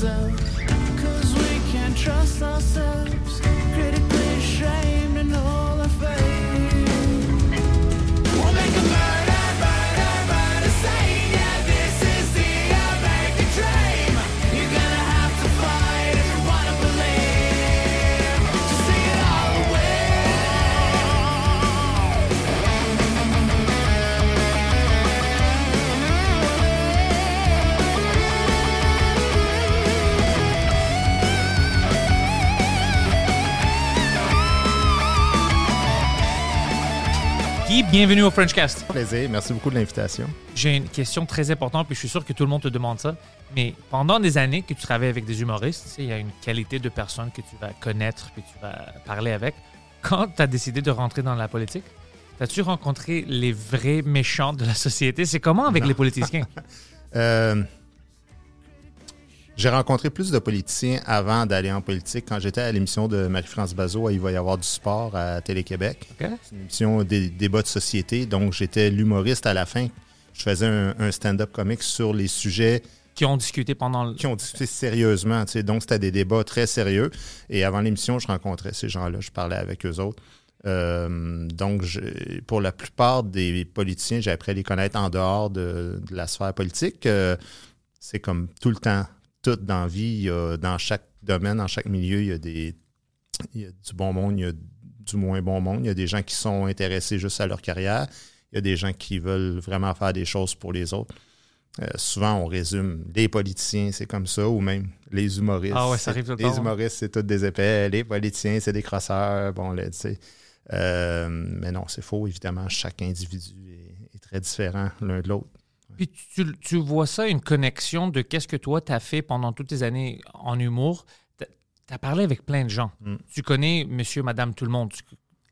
prison Guy, bienvenue au Frenchcast. Plaisir, merci beaucoup de l'invitation. J'ai une question très importante, puis je suis sûr que tout le monde te demande ça. Mais pendant des années que tu travailles avec des humoristes, il y a une qualité de personne que tu vas connaître puis tu vas parler avec. Quand tu as décidé de rentrer dans la politique, as-tu rencontré les vrais méchants de la société? C'est comment avec les politiciens? Euh, j'ai rencontré plus de politiciens avant d'aller en politique. Quand j'étais à l'émission de Marie-France Bazot, à Il va y avoir du sport à Télé-Québec. C'est une émission des débats de société. Donc, j'étais l'humoriste à la fin. Je faisais un, un stand-up comique sur les sujets Qui ont discuté pendant le... qui ont discuté sérieusement. tu sais. Donc, c'était des débats très sérieux. Et avant l'émission, je rencontrais ces gens-là. Je parlais avec eux autres. Euh, donc, je- pour la plupart des politiciens, j'ai appris à les connaître en dehors de, de la sphère politique. Euh, c'est comme tout le temps, tout dans la vie, il y a- dans chaque domaine, dans chaque milieu, il y a des il y a du bon monde, il y a du moins bon monde. Il y a des gens qui sont intéressés juste à leur carrière. Il y a des gens qui veulent vraiment faire des choses pour les autres. Euh, souvent, on résume les politiciens, c'est comme ça, ou même les humoristes. Ah ouais, ça arrive tout le Les temps, hein. humoristes, c'est tous des épais. Les politiciens, c'est des crosseurs. Bon, là, tu sais. Euh, mais non, c'est faux, évidemment. Chaque individu est, est très différent l'un de l'autre. Puis tu, tu vois ça, une connexion de qu'est-ce que toi, tu as fait pendant toutes tes années en humour. Tu as parlé avec plein de gens. Mm. Tu connais monsieur, madame, tout le monde.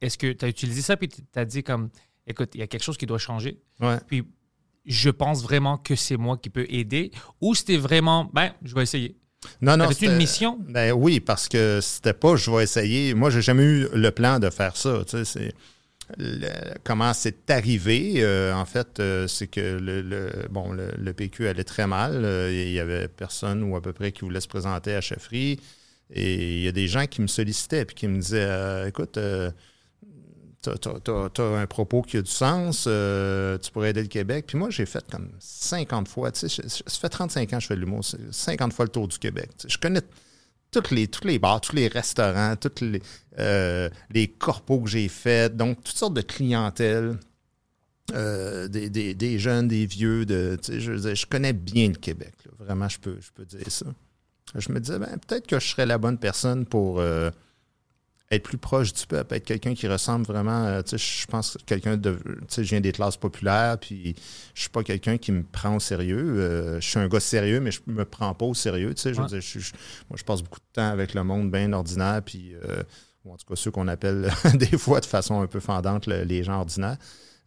Est-ce que tu as utilisé ça puis tu as dit comme, écoute, il y a quelque chose qui doit changer. Ouais. Puis je pense vraiment que c'est moi qui peux aider. Ou c'était vraiment, ben, je vais essayer. Non, non. Avais-tu une c'était- mission? Ben oui, parce que c'était pas je vais essayer. Moi, j'ai jamais eu le plan de faire ça. Tu sais, c'est comment c'est arrivé. euh, en fait, euh, c'est que le, bon, le, PQ allait très mal. Euh, il y avait personne ou à peu près qui voulait se présenter à chefferie. Et il y a des gens qui me sollicitaient et qui me disaient écoute, t'as- t'as un propos qui a du sens, tu pourrais aider le Québec. Puis moi, j'ai fait comme 50 fois, tu ça fait 35 ans que je fais de l'humour, c'est 50 fois le tour du Québec. Tu je connais toutes les, tous les bars, tous les restaurants, toutes les, euh, les corpos que j'ai faits, donc toutes sortes de clientèle, euh, des, des- des jeunes, des vieux, de, je, je connais bien le Québec. Vraiment, je peux, je peux dire ça. Je me disais, ben, peut-être que je serais la bonne personne pour euh, être plus proche du peuple, être quelqu'un qui ressemble vraiment, euh, tu sais, je pense que quelqu'un de, tu sais, je viens des classes populaires, puis je suis pas quelqu'un qui me prend au sérieux. Euh, je suis un gars sérieux, mais je me prends pas au sérieux, tu sais, je veux Ouais. dire, je- je- moi, je passe beaucoup de temps avec le monde bien ordinaire, puis, euh, ou en tout cas, ceux qu'on appelle des fois de façon un peu fendante le- les gens ordinaires.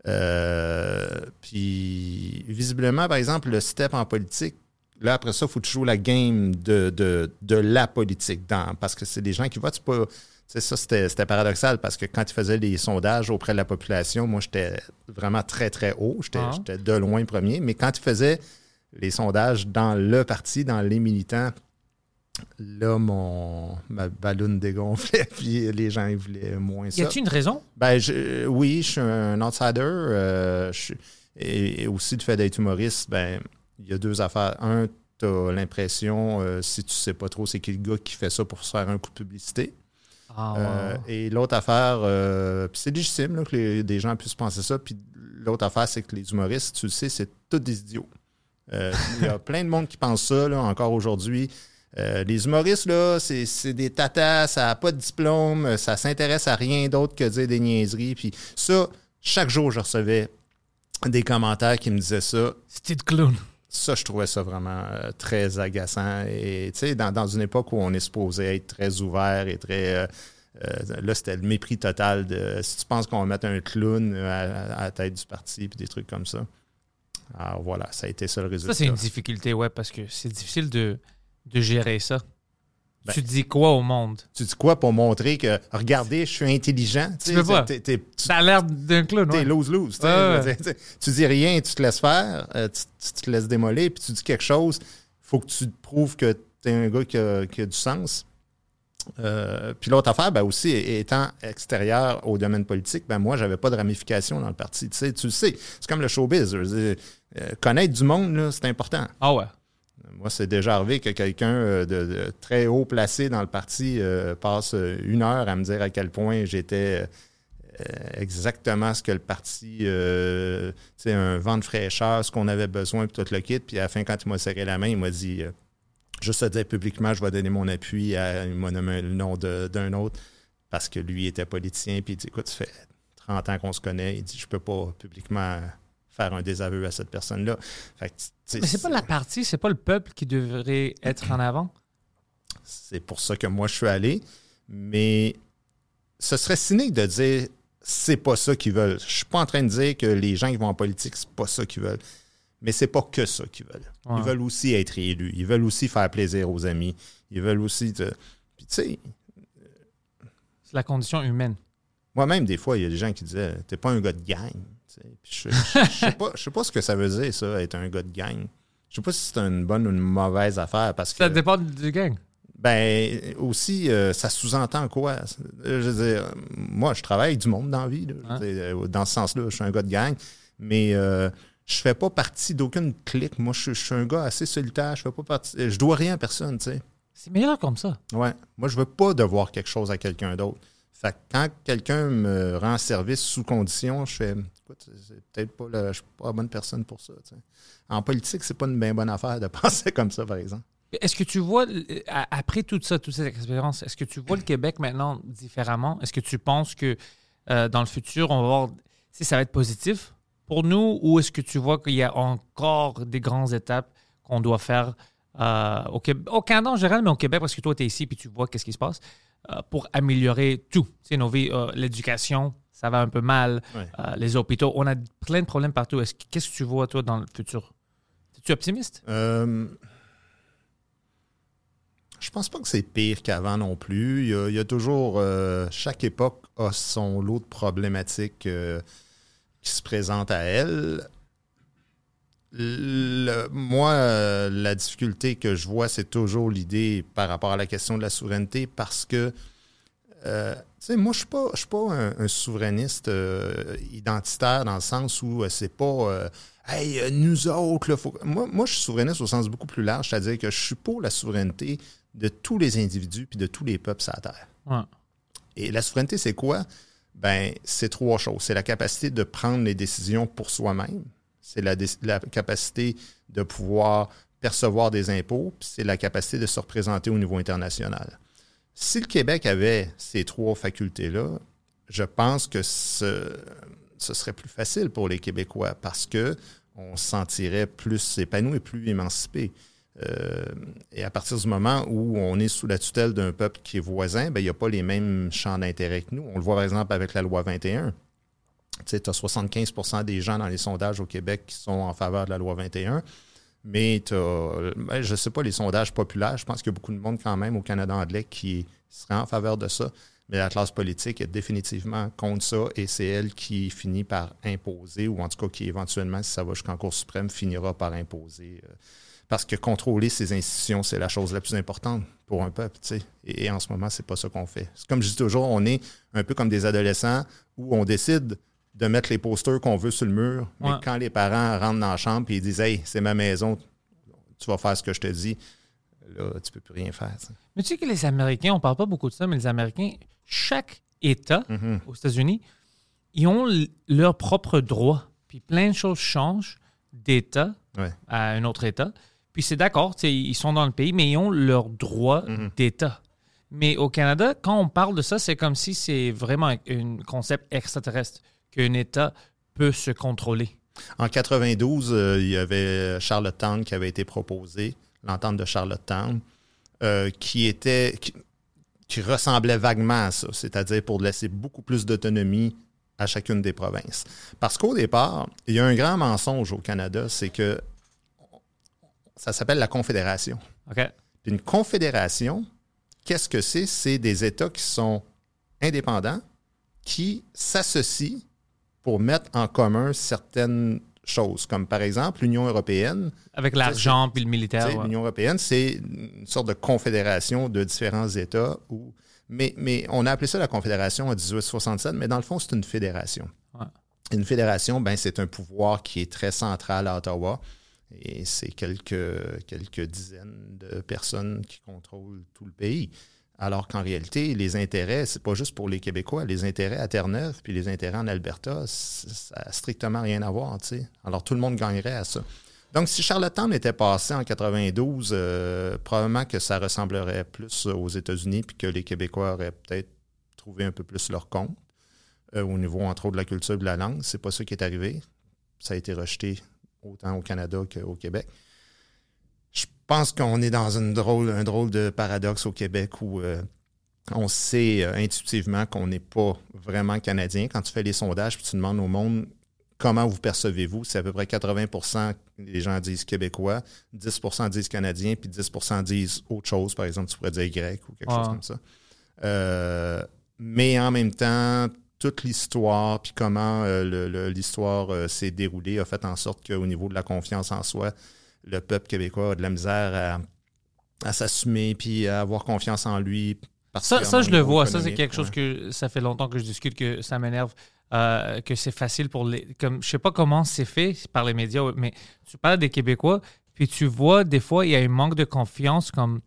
Euh, puis, visiblement, par exemple, le step en politique, là, après ça, il faut joues la game de, de, de la politique, dans, parce que c'est des gens qui votent, c'est pas... sais, ça, c'était paradoxal parce que quand ils faisaient les sondages auprès de la population, moi, j'étais vraiment très, très haut. J'étais Ah. de loin premier. Mais quand ils faisaient les sondages dans le parti, dans les militants, là, mon, ma balloune dégonflait, puis les gens ils voulaient moins Y ça. a-t-il une raison? Ben, je- oui, je suis un outsider. euh, je suis- et, et aussi, le fait d'être humoriste, ben, il y a deux affaires. Un, tu as l'impression, euh, si tu sais pas trop c'est qui le gars qui fait ça pour se faire un coup de publicité. Ah, Euh, et l'autre affaire, euh, c'est légitime là, que les- des gens puissent penser ça. Puis l'autre affaire, c'est que les humoristes, tu le sais, c'est tous des idiots. Euh, Il y a plein de monde qui pense ça là, encore aujourd'hui. Les humoristes, là, c'est c'est des tatas, ça n'a pas de diplôme, ça s'intéresse à rien d'autre que dire des niaiseries. Puis ça, chaque jour, je recevais des commentaires qui me disaient ça. C'était de clown. Ça, je trouvais ça vraiment euh, très agaçant. Et tu sais, dans, dans une époque où on est supposé être très ouvert et très. euh, euh, là, c'était le mépris total de si tu penses qu'on va mettre un clown à, à la tête du parti puis des trucs comme ça. Alors voilà, ça a été ça le résultat. Ça, c'est une difficulté, ouais, parce que c'est difficile de, de gérer ça. Ben- tu dis quoi au monde? Tu dis quoi pour montrer que, regardez, je suis intelligent? Tu peux pas. T'es, t'es- tu- Ça a l'air d'un clown, t'es ouais. lose-lose. tu. Ouais, dis rien, tu te laisses faire, euh, tu, tu te laisses démolir, puis tu dis quelque chose, il faut que tu te prouves que tu es un gars qui a, qui a du sens. Euh, puis l'autre affaire, ben aussi, étant extérieur au domaine politique, ben moi, j'avais pas de ramification dans le parti. Tu sais, tu le sais, c'est comme le showbiz. euh, connaître du monde, c'est important. Ah ouais. Moi, c'est déjà arrivé que quelqu'un euh, de, très haut placé dans le parti euh, passe euh, une heure à me dire à quel point j'étais exactement ce que le parti, sais, un vent de fraîcheur, ce qu'on avait besoin, puis tout le kit. Puis à la fin, quand il m'a serré la main, il m'a dit juste à dire publiquement, je vais donner mon appui à. Il m'a nommé le nom d'un autre parce que lui était politicien. Puis il dit écoute, ça fait 30 ans qu'on se connaît. Il dit je peux pas publiquement faire un désaveu à cette personne-là. Fait que, Mais c'est pas la partie, c'est pas le peuple qui devrait être en avant. C'est pour ça que moi, je suis allé. Mais ce serait cynique de dire c'est pas ça qu'ils veulent. Je suis pas en train de dire que les gens qui vont en politique, c'est pas ça qu'ils veulent. Mais c'est pas que ça qu'ils veulent. Ouais. Ils veulent aussi être élus. Ils veulent aussi faire plaisir aux amis. Ils veulent aussi. te- Puis tu sais, C'est la condition humaine. moi-même, des fois, il y a des gens qui disaient T'es pas un gars de gang. Je je sais pas, pas ce que ça veut dire, ça, être un gars de gang. Je sais pas si c'est une bonne ou une mauvaise affaire parce que. Ça dépend du gang. Ben, aussi, euh, ça sous-entend quoi? Je veux dire, moi, je travaille avec du monde dans la vie. là. Dire, euh, Dans ce sens-là, je suis un gars de gang. Mais euh, je fais pas partie d'aucune clique. Moi, je, je suis un gars assez solitaire. Je fais pas partie. Je dois rien à personne, tu sais. C'est meilleur comme ça. Ouais. Moi, je veux pas devoir quelque chose à quelqu'un d'autre. Fait que quand quelqu'un me rend service sous condition, je fais écoute, c'est peut-être pas je suis pas la bonne personne pour ça. En politique, c'est pas une bien bonne affaire de penser comme ça, par exemple. Est-ce que tu vois, euh, après tout ça, toute cette expérience, est-ce que tu vois le Québec maintenant différemment? Est-ce que tu penses que euh, dans le futur, on va voir si ça va être positif pour nous ou est-ce que tu vois qu'il y a encore des grandes étapes qu'on doit faire euh, au, Québec, au Canada en général, mais au Québec parce que toi, tu es ici puis tu vois qu'est-ce qui se passe pour améliorer tout. Tu sais, nos vies, euh, l'éducation, ça va un peu mal, Ouais. euh, les hôpitaux, on a plein de problèmes partout. Est-ce que- Qu'est-ce que tu vois, toi, dans le futur? Es-tu optimiste? Euh, je pense pas que c'est pire qu'avant non plus. Il y a, il y a toujours. euh, chaque époque a son lot de problématiques euh, qui se présentent à elle. Le- moi, euh, la difficulté que je vois, c'est toujours l'idée par rapport à la question de la souveraineté parce que. euh, tu sais, moi, je suis pas, pas un, un souverainiste euh, identitaire dans le sens où c'est pas Hey, nous autres, là, faut... moi, moi, je suis souverainiste au sens beaucoup plus large, c'est-à-dire que je suis pour la souveraineté de tous les individus puis de tous les peuples sur la Terre. Ouais. Et la souveraineté, c'est quoi? Ben, c'est trois choses. C'est la capacité de prendre les décisions pour soi-même. C'est la, capacité de pouvoir percevoir des impôts, puis c'est la capacité de se représenter au niveau international. Si le Québec avait ces trois facultés-là, je pense que ce, serait plus facile pour les Québécois parce que on se sentirait plus épanoui et plus émancipé. Euh, et à partir du moment où on est sous la tutelle d'un peuple qui est voisin, ben, il n'y a pas les mêmes champs d'intérêt que nous. On le voit par exemple avec la loi 21. Tu as 75% des gens dans les sondages au Québec qui sont en faveur de la loi 21. Mais tu ben, je ne sais pas, les sondages populaires, je pense qu'il y a beaucoup de monde quand même au Canada anglais qui serait en faveur de ça. Mais la classe politique est définitivement contre ça et c'est elle qui finit par imposer, ou en tout cas qui éventuellement, si ça va jusqu'en Cour suprême, finira par imposer. euh, parce que contrôler ces institutions, c'est la chose la plus importante pour un peuple. Et, en ce moment, c'est pas ça qu'on fait. Comme je dis toujours, on est un peu comme des adolescents où on décide de mettre les posters qu'on veut sur le mur, mais Ouais. quand les parents rentrent dans la chambre et ils disent Hey, c'est ma maison, tu vas faire ce que je te dis, là, tu peux plus rien faire. Mais tu sais que les Américains, on parle pas beaucoup de ça, mais les Américains, chaque État Mhm. aux États-Unis, ils ont l- leur propre droit. Puis plein de choses changent d'État Ouais. à un autre État. Puis c'est d'accord, ils sont dans le pays, mais ils ont leur droit Mhm. d'État. Mais au Canada, quand on parle de ça, c'est comme si c'est vraiment un concept extraterrestre, qu'un État peut se contrôler. En 92, euh, il y avait Charlottetown qui avait été proposé, l'entente de Charlottetown, euh, qui était qui, qui ressemblait vaguement à ça, c'est-à-dire pour laisser beaucoup plus d'autonomie à chacune des provinces. Parce qu'au départ, il y a un grand mensonge au Canada, c'est que ça s'appelle la confédération. Une confédération, qu'est-ce que c'est? C'est des États qui sont indépendants, qui s'associent pour mettre en commun certaines choses, comme par exemple l'Union européenne. Avec l'argent puis le militaire. Ouais. L'Union européenne, c'est une sorte de confédération de différents États. Où, mais, mais on a appelé ça la confédération en 1867, mais dans le fond, c'est une fédération. Ouais. Une fédération, ben, c'est un pouvoir qui est très central à Ottawa. Et c'est quelques, quelques dizaines de personnes qui contrôlent tout le pays. Alors qu'en réalité, les intérêts, c'est pas juste pour les Québécois. Les intérêts à Terre-Neuve puis les intérêts en Alberta, ça n'a strictement rien à voir. Alors tout le monde gagnerait à ça. Donc, si Charlottetown était passé en 92, euh, probablement que ça ressemblerait plus aux États-Unis puis que les Québécois auraient peut-être trouvé un peu plus leur compte euh, au niveau, entre autres, de la culture et de la langue. C'est pas ça qui est arrivé. Ça a été rejeté autant au Canada qu'au Québec. Je pense qu'on est dans une drôle, un drôle de paradoxe au Québec où euh, on sait euh, intuitivement qu'on n'est pas vraiment canadien. Quand tu fais les sondages puis tu demandes au monde comment vous percevez-vous, c'est à peu près 80% des gens disent québécois, 10% disent canadien, puis 10% disent autre chose. Par exemple, tu pourrais dire grec ou quelque chose comme ça. Euh, mais en même temps, toute l'histoire, puis comment euh, l'histoire euh, s'est déroulée, a fait en sorte qu'au niveau de la confiance en soi, le peuple québécois a de la misère à, à s'assumer, puis à avoir confiance en lui. Ça, ça, je le vois. Ça, c'est quelque chose que ça fait longtemps que je discute, que ça m'énerve, euh, que c'est facile pour les. Comme, je sais pas comment c'est fait par les médias, mais tu parles des Québécois, puis tu vois, des fois, il y a un manque de confiance, comme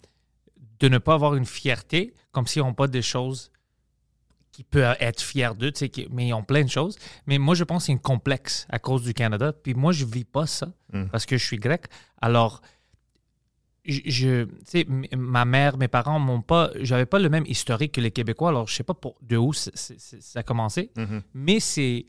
de ne pas avoir une fierté, comme s'ils n'ont pas des choses qui peuvent être fiers d'eux, qui- mais ils ont plein de choses. Mais moi, je pense que c'est une complexe à cause du Canada. Puis moi, je vis pas ça Mm. parce que je suis grec. Alors, je, je- ma mère, mes parents m'ont pas, j'avais pas le même historique que les Québécois. Alors, je sais pas pour, de où ça a commencé, Mhm. mais c'est,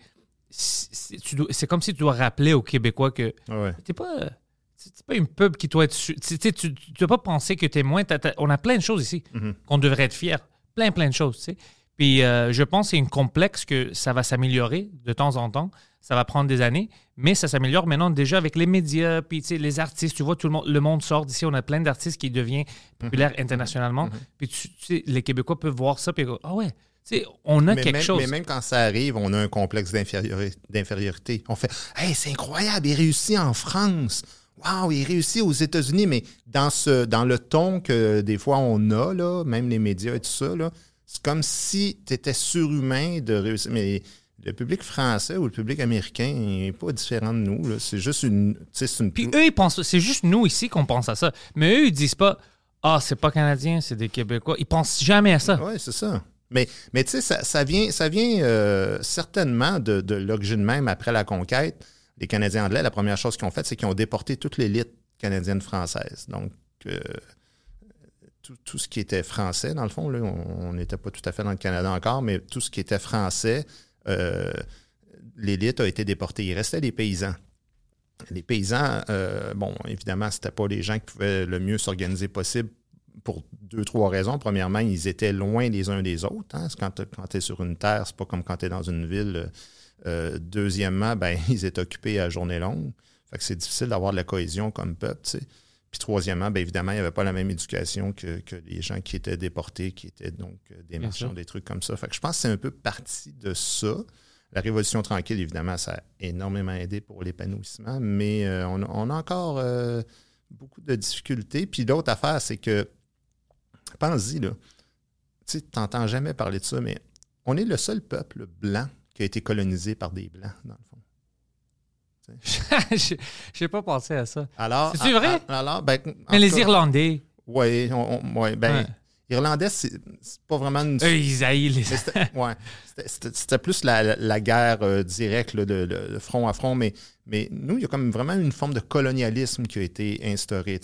c'est comme si tu dois rappeler aux Québécois que Ouais. t'es pas, c'est pas une peuple qui doit être, tu tu, dois pas penser que t'es moins. on a plein de choses ici Mhm. qu'on devrait être fier, plein plein de choses, tu sais. Puis euh, je pense que c'est une complexe que ça va s'améliorer de temps en temps. Ça va prendre des années, mais ça s'améliore maintenant déjà avec les médias, puis tu sais, les artistes. Tu vois, tout le monde, le monde sort d'ici. On a plein d'artistes qui deviennent populaires internationalement. Puis tu, tu sais, les Québécois peuvent voir ça, puis ah ouais, tu sais, on a mais, quelque même, chose. mais même quand ça arrive, on a un complexe d'infériori- d'infériorité. On fait Hey, c'est incroyable, il réussit en France. Waouh, il réussit aux États-Unis, mais dans, ce, dans le ton que des fois on a, là, même les médias et tout ça, là, c'est comme si tu étais surhumain de réussir. Mais le public français ou le public américain n'est pas différent de nous. C'est juste une. une Puis eux, ils pensent, c'est juste nous ici qu'on pense à ça. Mais eux, ils disent pas, ah, c'est pas canadien, c'est des Québécois. Ils pensent jamais à ça. Oui, c'est ça. Mais, mais tu sais, ça, ça vient, ça vient euh, certainement de, de l'origine même après la conquête. Les Canadiens anglais, la première chose qu'ils ont faite, c'est qu'ils ont déporté toute l'élite canadienne-française. Donc, euh, tout, ce qui était français, dans le fond, on n'était pas tout à fait dans le Canada encore, mais tout ce qui était français, euh, l'élite a été déportée. Il restait les paysans. Les paysans, euh, bon, évidemment, c'était pas les gens qui pouvaient le mieux s'organiser possible pour deux, trois raisons. Premièrement, ils étaient loin les uns des autres. hein. Quand tu es sur une terre, c'est pas comme quand tu es dans une ville. Euh, deuxièmement, ben, ils étaient occupés à journée longue. Fait c'est difficile d'avoir de la cohésion comme peuple. Puis troisièmement, ben, évidemment, il n'y avait pas la même éducation que, que les gens qui étaient déportés, qui étaient donc euh, des Bien marchands, des trucs comme ça. Fait que je pense que c'est un peu parti de ça. La Révolution tranquille, évidemment, ça a énormément aidé pour l'épanouissement, mais euh, on, a- on a encore euh, beaucoup de difficultés. Puis l'autre affaire, c'est que, pense-y, là, tu sais, t'entends jamais parler de ça, mais on est le seul peuple blanc qui a été colonisé par des blancs, dans le fond. Je n'ai pas pensé à ça. Alors, C'est-tu vrai? Alors, ben, en Mais les cas, Irlandais, Oui, ouais, ben, Ouais. Irlandais, c'est c'est pas vraiment une. eux, ils haïssent c'était- ouais, plus la, guerre euh, directe, là, de, de- de front à front, mais, mais nous, il y a comme vraiment une forme de colonialisme qui a été instaurée.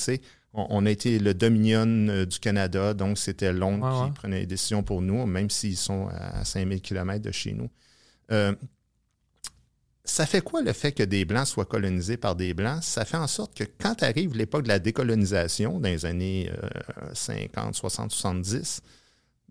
On, on a été le dominion euh, du Canada, donc c'était Londres Ouais, qui prenait les décisions pour nous, même s'ils sont à 5000 km de chez nous. Euh, ça fait quoi le fait que des Blancs soient colonisés par des Blancs? Ça fait en sorte que quand arrive l'époque de la décolonisation, dans les années euh, 50, 60, 70,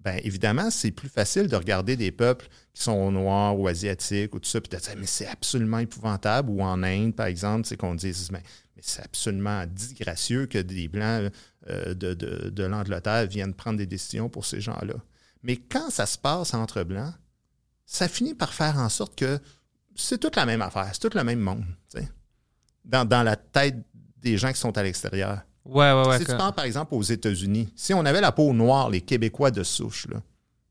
bien évidemment, c'est plus facile de regarder des peuples qui sont noirs ou asiatiques ou tout ça, puis de dire, mais c'est absolument épouvantable. Ou en Inde, par exemple, c'est qu'on dise, mais, mais c'est absolument disgracieux que des Blancs euh, de, de, de l'Angleterre viennent prendre des décisions pour ces gens-là. Mais quand ça se passe entre Blancs, ça finit par faire en sorte que c'est toute la même affaire, c'est tout le même monde, tu sais, dans, dans la tête des gens qui sont à l'extérieur. Ouais, ouais, ouais. si tu penses, par exemple, aux États-Unis, si on avait la peau noire, les Québécois de souche, là,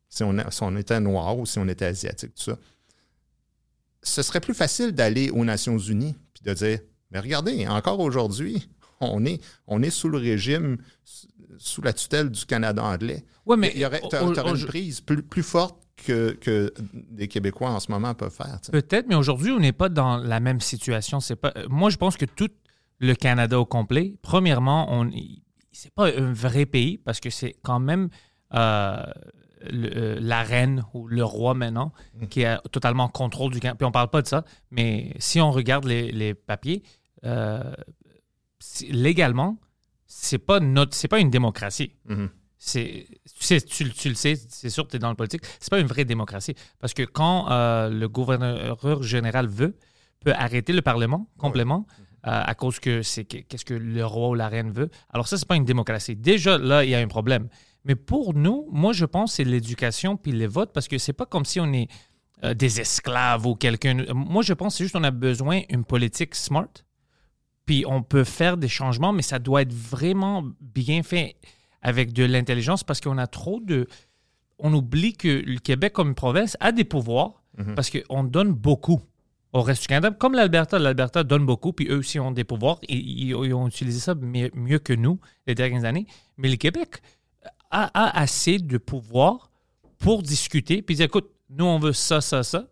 si, on, a- si on était noir ou si on était asiatique, tout ça, ce serait plus facile d'aller aux Nations Unies puis de dire Mais regardez, encore aujourd'hui, on est, on est sous le régime, sous la tutelle du Canada anglais. Ouais, mais Il y aurait, une prise plus, plus forte que, que des Québécois en ce moment peuvent faire. Peut-être, mais aujourd'hui, on n'est pas dans la même situation. C'est pas. euh, Moi, je pense que tout le Canada au complet, premièrement, on c'est pas un vrai pays parce que c'est quand même euh, le- euh, la reine ou le roi maintenant qui a totalement contrôle du Canada. Puis on parle pas de ça, mais si on regarde les, les papiers, euh, légalement, c'est pas notre, c'est pas une démocratie. Mhm. C'est, tu, sais, tu, tu le sais, c'est sûr que tu es dans le politique. C'est pas une vraie démocratie. Parce que quand euh, le gouverneur général veut, peut arrêter le Parlement complètement euh, à cause que c'est que- qu'est-ce que le roi ou la reine veut. Alors ça, c'est pas une démocratie. Déjà, là, il y a un problème. Mais pour nous, moi, je pense que c'est l'éducation puis les votes parce que c'est pas comme si on est euh, des esclaves ou quelqu'un. Moi, je pense que c'est juste qu'on a besoin d'une politique smart. Puis on peut faire des changements, mais ça doit être vraiment bien fait avec de l'intelligence parce qu'on a trop de. On oublie que le Québec, comme province, a des pouvoirs parce qu'on donne beaucoup au reste du Canada. Comme l'Alberta, l'Alberta donne beaucoup, puis eux aussi ont des pouvoirs. Et, ils, ils ont utilisé ça mieux, mieux que nous les dernières années. Mais le Québec a, a assez de pouvoir pour discuter, puis dire écoute, nous, on veut ça, ça, ça.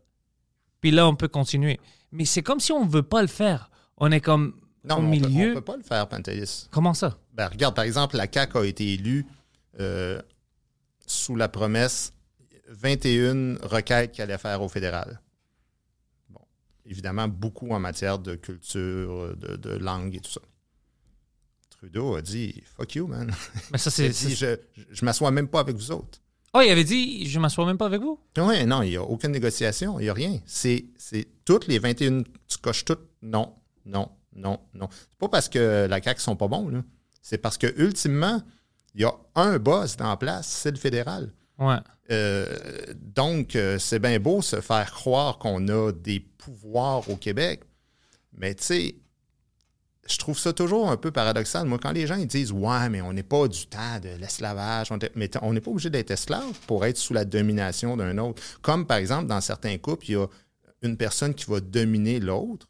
Puis là, on peut continuer. Mais c'est comme si on ne veut pas le faire. On est comme Non, au mais on peut- milieu. on ne peut pas le faire, Pantelis. Comment ça? Ben, regarde, par exemple, la CAQ a été élue euh, sous la promesse 21 requêtes qu'elle allait faire au fédéral. Bon, évidemment, beaucoup en matière de culture, de, de langue et tout ça. Trudeau a dit Fuck you, man. Mais ça, c'est. je, je m'assois même pas avec vous autres. Oh, il avait dit je m'assois même pas avec vous? Oui, non, il n'y a aucune négociation, il n'y a rien. C'est c'est toutes les 21, tu coches toutes, non, non, non, non. C'est pas parce que la CAQ sont pas bons, là. C'est parce que, ultimement, il y a un boss dans la place, c'est le fédéral. Ouais. Euh, donc, euh, c'est bien beau se faire croire qu'on a des pouvoirs au Québec, mais tu sais, je trouve ça toujours un peu paradoxal. Moi, quand les gens ils disent Ouais, mais on n'est pas du temps de l'esclavage, on mais on n'est pas obligé d'être esclave pour être sous la domination d'un autre. Comme par exemple, dans certains couples, il y a une personne qui va dominer l'autre.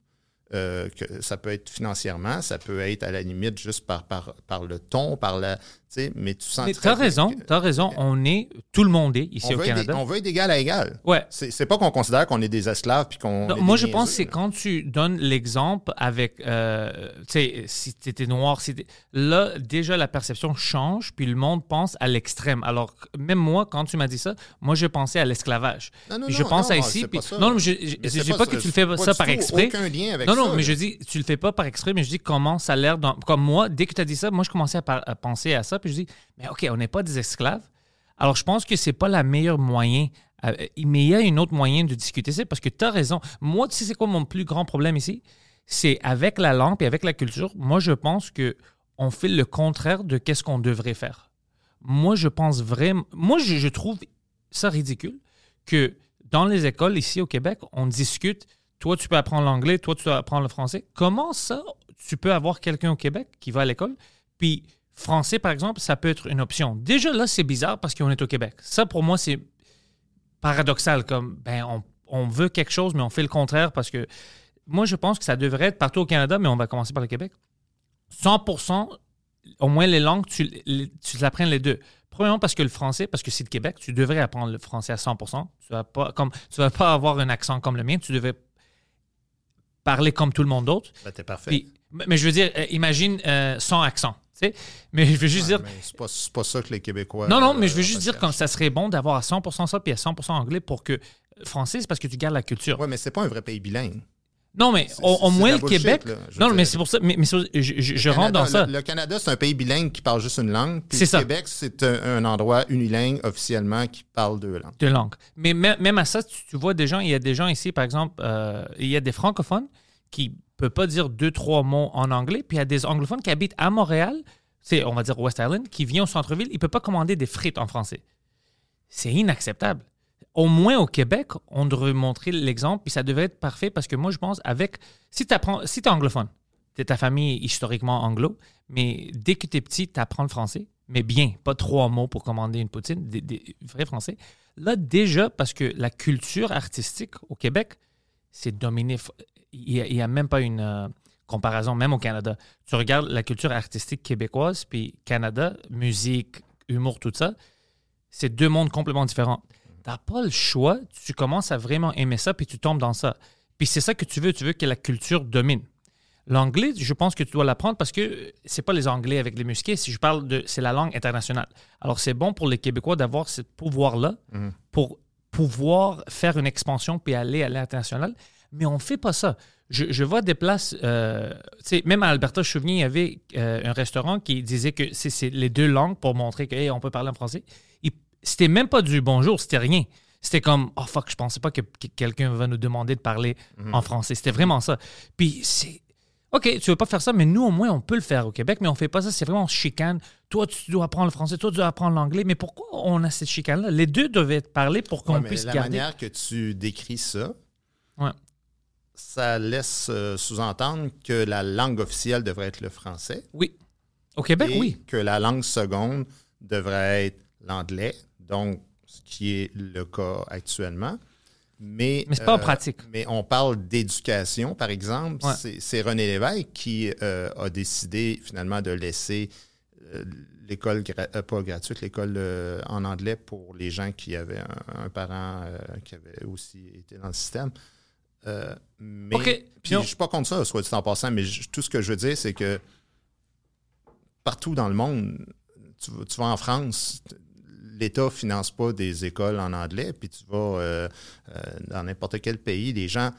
Euh, que ça peut être financièrement, ça peut être à la limite juste par, par, par le ton, par la. Tu sais, Mais tu sens Mais t'as raison, que- t'as raison. On est, tout le monde est ici on au Canada. on veut être d'égal à égal. Ouais. C'est pas qu'on considère qu'on est des esclaves puis qu'on. Moi, je pense que c'est quand tu donnes l'exemple avec, euh, tu sais, si tu étais noir, si là, déjà, la perception change, puis le monde pense à l'extrême. Alors, même moi, quand tu m'as dit ça, moi, je pensais à l'esclavage. Non, non, Puis je non, pense à ici. puis- non, non, je Mais je dis pas que tu le fais pas ça par exprès. aucun lien avec non, non, ça, mais là. je dis, tu le fais pas par exprès, mais je dis comment ça a l'air. dans- Comme moi, dès que tu as dit ça, moi, je commençais à penser à ça, puis je dis, mais OK, on n'est pas des esclaves. Alors, je pense que c'est pas la meilleure moyen. euh, mais il y a une autre moyen de discuter ça parce que tu as raison. Moi, tu sais, c'est quoi mon plus grand problème ici? C'est avec la langue et avec la culture. Moi, je pense que on fait le contraire de qu'est-ce qu'on devrait faire. Moi, je pense vraiment. Moi, je, je trouve ça ridicule que dans les écoles ici au Québec, on discute. Toi, tu peux apprendre l'anglais, toi, tu peux apprendre le français. Comment ça, tu peux avoir quelqu'un au Québec qui va à l'école, puis français, par exemple, ça peut être une option. Déjà, là, c'est bizarre parce qu'on est au Québec. Ça, pour moi, c'est paradoxal. Comme, ben, on, on veut quelque chose, mais on fait le contraire parce que moi, je pense que ça devrait être partout au Canada, mais on va commencer par le Québec. 100% au moins les langues, tu, tu apprennes les deux. Premièrement, parce que le français, parce que c'est le Québec, tu devrais apprendre le français à 100% Tu vas pas, comme, tu vas pas avoir un accent comme le mien, tu devrais parler comme tout le monde d'autre. Ben, t'es parfait. Puis- mais je veux dire, euh, imagine euh, sans accent. Mais je veux juste Ouais, dire. c'est pas, ça que les Québécois. Non, non, mais euh, je veux juste dire comme ça serait bon d'avoir à 100% ça puis à 100% anglais pour que. Français, c'est parce que tu gardes la culture. Ouais, mais c'est pas un vrai pays bilingue. Non, mais au, moins le bullshit, Québec. là, non, mais c'est pour ça. Mais, je, je- je Le rentre dans Canada- ça. Le, le Canada, c'est un pays bilingue qui parle juste une langue. Puis le ça. Québec, c'est un, un endroit unilingue officiellement qui parle deux langues. de langue. Mais mê- même à ça, tu, tu vois des gens, il y a des gens ici, par exemple, euh, il y a des francophones qui peuvent pas dire deux, trois mots en anglais, puis il y a des anglophones qui habitent à Montréal, c'est, on va dire West Island, qui vient au centre-ville, il ne peut pas commander des frites en français. C'est inacceptable. Au moins au Québec, on devrait montrer l'exemple, puis ça devrait être parfait parce que moi, je pense, avec. Si tu si es anglophone, t'es ta famille historiquement anglo, mais dès que tu es petit, tu apprends le français, mais bien, pas trois mots pour commander une poutine, des, des vrais français. Là, déjà, parce que la culture artistique au Québec, c'est dominé. Il n'y a, même pas une euh, comparaison, même au Canada. Tu regardes la culture artistique québécoise, puis Canada, musique, humour, tout ça, c'est deux mondes complètement différents. Tu n'as pas le choix, tu commences à vraiment aimer ça, puis tu tombes dans ça. Puis c'est ça que tu veux, tu veux que la culture domine. L'anglais, je pense que tu dois l'apprendre parce que c'est pas les Anglais avec les musquets. Si je parle de, c'est la langue internationale. Alors c'est bon pour les Québécois d'avoir ce pouvoir-là pour pouvoir faire une expansion puis aller à l'international. Mais on fait pas ça. Je, je vois des places, euh, tu sais, même à Alberta, je me souviens, il y avait euh, un restaurant qui disait que c'est les deux langues pour montrer qu'on peut parler en français. C'était même pas du bonjour, c'était rien. C'était comme, oh fuck, je pensais pas que, que quelqu'un va nous demander de parler en français. C'était vraiment ça. Puis c'est. OK, tu veux pas faire ça, mais nous, au moins, on peut le faire au Québec, mais on fait pas ça. C'est vraiment chicane. Toi, tu dois apprendre le français, toi, tu dois apprendre l'anglais. Mais pourquoi on a cette chicane-là? Les deux doivent être parlés pour qu'on Ouais, puisse la garder. manière que tu décris ça, Ouais. Ça laisse euh, sous-entendre que la langue officielle devrait être le français. Oui. Au Québec, et oui. que la langue seconde devrait être l'anglais, donc ce qui est le cas actuellement. Mais, Mais c'est pas en pratique. Mais on parle d'éducation, par exemple. Ouais. C'est- René Lévesque qui euh, a décidé finalement de laisser euh, l'école, gra- euh, pas gratuite, l'école euh, en anglais pour les gens qui avaient un, un parent euh, qui avait aussi été dans le système. Euh, mais OK. puis je suis pas contre ça, soit dit en passant, mais je- tout ce que je veux dire, c'est que partout dans le monde, tu, vas- tu vas en France, l'État finance pas des écoles en anglais, puis tu vas euh, euh, dans n'importe quel pays, les gens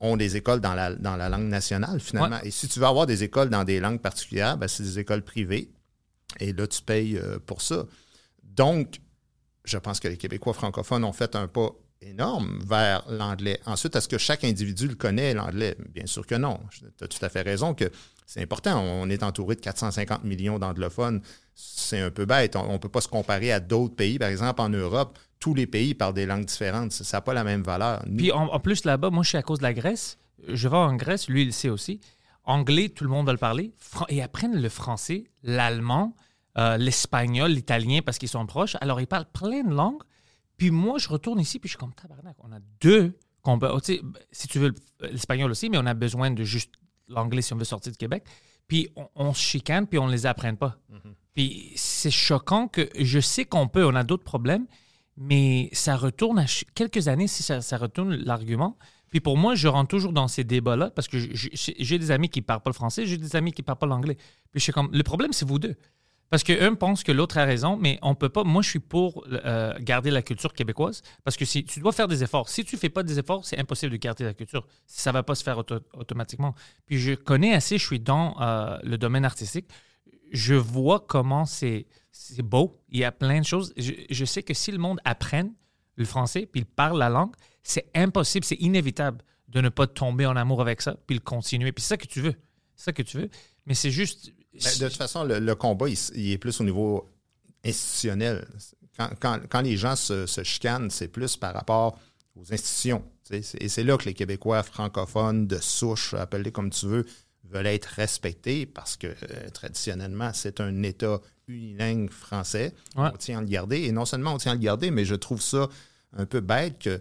ont des écoles dans la, dans la langue nationale, finalement. Et si tu veux avoir des écoles dans des langues particulières, ben, c'est des écoles privées. Et là, tu payes euh, pour ça. Donc, je pense que les Québécois francophones ont fait un pas énorme vers l'anglais. Ensuite, est-ce que chaque individu le connaît, l'anglais? Bien sûr que non. Tu as tout à fait raison que c'est important. On est entouré de 450 millions d'anglophones. C'est un peu bête. On ne peut pas se comparer à d'autres pays. Par exemple, en Europe, tous les pays parlent des langues différentes. Ça n'a pas la même valeur. Puis en, en plus, là-bas, moi, je suis à cause de la Grèce. Je vais en Grèce, lui, il le sait aussi. Anglais, tout le monde va le parler. Fran- et apprennent le français, l'allemand, euh, l'espagnol, l'italien, parce qu'ils sont proches. Alors, ils parlent plein de langues. Puis moi, je retourne ici, puis je suis comme tabarnak. On a deux peut- oh, sais, si tu veux l'espagnol aussi, mais on a besoin de juste l'anglais si on veut sortir de Québec. Puis on, on se chicane, puis on ne les apprenne pas. Puis c'est choquant que je sais qu'on peut, on a d'autres problèmes, mais ça retourne à quelques années si ça, ça retourne l'argument. Puis pour moi, je rentre toujours dans ces débats-là parce que j'ai- des amis qui ne parlent pas le français, j'ai des amis qui ne parlent pas l'anglais. Puis je suis comme, le problème, c'est vous deux. Parce qu'un pense que l'autre a raison, mais on peut pas. Moi, je suis pour euh, garder la culture québécoise parce que si, tu dois faire des efforts. Si tu fais pas des efforts, c'est impossible de garder la culture. Ça va pas se faire auto- automatiquement. Puis je connais assez, je suis dans euh, le domaine artistique. Je vois comment c'est c'est beau. Il y a plein de choses. Je, je sais que si le monde apprenne le français puis il parle la langue, c'est impossible, c'est inévitable de ne pas tomber en amour avec ça puis le continuer. Puis c'est ça que tu veux. C'est ça que tu veux. Mais c'est juste. Ben, de toute façon, le, le combat, il, est plus au niveau institutionnel. Quand, quand- quand les gens se, se chicanent, c'est plus par rapport aux institutions. tu sais. C'est- Et c'est là que les Québécois francophones de souche, appelle-les comme tu veux, veulent être respectés parce que euh, traditionnellement, c'est un État unilingue français. Ouais. On tient à le garder. Et non seulement on tient à le garder, mais je trouve ça un peu bête que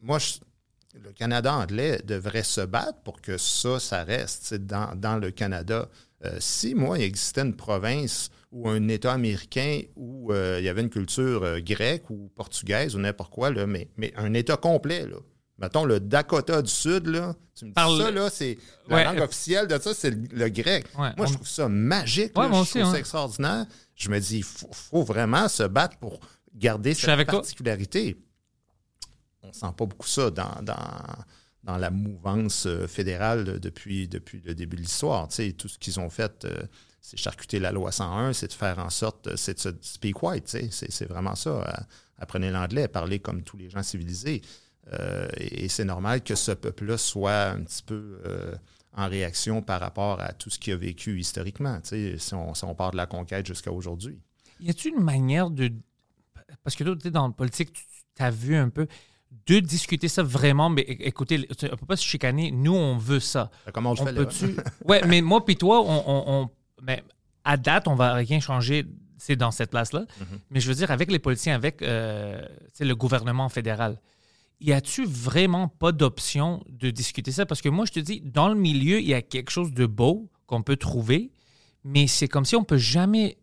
moi, je- le Canada anglais devrait se battre pour que ça, ça reste dans, dans le Canada. Euh, si, moi, il existait une province ou un État américain où euh, il y avait une culture euh, grecque ou portugaise ou n'importe quoi, là, mais, mais un État complet, là. Mettons le Dakota du Sud, là, tu me dis Parle- ça, là, c'est la Ouais, langue officielle de ça, c'est le, le grec. Ouais, moi, on- je trouve ça magique. Ouais, là, moi je aussi, trouve ça hein. extraordinaire. Je me dis, il faut, faut vraiment se battre pour garder cette particularité on sent pas beaucoup ça dans, dans, dans la mouvance euh, fédérale depuis, depuis le début de l'histoire. Tu sais, tout ce qu'ils ont fait, euh, c'est charcuter la loi 101, c'est de faire en sorte, c'est de se speak white, tu sais, c'est, vraiment ça. Euh, Apprenez l'anglais, parlez comme tous les gens civilisés. Euh, et c'est normal que ce peuple-là soit un petit peu euh, en réaction par rapport à tout ce qu'il a vécu historiquement, tu sais, si on, si on part de la conquête jusqu'à aujourd'hui. Y a-t-il une manière de. Parce que toi, tu dans le politique, tu as vu un peu. De discuter ça vraiment, mais écoutez, tu- on peut pas se chicaner. Nous, on veut ça. Comment on On fait, peut-tu? ouais, mais moi puis toi, on, mais à date, on va rien changer. C'est dans cette place-là. Mm-hmm. Mais je veux dire, avec les politiciens, avec euh, tu le gouvernement fédéral, y a-tu vraiment pas d'option de discuter ça? Parce que moi, je te dis, dans le milieu, il y a quelque chose de beau qu'on peut trouver, mais c'est comme si on peut jamais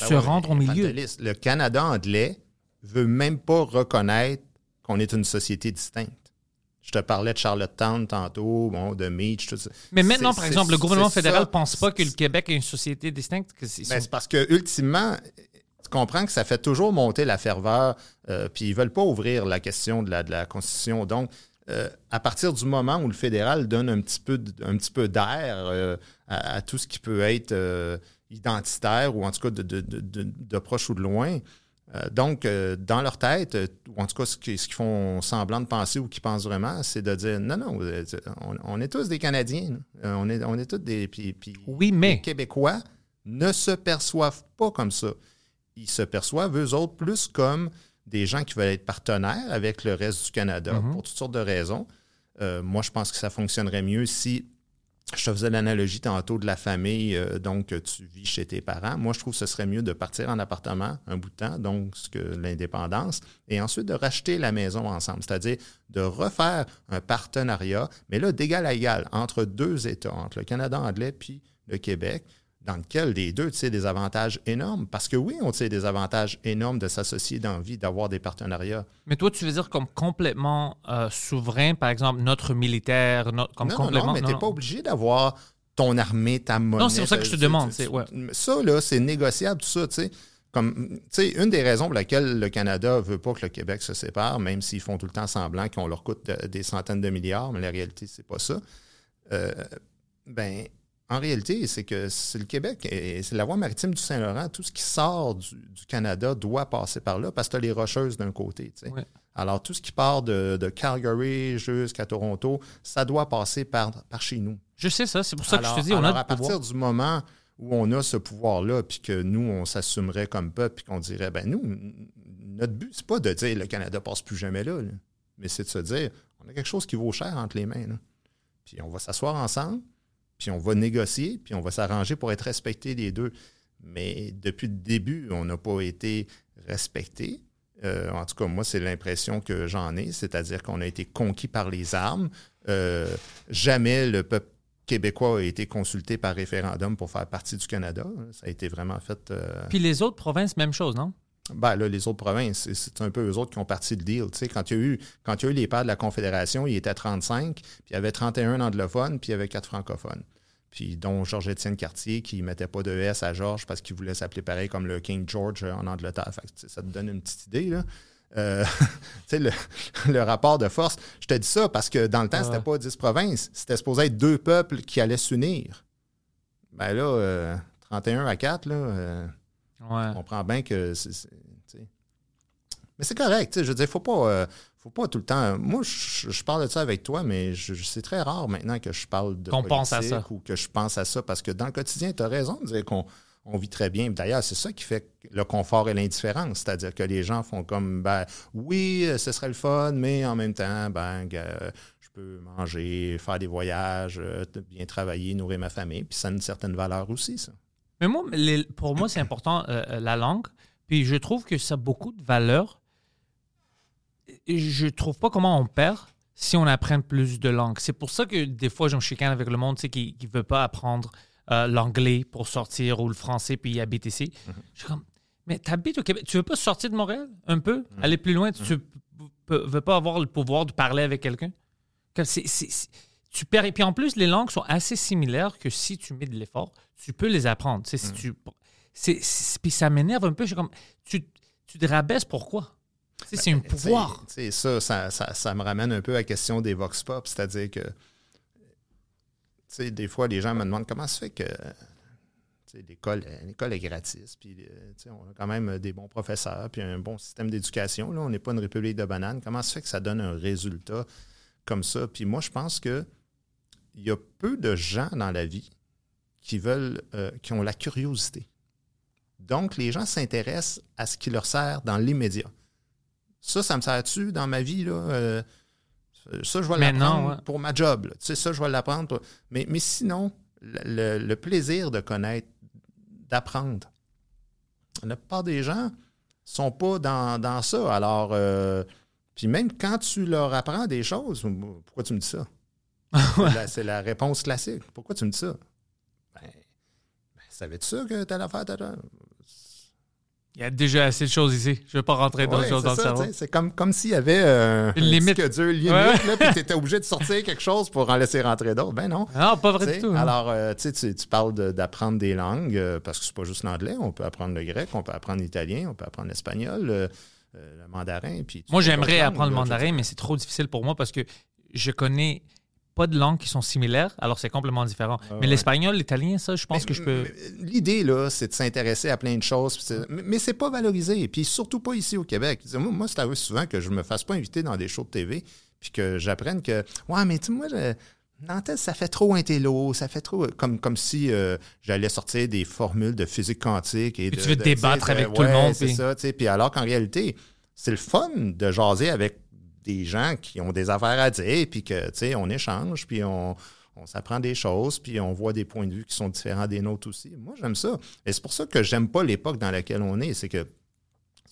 Ben se ouais, rendre au milieu. Le Canada anglais veut même pas reconnaître qu'on est une société distincte. Je te parlais de Charlottetown tantôt, bon, de Meach, tout ça. Mais maintenant, par exemple, le gouvernement fédéral ça. pense pas que le Québec est une société distincte. C'est- Ben, sont- c'est parce que ultimement, tu comprends que ça fait toujours monter la ferveur, euh, puis ils veulent pas ouvrir la question de la, de la Constitution. Donc, euh, à partir du moment où le fédéral donne un petit peu, de- un petit peu d'air euh, à, à tout ce qui peut être identitaire ou en tout cas de, de, de- de- de proche ou de loin, euh, donc, euh, dans leur tête, euh, ou en tout cas, ce qu'ils font semblant de penser ou qu'ils pensent vraiment, c'est de dire non, non, on, on est tous des Canadiens. on, est, on est tous des. puis- puis Oui, mais- Les Québécois ne se perçoivent pas comme ça. Ils se perçoivent, eux autres, plus comme des gens qui veulent être partenaires avec le reste du Canada pour toutes sortes de raisons. Moi, je pense que ça fonctionnerait mieux si je te faisais l'analogie tantôt de la famille, euh, donc euh, tu vis chez tes parents. Moi, je trouve que ce serait mieux de partir en appartement un bout de temps, donc ce que l'indépendance, et ensuite de racheter la maison ensemble, c'est-à-dire de refaire un partenariat, mais là, d'égal à égal, entre deux États, entre le Canada anglais puis le Québec, dans lequel les deux tirent des avantages énormes. Parce que oui, on tire des avantages énormes de s'associer dans la vie, d'avoir des partenariats. Mais toi, tu veux dire comme complètement euh, souverain, par exemple, notre militaire, comme non, complètement. non, mais tu n'es pas obligé d'avoir ton armée, ta monnaie. Non, c'est pour ça que je te Tu- demande, tu- c'est- ouais. Ça, là, c'est négociable, tout ça, tu sais. Comme, tu sais, une des raisons pour laquelle le Canada veut pas que le Québec se sépare, même s'ils font tout le temps semblant qu'on leur coûte de- des centaines de milliards, mais la réalité, c'est pas ça. Euh, ben, en réalité, c'est que c'est le Québec et c'est la voie maritime du Saint-Laurent. Tout ce qui sort du, du Canada doit passer par là parce que tu as les rocheuses d'un côté. Ouais. Alors, tout ce qui part de, de Calgary jusqu'à Toronto, ça doit passer par, par chez nous. Je sais ça, c'est pour ça alors, que je te dis, on alors, a à pouvoir. partir du moment où on a ce pouvoir-là, puis que nous, on s'assumerait comme peuple, puis qu'on dirait, ben nous, notre but, c'est pas de dire le Canada passe plus jamais là, là. mais c'est de se dire, on a quelque chose qui vaut cher entre les mains. là. Puis on va s'asseoir ensemble, puis on va négocier, puis on va s'arranger pour être respectés les deux. Mais depuis le début, on n'a pas été respectés. Euh, en tout cas, moi, c'est l'impression que j'en ai, c'est-à-dire qu'on a été conquis par les armes. Euh, jamais le peuple québécois a été consulté par référendum pour faire partie du Canada. Ça a été vraiment fait. euh, Puis les autres provinces, même chose, non? Ben là, les autres provinces, c'est- un peu eux autres qui ont parti le deal. Quand il y a eu, quand il y a eu les pères de la Confédération, il était 35, puis il y avait 31 anglophones, puis il y avait 4 francophones. Puis dont Georges-Étienne Cartier, qui ne mettait pas de S à Georges parce qu'il voulait s'appeler pareil comme le King George euh, en Angleterre. Fait que, ça te donne une petite idée, là. Euh, le, le rapport de force, je te dis ça parce que dans le temps, Ah c'était ouais. pas 10 provinces. C'était supposé être deux peuples qui allaient s'unir. Ben là, euh, 31 à 4, là, euh, Ouais. on comprend bien que. Mais c'est correct, je veux dire, faut pas, euh, faut pas tout le temps. Moi, je, je parle de ça avec toi, mais c'est très rare maintenant que je parle de Qu'on pense à ça. ou que je pense à ça parce que dans le quotidien, tu as raison de dire qu'on on vit très bien. D'ailleurs, c'est ça qui fait le confort et l'indifférence, c'est-à-dire que les gens font comme, ben oui, euh, ce serait le fun, mais en même temps, ben, je peux manger, faire des voyages, euh, bien travailler, nourrir ma famille, puis ça a une certaine valeur aussi, ça. Mais moi, les- pour moi, c'est important euh, euh, la langue. Puis je trouve que ça a beaucoup de valeur. Et Je trouve pas comment on perd si on apprend plus de langues. C'est pour ça que des fois, je me chicane avec le monde qui ne veut pas apprendre euh, l'anglais pour sortir ou le français puis habiter ici. Je suis comme, mais tu habites au Québec. Tu veux pas sortir de Montréal un peu? Aller plus loin? Tu ne veux pas avoir le pouvoir de parler avec quelqu'un? C'est- tu perds. Et puis en plus, les langues sont assez similaires que si tu mets de l'effort, tu peux les apprendre. Tu sais, si tu, c'est, c'est- puis ça m'énerve un peu. Je suis comme, tu, tu te rabaisses pourquoi? C'est un Tu sais, pouvoir. ça, ça, ça, ça me ramène un peu à la question des vox pop, c'est-à-dire que, des fois, les gens me demandent comment ça fait que l'école, l'école est gratis, puis euh, on a quand même des bons professeurs, puis un bon système d'éducation. Là, on n'est pas une république de bananes. Comment ça fait que ça donne un résultat comme ça? Puis moi, je pense que il y a peu de gens dans la vie qui veulent, euh, qui ont la curiosité. Donc, les gens s'intéressent à ce qui leur sert dans l'immédiat. Ça, ça me sert-tu dans ma vie? Là? Euh, ça, je vais l'apprendre ouais. pour ma job. là. Tu sais, ça, je vais l'apprendre. pour- Mais, mais sinon, le, le- le plaisir de connaître, d'apprendre. La plupart des gens sont pas dans, dans ça. Alors, euh, puis même quand tu leur apprends des choses, pourquoi tu me dis ça? C'est la- réponse classique. Pourquoi tu me dis ça? Ben, ben, savais-tu ça que tu allais faire? ta- Il y a déjà assez de choses ici. Je ne veux pas rentrer dans Ouais, les choses c'est dans le ça, cerveau. sais, C'est comme, comme s'il y avait euh, Une un limite. dur limite, Ouais. là, puis tu étais obligé de sortir quelque chose pour en laisser rentrer d'autres. Ben non. Non, pas vrai du tout. hein. Alors, euh, tu tu parles de- d'apprendre des langues, euh, parce que c'est pas juste l'anglais. On peut apprendre le grec, on peut apprendre l'italien, on peut apprendre l'espagnol, euh, le mandarin. Puis Moi, j'aimerais apprendre le mandarin, mais c'est trop difficile pour moi parce que je connais pas de langues qui sont similaires, alors c'est complètement différent. mais ouais. l'espagnol, l'italien, ça, je pense Mais- que je peux. mais L'idée, là, c'est de s'intéresser à plein de choses. Mais, mais c'est pas valorisé. Puis surtout pas ici au Québec. Moi, moi c'est arrivé souvent que je me fasse pas inviter dans des shows de TV, puis que j'apprenne que, ouais, mais tu moi, je- Nantes, ça fait trop intello, ça fait trop. Comme, comme si euh, j'allais sortir des formules de physique quantique. Et de- tu veux de- débattre avec tout le monde, C'est puis- ça, tu sais. Puis alors qu'en réalité, c'est le fun de jaser avec des gens qui ont des affaires à dire, puis que, tu sais, on échange, puis on, s'apprend des choses, puis on voit des points de vue qui sont différents des nôtres aussi. Moi, j'aime ça. Et c'est pour ça que j'aime pas l'époque dans laquelle on est. C'est que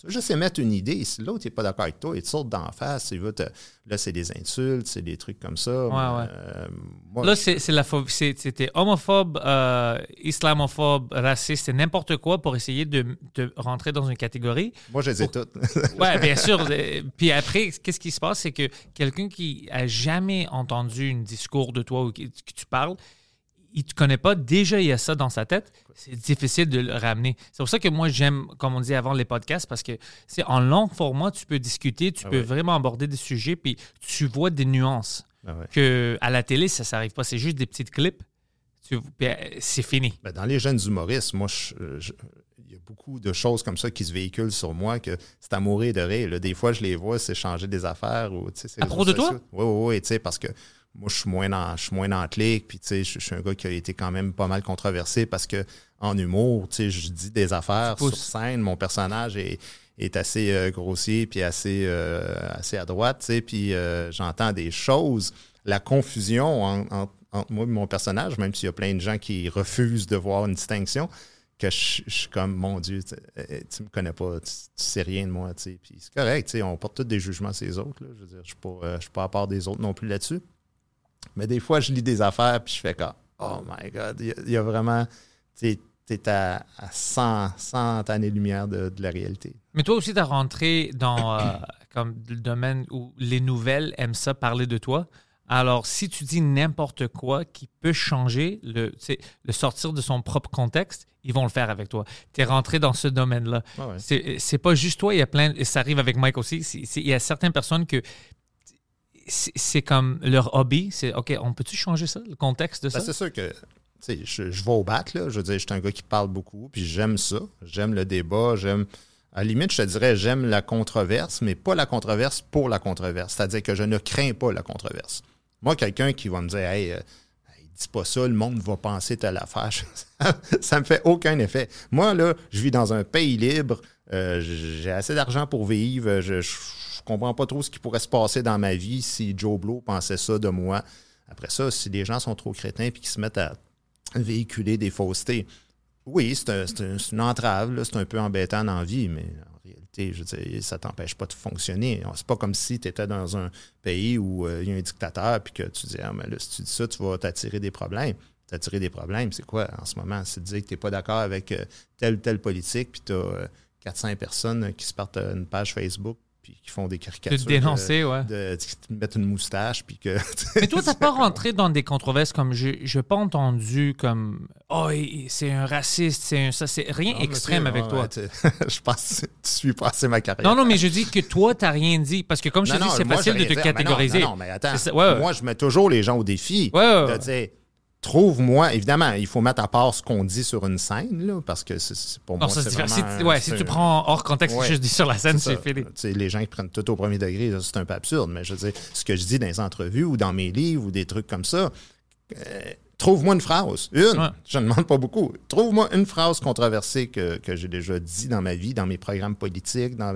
tu veux juste émettre une idée. Si l'autre n'est pas d'accord avec toi, il te saute d'en face. Il veut te- Là, c'est des insultes, c'est des trucs comme ça. Ouais, ouais. Euh, moi, Là, c'est la c'était homophobe, euh, islamophobe, raciste, c'est n'importe quoi pour essayer de, de rentrer dans une catégorie. moi, je les ai toutes. Ouais, bien sûr. Puis après, qu'est-ce qui se passe? C'est que quelqu'un qui a jamais entendu un discours de toi ou que tu parles, il te connaît pas. Déjà, il y a ça dans sa tête. C'est difficile de le ramener. C'est pour ça que moi, j'aime, comme on dit avant, les podcasts parce que c'est en long format, tu peux discuter, tu peux ouais. vraiment aborder des sujets, puis tu vois des nuances. Ah ouais. Que à la télé, ça s'arrive pas. C'est juste des petites clips. Puis, euh, c'est fini. Ben, dans les jeunes humoristes, moi, je- je- il y a beaucoup de choses comme ça qui se véhiculent sur moi que c'est à mourir de rire. là. Des fois, je les vois s'échanger des affaires. Ou, À propos de toi? Oui, oui, oui, tu sais, parce que moi, je suis moins dans, je suis moins dans le clic, puis tu sais, je, je suis un gars qui a été quand même pas mal controversé parce que en humour, tu sais, je dis des affaires sur scène, mon personnage est, est assez euh, grossier puis assez, euh, assez à droite, tu sais, puis euh, j'entends des choses, la confusion en- en- entre moi et mon personnage, même s'il y a plein de gens qui refusent de voir une distinction, que je, je suis comme, mon Dieu, tu, tu me connais pas, tu, tu sais rien de moi, tu sais. Puis c'est correct, tu sais, on porte tous des jugements sur les autres, là. Je veux dire, je suis pas, je suis pas à part des autres non plus là-dessus. Mais des fois, je lis des affaires, puis je fais comme, oh my God, il y a, il y a vraiment, tu es à, à 100, 100 années-lumière de, de la réalité. Mais toi aussi, tu as rentré dans euh, comme le domaine où les nouvelles aiment ça parler de toi. Alors, si tu dis n'importe quoi qui peut changer, le, le sortir de son propre contexte, ils vont le faire avec toi. Tu es rentré dans ce domaine-là. Ah ouais. C'est pas juste toi, il y a plein, et ça arrive avec Mike aussi, il y a certaines personnes que c'est comme leur hobby, c'est OK, on peut-tu changer ça, le contexte de ça? Ben, c'est sûr que je, je vais au bat, là. Je veux dire, je suis un gars qui parle beaucoup, puis j'aime ça. J'aime le débat, j'aime. À la limite, je te dirais, j'aime la controverse, mais pas la controverse pour la controverse. C'est-à-dire que je ne crains pas la controverse. Moi, quelqu'un qui va me dire, hey, euh, dis pas ça, le monde va penser telle affaire, ça, ça me fait aucun effet. Moi, là, je vis dans un pays libre, euh, j'ai assez d'argent pour vivre, je, je, je comprends pas trop ce qui pourrait se passer dans ma vie si Joe Blow pensait ça de moi. Après ça, si les gens sont trop crétins et qu'ils se mettent à véhiculer des faussetés, oui, c'est un- c'est un- c'est une entrave, c'est un peu embêtant dans la vie, mais en réalité, je veux dire, ça t'empêche pas de fonctionner. C'est pas comme si tu étais dans un pays où euh, il y a un dictateur puis que tu dis, ah, mais là, si tu dis ça, tu vas t'attirer des problèmes. T'attirer des problèmes, c'est quoi en ce moment? C'est de dire que tu n'es pas d'accord avec euh, telle ou telle politique, puis tu as 400 personnes qui se partent une page Facebook puis qui font des caricatures. De te dénoncer, ouais. De, qui te mettent une moustache, puis que. Mais toi, t'as pas rentré dans des controverses comme je n'ai pas entendu comme oh c'est un raciste, c'est un ça, c'est rien Non, extrême avec toi. ouais, je pense que tu suis pas assez ma carrière. Non, non, mais je dis que toi, t'as rien dit. Parce que comme je te Non, dis, c'est facile de te. Ah, mais non, catégoriser. Non, non, mais attends. Ouais, ouais. Moi, je mets toujours les gens au défi. Ouais, ouais. De trouve-moi, évidemment, il faut mettre à part ce qu'on dit sur une scène, là, parce que c'est- pour Non, moi, ça, vraiment Si, ouais, si tu prends hors contexte Ouais. ce que je dis sur la scène, C'est fini. Les gens qui prennent tout au premier degré, c'est un peu absurde, mais je veux dire, ce que je dis dans les entrevues ou dans mes livres ou des trucs comme ça, euh, trouve-moi une phrase. Une. Ouais. Je ne demande pas beaucoup. Trouve-moi une phrase controversée que, que j'ai déjà dit dans ma vie, dans mes programmes politiques. Dans,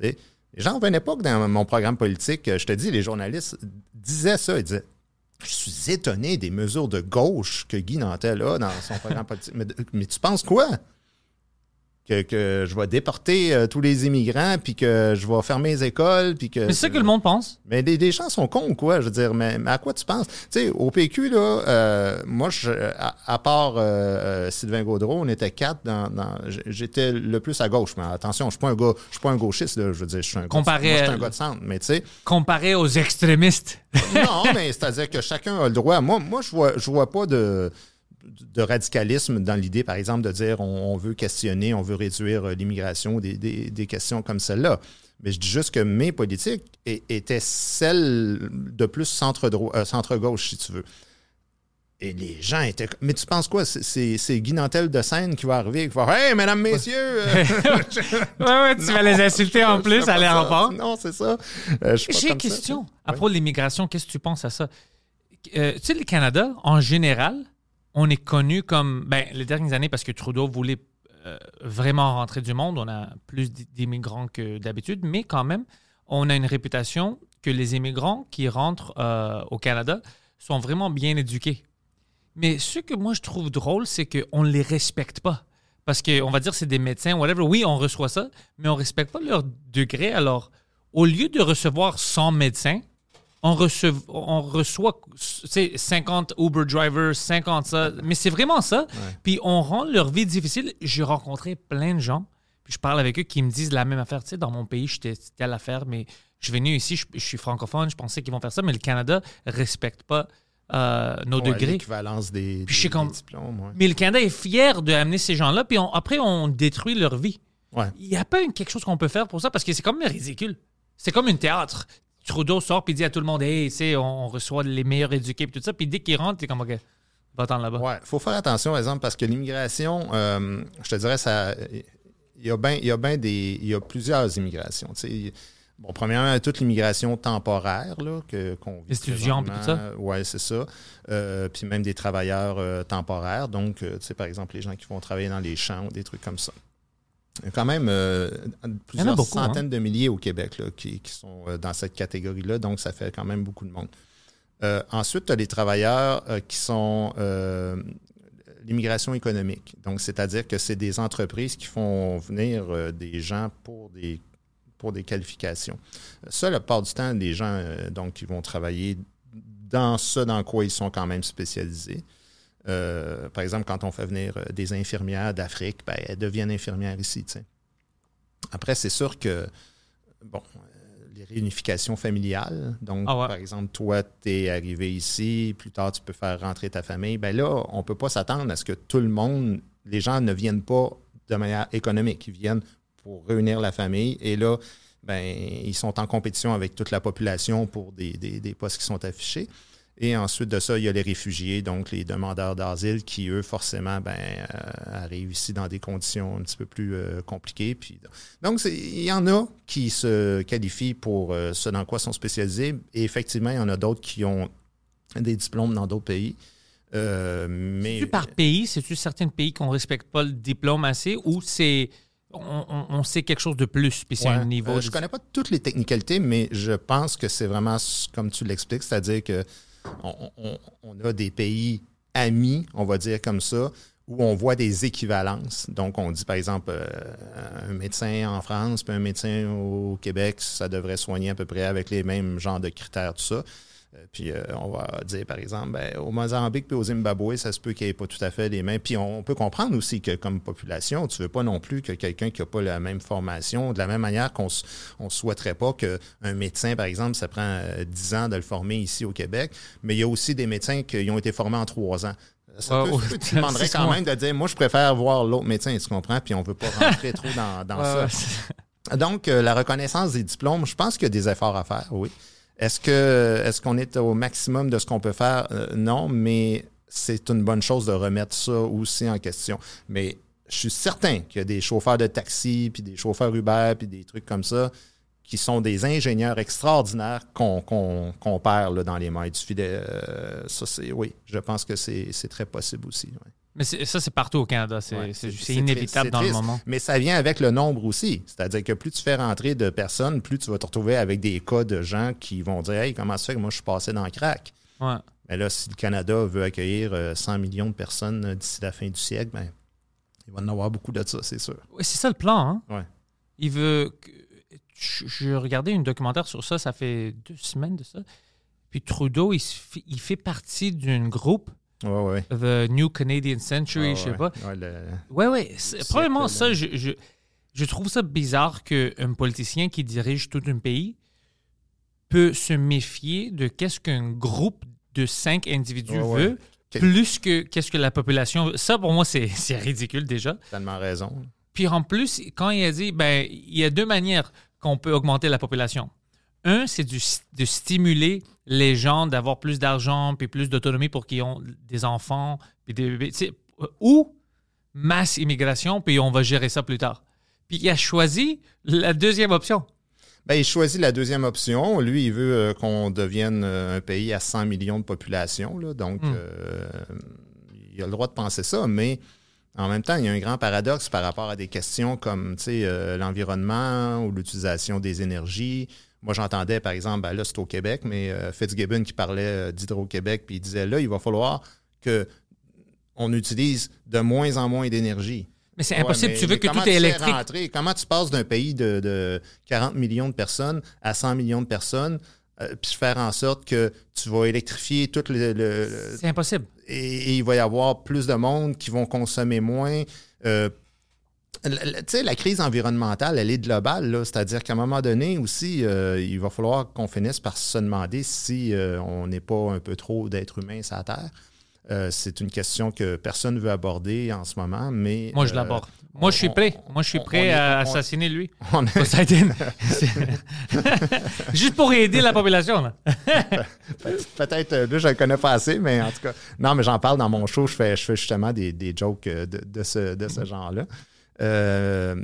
les gens revenaient pas que dans mon programme politique, je te dis, les journalistes disaient ça. Ils disaient Je suis étonné des mesures de gauche que Guy Nantel a dans son programme politique. Mais, mais tu penses quoi? Que, que je vais déporter euh, tous les immigrants, puis que je vais fermer les écoles, puis que... Mais c'est ça que le monde pense. Mais des, des gens sont cons quoi? Je veux dire, mais, mais à quoi tu penses? Tu sais, au PQ, là, euh, moi, je, à, à part euh, euh, Sylvain Gaudreau, on était quatre dans. dans- J'étais le plus à gauche. Mais attention, je suis pas un gars, je suis pas un gauchiste, là. Je veux dire, je suis un gars. Comparé moi, je suis à- un gars de centre. Mais tu sais, Comparé aux extrémistes. non, mais c'est-à-dire que chacun a le droit. Moi, moi je vois, je vois pas de, de radicalisme dans l'idée, par exemple, de dire on, on veut questionner, on veut réduire euh, l'immigration, des, des- des questions comme celle-là. Mais je dis juste que mes politiques étaient celles de plus centre-gauche, centre-gauche, si tu veux. Et les gens étaient. Mais tu penses quoi? C'est- Guy Nantel de Seine qui va arriver et qui va dire Hey, mesdames, messieurs! euh, Ouais, ouais, tu vas les insulter en plus à part. Non, c'est ça. Euh, J'ai une ça. question à propos de l'immigration. Qu'est-ce que tu penses à ça? Euh, tu sais, le Canada, en général, on est connu comme. Ben, les dernières années, parce que Trudeau voulait euh, vraiment rentrer du monde, on a plus d'immigrants que d'habitude, mais quand même, on a une réputation que les immigrants qui rentrent euh, au Canada sont vraiment bien éduqués. Mais ce que moi je trouve drôle, c'est qu'on ne les respecte pas. Parce qu'on va dire c'est des médecins, whatever. Oui, on reçoit ça, mais on ne respecte pas leur degré. Alors, au lieu de recevoir 100 médecins, on, rece- on reçoit tu sais, 50 Uber drivers, 50 ça. Mais c'est vraiment ça. Puis on rend leur vie difficile. J'ai rencontré plein de gens, puis je parle avec eux qui me disent la même affaire. Tu sais, dans mon pays, j'étais telle affaire, mais je suis venu ici, je, je suis francophone, je pensais qu'ils vont faire ça, mais le Canada respecte pas euh, nos Ouais, degrés. L'équivalence des, des- comme- des diplômes. ouais. Mais le Canada est fier d'amener ces gens-là, puis on- après, on détruit leur vie. Ouais. Il n'y a pas une- quelque chose qu'on peut faire pour ça, parce que c'est comme ridicule. C'est comme une théâtre. Trudeau sort puis dit à tout le monde, hey, tu sais, on reçoit les meilleurs éduqués, puis tout ça. Puis dès qu'il rentre, t'es comme, OK, va-t'en là-bas. Ouais, faut faire attention, par exemple, parce que l'immigration, euh, je te dirais, ça, il y a bien, bien des, il y a plusieurs immigrations. tu sais. Bon, premièrement, toute l'immigration temporaire là, que qu'on vit étudiants, puis tout ça. Oui, c'est ça. Euh, puis même des travailleurs euh, temporaires. Donc, tu sais, par exemple, les gens qui vont travailler dans les champs ou des trucs comme ça. Il y a quand même euh, plusieurs beaucoup, hein. centaines de milliers au Québec là, qui, qui sont euh, dans cette catégorie-là. Donc, ça fait quand même beaucoup de monde. Euh, ensuite, tu as les travailleurs euh, qui sont l'immigration économique. Donc, c'est-à-dire que c'est des entreprises qui font venir des gens pour des, pour des qualifications. Ça, la plupart du temps, des gens donc, qui vont travailler dans ce dans quoi ils sont quand même spécialisés. Euh, par exemple, quand on fait venir euh, des infirmières d'Afrique, ben, elles deviennent infirmières ici. Après, c'est sûr que, bon, euh, les réunifications familiales, donc, Ah ouais. par exemple, toi, tu es arrivé ici, plus tard, tu peux faire rentrer ta famille, ben là, on ne peut pas s'attendre à ce que tout le monde, les gens ne viennent pas de manière économique, ils viennent pour réunir la famille, et là, ben, ils sont en compétition avec toute la population pour des, des- des postes qui sont affichés. Et ensuite de ça, il y a les réfugiés, donc les demandeurs d'asile qui, eux, forcément, ben, euh, arrivent ici dans des conditions un petit peu plus euh, compliquées. Puis, donc, il y en a qui se qualifient pour euh, ce dans quoi sont spécialisés. Et effectivement, il y en a d'autres qui ont des diplômes dans d'autres pays. Mais C'est-tu par pays? C'est-tu certains pays qu'on respecte pas le diplôme assez ou c'est. On, on- sait quelque chose de plus, puis c'est Ouais. un niveau. Je connais pas toutes les technicalités, mais je pense que c'est vraiment comme tu l'expliques, c'est-à-dire que on, a des pays amis, on va dire comme ça, où on voit des équivalences. Donc, on dit par exemple euh, un médecin en France, puis un médecin au Québec, ça devrait soigner à peu près avec les mêmes genres de critères, tout ça. Euh, Puis euh, on va dire, par exemple, ben, au Mozambique puis au Zimbabwe, ça se peut qu'il n'y ait pas tout à fait les mêmes. Puis on peut comprendre aussi que comme population, tu veux pas non plus que quelqu'un qui n'a pas la même formation, de la même manière qu'on ne souhaiterait pas qu'un médecin, par exemple, ça prend euh, 10 ans de le former ici au Québec, mais il y a aussi des médecins qui ont été formés en 3 ans. Ça Ouais, peut- tu demanderais quand même de dire, moi, je préfère voir l'autre médecin, tu comprends, puis on veut pas rentrer trop dans, ça. Donc, euh, la reconnaissance des diplômes, je pense qu'il y a des efforts à faire, oui. Est-ce que est-ce qu'on est au maximum de ce qu'on peut faire? Euh, non, mais c'est une bonne chose de remettre ça aussi en question. Mais je suis certain qu'il y a des chauffeurs de taxi, puis des chauffeurs Uber, puis des trucs comme ça, qui sont des ingénieurs extraordinaires qu'on perd là, dans les mailles du filet. Euh, ça, c'est oui, je pense que c'est c'est très possible aussi. ouais. Mais ça, c'est partout au Canada. C'est Ouais, inévitable dans le moment. Mais ça vient avec le nombre aussi. C'est-à-dire que plus tu fais rentrer de personnes, plus tu vas te retrouver avec des cas de gens qui vont dire Hey, comment ça fait que moi je suis passé dans le crack? Ouais. Mais là, si le Canada veut accueillir euh, 100 millions de personnes euh, d'ici la fin du siècle, ben, il va en avoir beaucoup de ça, c'est sûr. C'est ça le plan. Hein? Ouais. Il veut. Je, regardais un documentaire sur ça, ça fait deux semaines de ça. Puis Trudeau, il, il fait partie d'un groupe, Ouais, ouais. The New Canadian Century, Ouais, je sais pas. Ouais, le- Ouais, Probablement ça, je, je, je trouve ça bizarre qu'un politicien qui dirige tout un pays peut se méfier de qu'est-ce qu'un groupe de cinq individus veut, plus que qu'est-ce que la population veut. Ça, pour moi, c'est c'est ridicule déjà. tellement raison. Puis en plus, quand il a dit, ben, il y a deux manières qu'on peut augmenter la population. Un, c'est de stimuler les gens d'avoir plus d'argent puis plus d'autonomie pour qu'ils aient des enfants puis des bébés. Sais, Ou masse immigration, puis on va gérer ça plus tard. Puis il a choisi la deuxième option. Ben, il choisit la deuxième option. Lui, il veut euh, qu'on devienne euh, un pays à 100 millions de population. là. Donc, Hmm. euh, il a le droit de penser ça, mais en même temps, il y a un grand paradoxe par rapport à des questions comme euh, l'environnement ou l'utilisation des énergies. Moi, j'entendais, par exemple, ben là, c'est au Québec, mais euh, Fitzgibbon qui parlait euh, d'Hydro-Québec, puis il disait là, il va falloir que on utilise de moins en moins d'énergie. Mais c'est Ouais, impossible. mais- tu veux que tout est électrique? rentrer? Comment tu passes d'un pays de, de 40 millions de personnes à 100 millions de personnes, euh, puis faire en sorte que tu vas électrifier tout le, C'est impossible. et, et il va y avoir plus de monde qui vont consommer moins. Euh, tu sais, la crise environnementale, elle est globale. C'est-à-dire qu'à un moment donné aussi, euh, il va falloir qu'on finisse par se demander si euh, on n'est pas un peu trop d'êtres humains sur la Terre. Euh, c'est une question que personne ne veut aborder en ce moment, mais... Moi, je l'aborde. Moi, je suis prêt. Moi, je suis prêt est- à assassiner lui. on-. C'est- Juste pour aider la population. Peut-être, là, je ne connais pas assez, mais en tout cas, non, mais j'en parle dans mon show. Je fais, je fais justement des, des jokes de, de ce, de ce genre-là. Euh,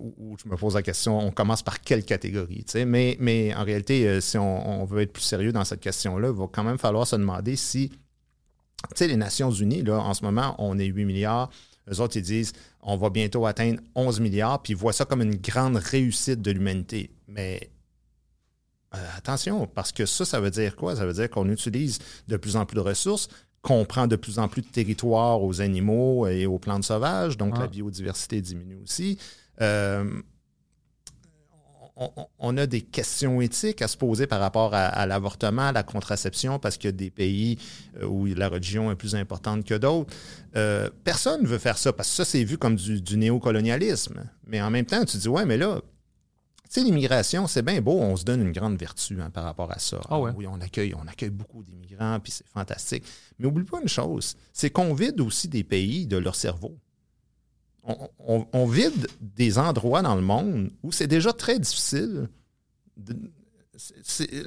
où, je me pose la question, on commence par quelle catégorie? Mais, en réalité, euh, si on, on veut être plus sérieux dans cette question-là, il va quand même falloir se demander si, tu sais, les Nations Unies, là, en ce moment, on est 8 milliards. Eux autres, ils disent, on va bientôt atteindre 11 milliards, puis ils voient ça comme une grande réussite de l'humanité. Mais euh, attention, parce que ça, ça veut dire quoi? Ça veut dire qu'on utilise de plus en plus de ressources, qu'on prend de plus en plus de territoire aux animaux et aux plantes sauvages, donc la biodiversité diminue aussi. Euh, on, a des questions éthiques à se poser par rapport à, à l'avortement, à la contraception, parce qu'il y a des pays euh, où la religion est plus importante que d'autres. Euh, personne ne veut faire ça, parce que ça, c'est vu comme du, du néocolonialisme. Mais en même temps, tu dis, ouais, mais là, tu sais, l'immigration, c'est bien beau, on se donne une grande vertu hein, par rapport à ça. Ah ouais. Oui, on accueille, on accueille beaucoup d'immigrants, puis c'est fantastique. Mais oublie pas une chose, c'est qu'on vide aussi des pays de leur cerveau. On, on- on vide des endroits dans le monde où c'est déjà très difficile. de-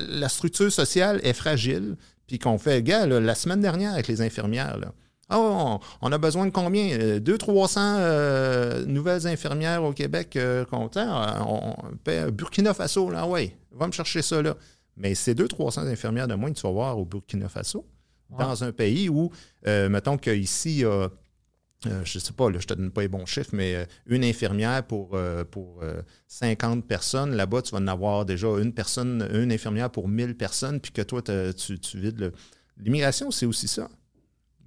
la structure sociale est fragile, puis qu'on fait, gars, là, la semaine dernière avec les infirmières, là, ah, on, a besoin de combien? Euh, 200-300 euh, nouvelles infirmières au Québec euh, comptant. Euh, On, on Burkina Faso, là, ouais, va me chercher ça là. Mais c'est 200-300 infirmières de moins que tu vas voir au Burkina Faso, dans un pays où, euh, mettons qu'ici, il y a, euh, je sais pas, là, je te donne pas les bons chiffres, mais euh, une infirmière pour, euh, pour euh, 50 personnes. Là-bas, tu vas en avoir déjà une personne, une infirmière pour 1000 personnes, puis que toi, tu, tu vides le. L'immigration, c'est aussi ça.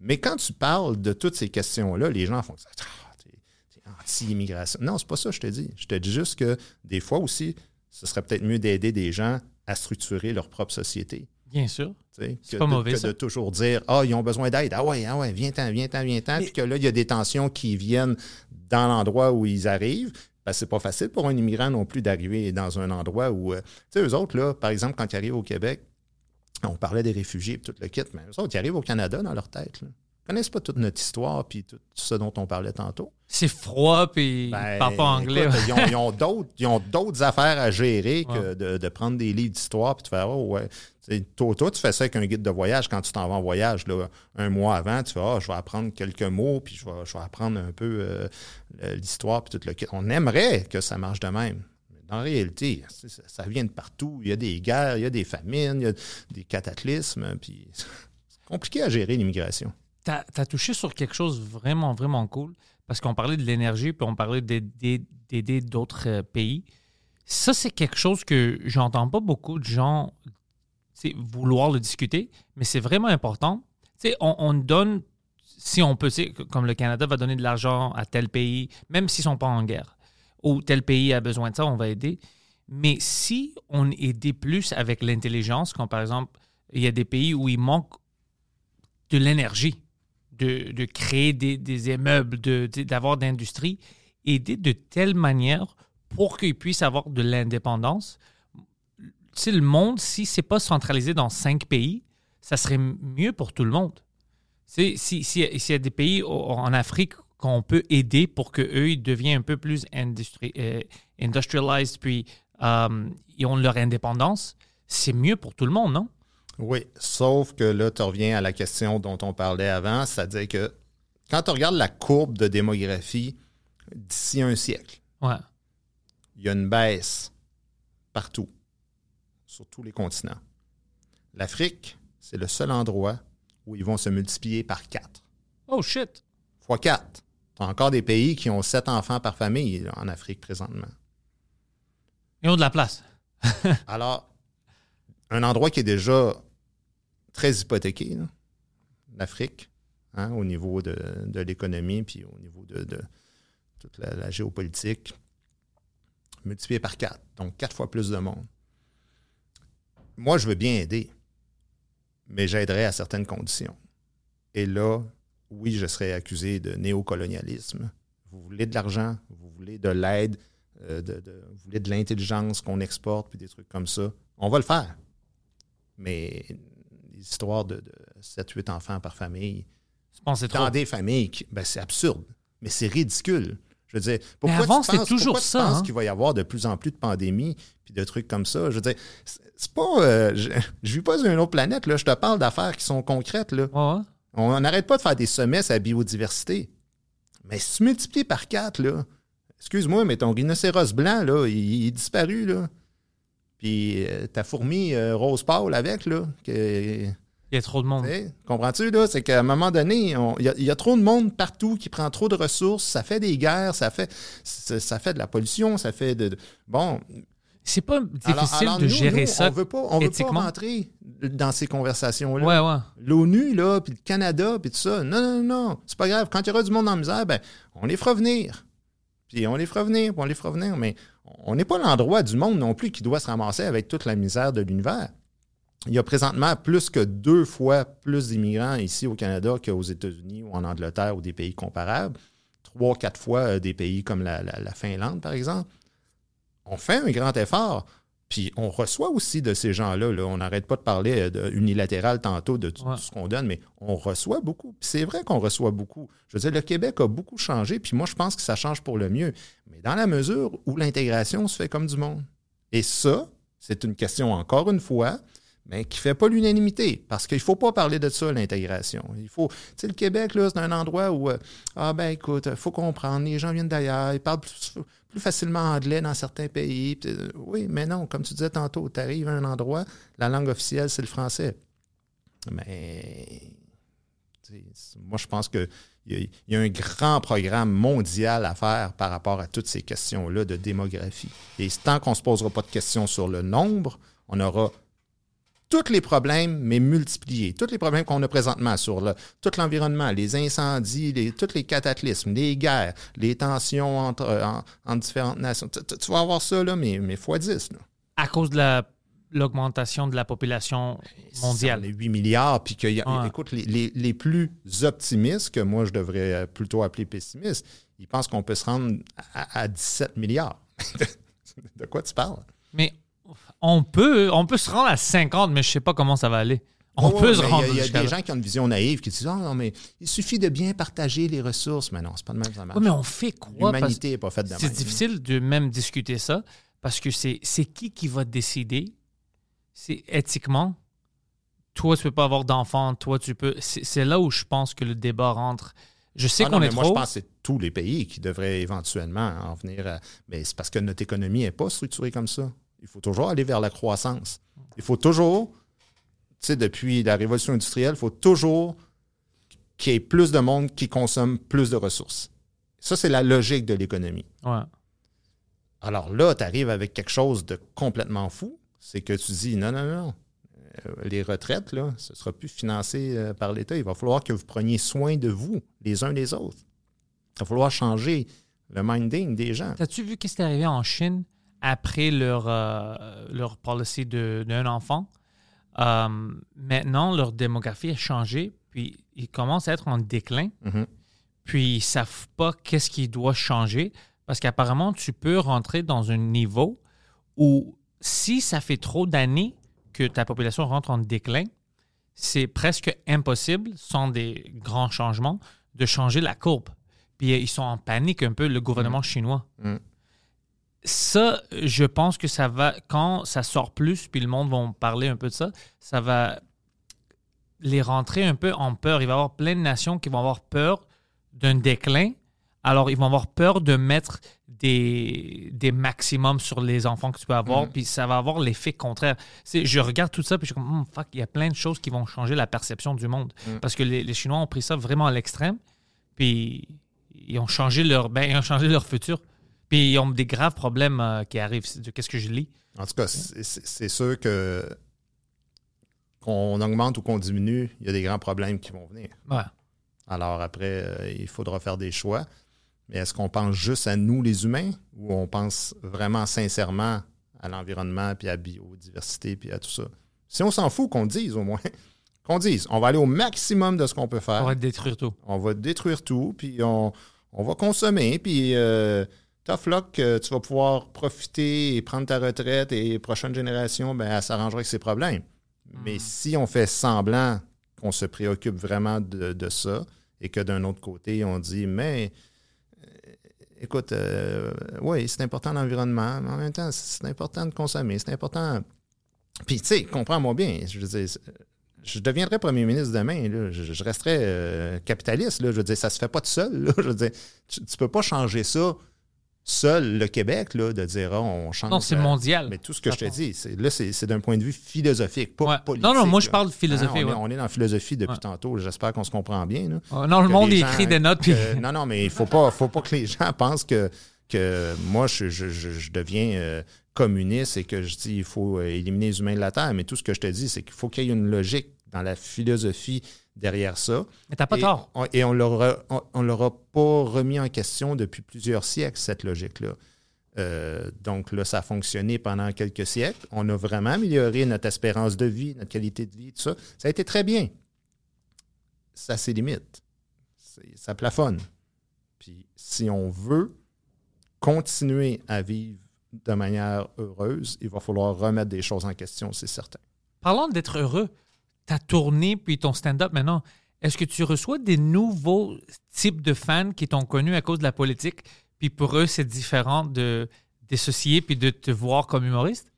Mais quand tu parles de toutes ces questions-là, les gens font ça. Ah, t'es- anti-immigration. Non, c'est pas ça, que je te dis. Je te dis juste que des fois aussi, ce serait peut-être mieux d'aider des gens à structurer leur propre société. Bien sûr. C'est que pas de, mauvais, que ça. de toujours dire Ah, ils ont besoin d'aide. Ah ouais, ah ouais, viens-t'en, viens-t'en, viens-t'en. Puis que là, il y a des tensions qui viennent dans l'endroit où ils arrivent. Parce que c'est pas facile pour un immigrant non plus d'arriver dans un endroit où. euh, tu sais, eux autres, là, par exemple, quand ils arrivent au Québec, on parlait des réfugiés et tout le kit, mais eux autres, ils arrivent au Canada dans leur tête. Là. Connaissent pas toute notre histoire puis tout ce dont on parlait tantôt. C'est froid, puis Ben, ils parlent pas anglais. écoute, ils ont, ils ont d'autres, ils ont d'autres affaires à gérer que de, de prendre des livres d'histoire puis de faire Oh, ouais. Toi, toi, tu fais ça avec un guide de voyage quand tu t'en vas en voyage là, un mois avant. Tu fais Ah, je vais apprendre quelques mots puis je vais, je vais apprendre un peu euh, l'histoire puis tout le kit. On aimerait que ça marche de même. La réalité, ça, vient de partout. Il y a des guerres, il y a des famines, il y a des cataclysmes. Puis c'est compliqué à gérer l'immigration. Tu as, touché sur quelque chose vraiment, vraiment cool parce qu'on parlait de l'énergie puis on parlait d'aider d'autres euh, pays. Ça, c'est quelque chose que j'entends pas beaucoup de gens vouloir le discuter, mais c'est vraiment important. On, on donne, si on peut, comme le Canada va donner de l'argent à tel pays, même s'ils sont pas en guerre, ou tel pays a besoin de ça, on va aider. Mais si on aidait plus avec l'intelligence, comme par exemple, il y a des pays où il manque de l'énergie, de, de créer des, des immeubles, de- de- d'avoir d'industrie, aider de telle manière pour qu'ils puissent avoir de l'indépendance. Sais, le monde, si c'est pas centralisé dans cinq pays, ça serait mieux pour tout le monde. Sais, si- si- S'il y a des pays en Afrique qu'on peut aider pour qu'eux, ils deviennent un peu plus industri euh, industrialized, puis euh, ils ont leur indépendance, c'est mieux pour tout le monde, non? Oui, sauf que là, tu reviens à la question dont on parlait avant, c'est-à-dire que quand tu regardes la courbe de démographie d'ici un siècle, Ouais. il y a une baisse partout, sur tous les continents. L'Afrique, c'est le seul endroit où ils vont se multiplier par quatre. Oh shit! Fois quatre. Tu as encore des pays qui ont sept enfants par famille là, en Afrique présentement. Ils ont de la place. Alors, un endroit qui est déjà très hypothéqué, l'Afrique, hein, au niveau de, de l'économie, puis au niveau de, de toute la, la géopolitique, multiplié par quatre, donc quatre fois plus de monde. Moi, je veux bien aider, mais j'aiderai à certaines conditions. Et là, oui, je serai accusé de néocolonialisme. Vous voulez de l'argent, vous voulez de l'aide, euh, de, de- vous voulez de l'intelligence qu'on exporte, puis des trucs comme ça. On va le faire. Mais les histoires de, de 7-8 enfants par famille, trop. dans des familles, ben, c'est absurde, mais c'est ridicule. Je veux dire, pourquoi avant, tu penses, toujours pourquoi tu ça, penses hein? qu'il va y avoir de plus en plus de pandémies puis de trucs comme ça? Je veux dire, c'est pas. euh, je, je vis pas sur une autre planète, là. Je te parle d'affaires qui sont concrètes, là. Ouais. On n'arrête pas de faire des sommets sur la biodiversité. Mais si tu multiplies par quatre, là, excuse-moi, mais ton rhinocéros blanc, là, il, est disparu, là. Puis euh, ta fourmi euh, rose pâle avec, là, que, Il y a trop de monde. Comprends-tu, là? C'est qu'à un moment donné, on- il y, a- il y a trop de monde partout qui prend trop de ressources, ça fait des guerres, ça fait, ça, ça fait de la pollution, ça fait de. de- bon. C'est pas difficile alors- alors de nous, gérer nous, ça On veut pas, on veut pas rentrer dans ces conversations-là. Ouais, ouais. L'ONU, là, puis le Canada, puis tout ça. Non, non, non, c'est pas grave. Quand il y aura du monde en misère, ben, on les fera venir. Puis on les fera venir, puis on les fera venir. Mais on n'est pas l'endroit du monde non plus qui doit se ramasser avec toute la misère de l'univers. Il y a présentement plus que deux fois plus d'immigrants ici au Canada qu'aux États-Unis ou en Angleterre ou des pays comparables. Trois, quatre fois euh, des pays comme la, la- la Finlande, par exemple. On fait un grand effort. Puis on reçoit aussi de ces gens-là. là. On n'arrête pas de parler euh, de unilatéral tantôt de tout Ouais. ce qu'on donne, mais on reçoit beaucoup. Puis c'est vrai qu'on reçoit beaucoup. Je veux dire, le Québec a beaucoup changé, puis moi, je pense que ça change pour le mieux. Mais dans la mesure où l'intégration se fait comme du monde. Et ça, c'est une question, encore une fois, mais qui ne fait pas l'unanimité. Parce qu'il ne faut pas parler de ça, l'intégration. Il faut. Tu sais, le Québec, là, c'est un endroit où. euh, ah, ben écoute, il faut comprendre, les gens viennent d'ailleurs, ils parlent plus, plus facilement anglais dans certains pays. Euh, oui, mais non, comme tu disais tantôt, tu arrives à un endroit, la langue officielle, c'est le français. Mais. Moi, je pense qu'il y a un grand programme mondial à faire par rapport à toutes ces questions-là de démographie. Et tant qu'on ne se posera pas de questions sur le nombre, on aura tous les problèmes, mais multipliés. Tous les problèmes qu'on a présentement sur le, tout l'environnement, les incendies, les, tous les cataclysmes, les guerres, les tensions entre, euh, en- entre différentes nations. Tu, vas avoir ça, là, mais, mais fois 10. Là. À cause de la l'augmentation de la population mondiale. Les 8 milliards, puis qu'il y a, Ouais. écoute, les, les- les plus optimistes, que moi je devrais euh, plutôt appeler pessimistes, ils pensent qu'on peut se rendre à, à 17 milliards. de quoi tu parles? Mais on peut, on peut se rendre à 50, mais je sais pas comment ça va aller. On Ouais, peut se rendre Il y a, il y a jusqu'à des là. gens qui ont une vision naïve qui disent Ah non, mais il suffit de bien partager les ressources. Mais non, c'est pas de même que ça marche. Mais on fait quoi? L'humanité n'est pas faite de. C'est difficile de même discuter ça parce que c'est qui qui va décider? C'est éthiquement. Toi, tu peux pas avoir d'enfant. Toi, tu peux. C'est là où je pense que le débat rentre. Je sais Ah qu'on mais est moi, trop. je pense que c'est tous les pays qui devraient éventuellement en venir à. Mais c'est parce que notre économie n'est pas structurée comme ça. Il faut toujours aller vers la croissance. Il faut toujours, tu sais, depuis la révolution industrielle, il faut toujours qu'il y ait plus de monde qui consomme plus de ressources. Ça, c'est la logique de l'économie. Ouais. Alors là, tu arrives avec quelque chose de complètement fou. C'est que tu dis non, non, non. euh, Les retraites, là, ce ne sera plus financé euh, par l'État. Il va falloir que vous preniez soin de vous, les uns les autres. Il va falloir changer le minding des gens. T'as-tu vu qu'est-ce qui est arrivé en Chine? Après leur, euh, leur policy d'un enfant? Euh, maintenant, leur démographie a changé, puis ils commencent à être en déclin. Mhm. Puis ils savent pas qu'est-ce qui doit changer parce qu'apparemment, tu peux rentrer dans un niveau où si ça fait trop d'années que ta population rentre en déclin, c'est presque impossible, sans des grands changements, de changer la courbe. Puis euh, ils sont en panique un peu, le gouvernement chinois. Mm. Ça, je pense que ça va, quand ça sort plus, puis le monde va parler un peu de ça, ça va les rentrer un peu en peur. Il va y avoir plein de nations qui vont avoir peur d'un déclin. Alors, ils vont avoir peur de mettre des, des maximums sur les enfants que tu peux avoir, Mm. puis ça va avoir l'effet contraire. C'est- je regarde tout ça, puis je suis comme, Hmm, fuck, il y a plein de choses qui vont changer la perception du monde. Mm. Parce que les, les Chinois ont pris ça vraiment à l'extrême, puis ils ont changé leur, ben, ils ont changé leur futur. Puis ils ont des graves problèmes euh, qui arrivent. Qu'est-ce que je lis? En tout cas, c'est sûr que qu'on augmente ou qu'on diminue, il y a des grands problèmes qui vont venir. Ouais. Alors après, euh, il faudra faire des choix. Mais est-ce qu'on pense juste à nous, les humains, ou on pense vraiment sincèrement à l'environnement, puis à la biodiversité, puis à tout ça? Si on s'en fout, qu'on dise au moins. Qu'on dise, on va aller au maximum de ce qu'on peut faire. On va détruire tout. On va détruire tout, puis on, on va consommer, puis euh, tough luck, euh, tu vas pouvoir profiter et prendre ta retraite et les prochaines générations, ben, elle s'arrangera avec ses problèmes. Mais si on fait semblant qu'on se préoccupe vraiment de, de ça et que d'un autre côté, on dit, mais euh, écoute, euh, oui, c'est important l'environnement, mais en même temps, c'est important de consommer, c'est important. Puis, tu sais, comprends-moi bien, je veux dire, je deviendrai premier ministre demain, là. Je, je resterai euh, capitaliste. Là. Je veux dire, ça se fait pas tout seul. là. Je veux dire, tu, tu peux pas changer ça seul, le Québec, là, de dire ah, on change. Non, c'est euh, mondial. Mais tout ce que je te dis, c'est, là, c'est, c'est d'un point de vue philosophique, pas Ouais. politique. Non, non, moi, je parle de philosophie, Hein, on, ouais. est, on est dans la philosophie depuis Ouais. tantôt. J'espère qu'on se comprend bien. là. Oh, non, le monde gens- écrit des notes. Puis... que- non, non, mais il faut pas, faut pas que les gens pensent que, que moi, je, je- je- je deviens euh, communiste et que je dis il faut euh, éliminer les humains de la Terre. Mais tout ce que je te dis, c'est qu'il faut qu'il y ait une logique dans la philosophie derrière ça. Mais t'as pas et, tort. on- et on ne on, l'aura pas remis en question depuis plusieurs siècles, cette logique-là. Euh, donc là, ça a fonctionné pendant quelques siècles. On a vraiment amélioré notre espérance de vie, notre qualité de vie, tout ça. Ça a été très bien. Ça ses limites. Ça plafonne. Puis si on veut continuer à vivre de manière heureuse, il va falloir remettre des choses en question, c'est certain. Parlant d'être heureux, ta tournée puis ton stand-up maintenant, est-ce que tu reçois des nouveaux types de fans qui t'ont connu à cause de la politique, puis pour eux, c'est différent de dissocier puis de te voir comme humoriste?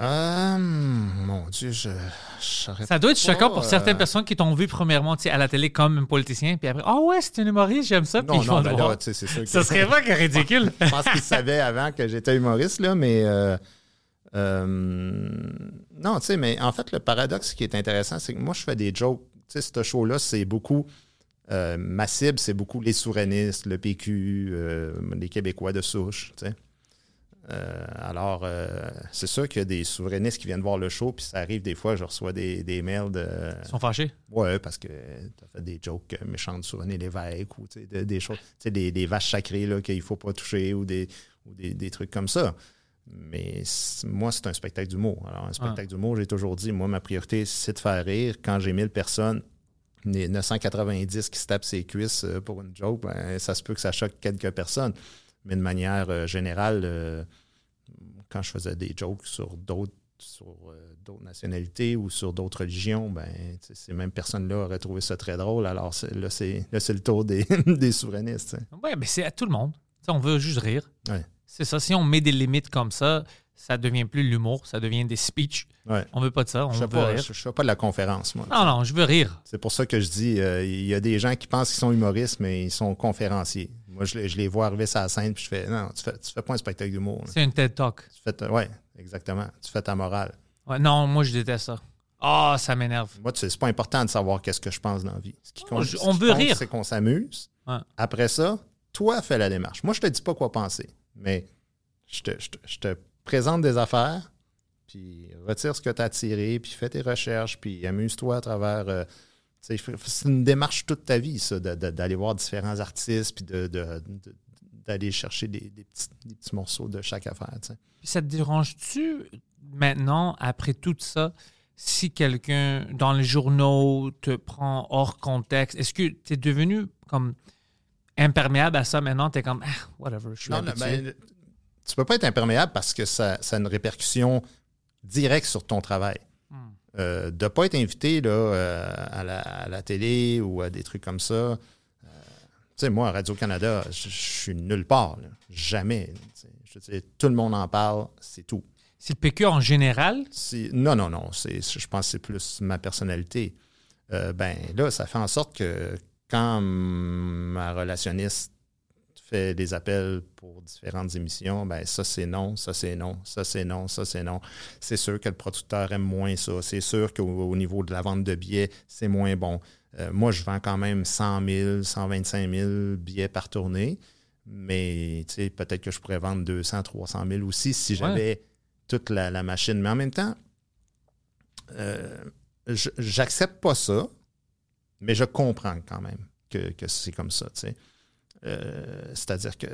Euh, mon Dieu, je. Ça doit être choquant pour euh, certaines personnes qui t'ont vu premièrement à la télé comme un politicien, puis après, ah ouais, c'est un humoriste, j'aime ça, puis Non, ils non, ben là, que. Ça serait pas que ridicule. Je pense qu'ils savaient avant que j'étais humoriste, là, mais. euh, euh, non, tu sais, mais en fait, le paradoxe qui est intéressant, c'est que moi, je fais des jokes. Tu sais, ce show-là, c'est beaucoup. euh, ma cible, c'est beaucoup les souverainistes, le PQ, euh, les Québécois de souche, tu sais. Euh, alors, euh, c'est sûr qu'il y a des souverainistes qui viennent voir le show, puis ça arrive des fois, je reçois des, des mails de. Ils sont fâchés? Ouais, parce que tu as fait des jokes euh, méchantes sur René Lévesque ou de- des choses, tu sais, des, des vaches sacrées là, qu'il ne faut pas toucher ou des, ou des, des trucs comme ça. Mais moi, c'est un spectacle d'humour. Alors, un spectacle d'humour, j'ai toujours dit, moi, ma priorité, c'est de faire rire. Quand j'ai 1000 personnes, les 990 qui se tapent ses cuisses euh, pour une joke, ben, ça se peut que ça choque quelques personnes. Mais de manière euh, générale, euh, quand je faisais des jokes sur d'autres sur d'autres nationalités ou sur d'autres religions, ben, ces mêmes personnes-là auraient trouvé ça très drôle. Alors là, c'est le tour des, des souverainistes. Ouais, mais c'est à tout le monde. On veut juste rire. Ouais. C'est ça. Si on met des limites comme ça, ça devient plus l'humour, ça devient des speeches. Ouais. On veut pas de ça, on Je veut ne fais, pas- rire. je- je fais pas de la conférence, moi. Non, non, je veux rire. C'est pour ça que je dis, euh, il y a des gens qui pensent qu'ils sont humoristes, mais ils sont conférenciers. Moi, je, les- je les vois arriver sur la scène, puis je fais, non, tu fais, tu fais pas un spectacle d'humour. C'est une TED Talk. Tu fais, ta- ouais, exactement. Tu fais ta morale. Ouais, non, moi, je déteste ça. Ah, ça m'énerve. Moi, tu sais, c'est pas important de savoir qu'est-ce que je pense dans la vie. Ce qui compte, ce on qui veut compte, rire. C'est qu'on s'amuse. Ouais. Après ça, toi, fais la démarche. Moi, je te dis pas quoi penser, mais je te, je te- présente des affaires, puis retire ce que tu as tiré, puis fais tes recherches, puis amuse-toi à travers. euh, c'est une démarche toute ta vie, ça, d'aller voir différents artistes, puis de, d'aller chercher des, petits, des petits morceaux de chaque affaire. ça te dérange-tu maintenant, après tout ça, si quelqu'un dans les journaux te prend hors contexte, est-ce que tu es devenu comme imperméable à ça maintenant? Tu es comme, ah, whatever, je suis Non, habitué. ben, tu peux pas être imperméable parce que ça, ça a une répercussion directe sur ton travail. Hmm. Euh, de ne pas être invité là, euh, à, la, à la télé ou à des trucs comme ça. euh, tu sais, moi, à Radio-Canada, je suis nulle part. là. Jamais. Je tout le monde en parle, c'est tout. C'est le PQ en général? Non, non, non. Je pense que c'est plus ma personnalité. Ben là, ça fait en sorte que quand ma relationniste fait des appels pour différentes émissions, ben ça c'est non, ça c'est non, ça c'est non, ça c'est non. C'est sûr que le producteur aime moins ça. C'est sûr qu'au au niveau de la vente de billets, c'est moins bon. Euh, moi, je vends quand même 100 000, 125 000 billets par tournée, mais peut-être que je pourrais vendre 200, 300 000 aussi si j'avais toute la, la machine. Mais en même temps, euh, je- j'accepte pas ça, mais je comprends quand même que, que c'est comme ça. tu sais. Euh, C'est-à-dire que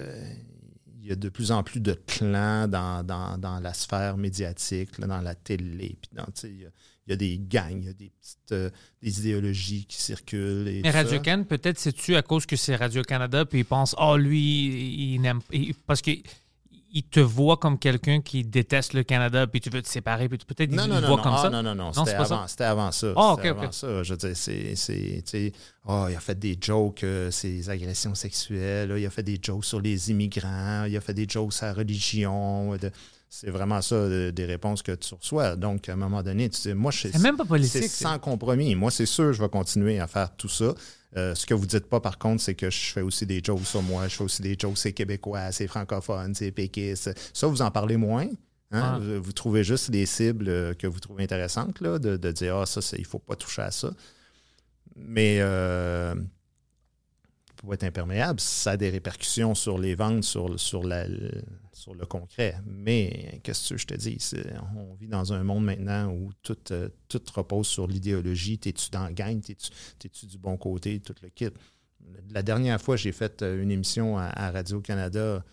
il y a de plus en plus de clans dans, dans- dans la sphère médiatique, là, dans la télé. puis dans, Il y, a- il y a des gangs, il y a des petites euh, des idéologies qui circulent. Et Mais. Radio-Can, peut-être c'est-tu à cause que c'est Radio-Canada, puis ils pensent, oh, lui, il n'aime il- Parce que il te voit comme quelqu'un qui déteste le Canada, puis tu veux te séparer, puis peut-être Non, non, te non, comme ah, ça. non, non, non, Non, c'était avant, c'était avant ça. Ah, C'était ok, ok. avant ça. Je veux dire, c'est, ah, il a fait des jokes, euh, ses agressions sexuelles, là, il a fait des jokes sur les immigrants, il a fait des jokes sur la religion. euh, de- c'est vraiment ça, euh, des réponses que tu reçois. Donc, à un moment donné, tu sais, moi, je C'est même pas politique. c'est sans compromis. Moi, c'est sûr, je vais continuer à faire tout ça. Euh, ce que vous dites pas, par contre, c'est que je fais aussi des jokes sur moi. Je fais aussi des jokes, c'est québécois, c'est francophone, c'est péquiste. Ça, vous en parlez moins. hein? Ah. Vous, trouvez juste des cibles euh, que vous trouvez intéressantes, là, de, de dire, ah, ça, il faut pas toucher à ça. Mais euh, pour être imperméable, ça a des répercussions sur les ventes, sur, sur, la, sur le concret. Mais qu'est-ce que je te dis? On vit dans un monde maintenant où tout, euh, repose sur l'idéologie. T'es-tu dans la gang? T'es-tu du bon côté? Tout le kit. La dernière fois, j'ai fait euh, une émission à, Radio-Canada.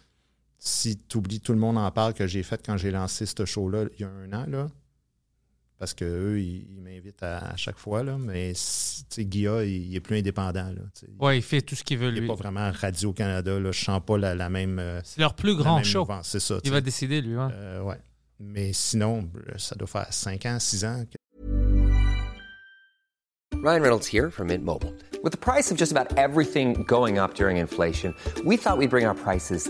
Si tu oublies, tout le monde en parle que j'ai fait quand j'ai lancé ce show-là il y a un an, parce qu'eux, ils, ils m'invitent à, à chaque fois, là, mais si- tu sais, Guilla, il, il est plus indépendant. Ouais, il fait tout ce qu'il veut, Il n'est pas vraiment Radio-Canada. Je sens pas la, la même. euh, C'est leur plus grand show. C'est ça. Il va décider, lui. hein. Euh, ouais. Mais sinon, euh, ça doit faire 5 ans, 6 ans. que- Ryan Reynolds here from Mint Mobile. With the price of just about everything going up during inflation, we thought we'd bring our prices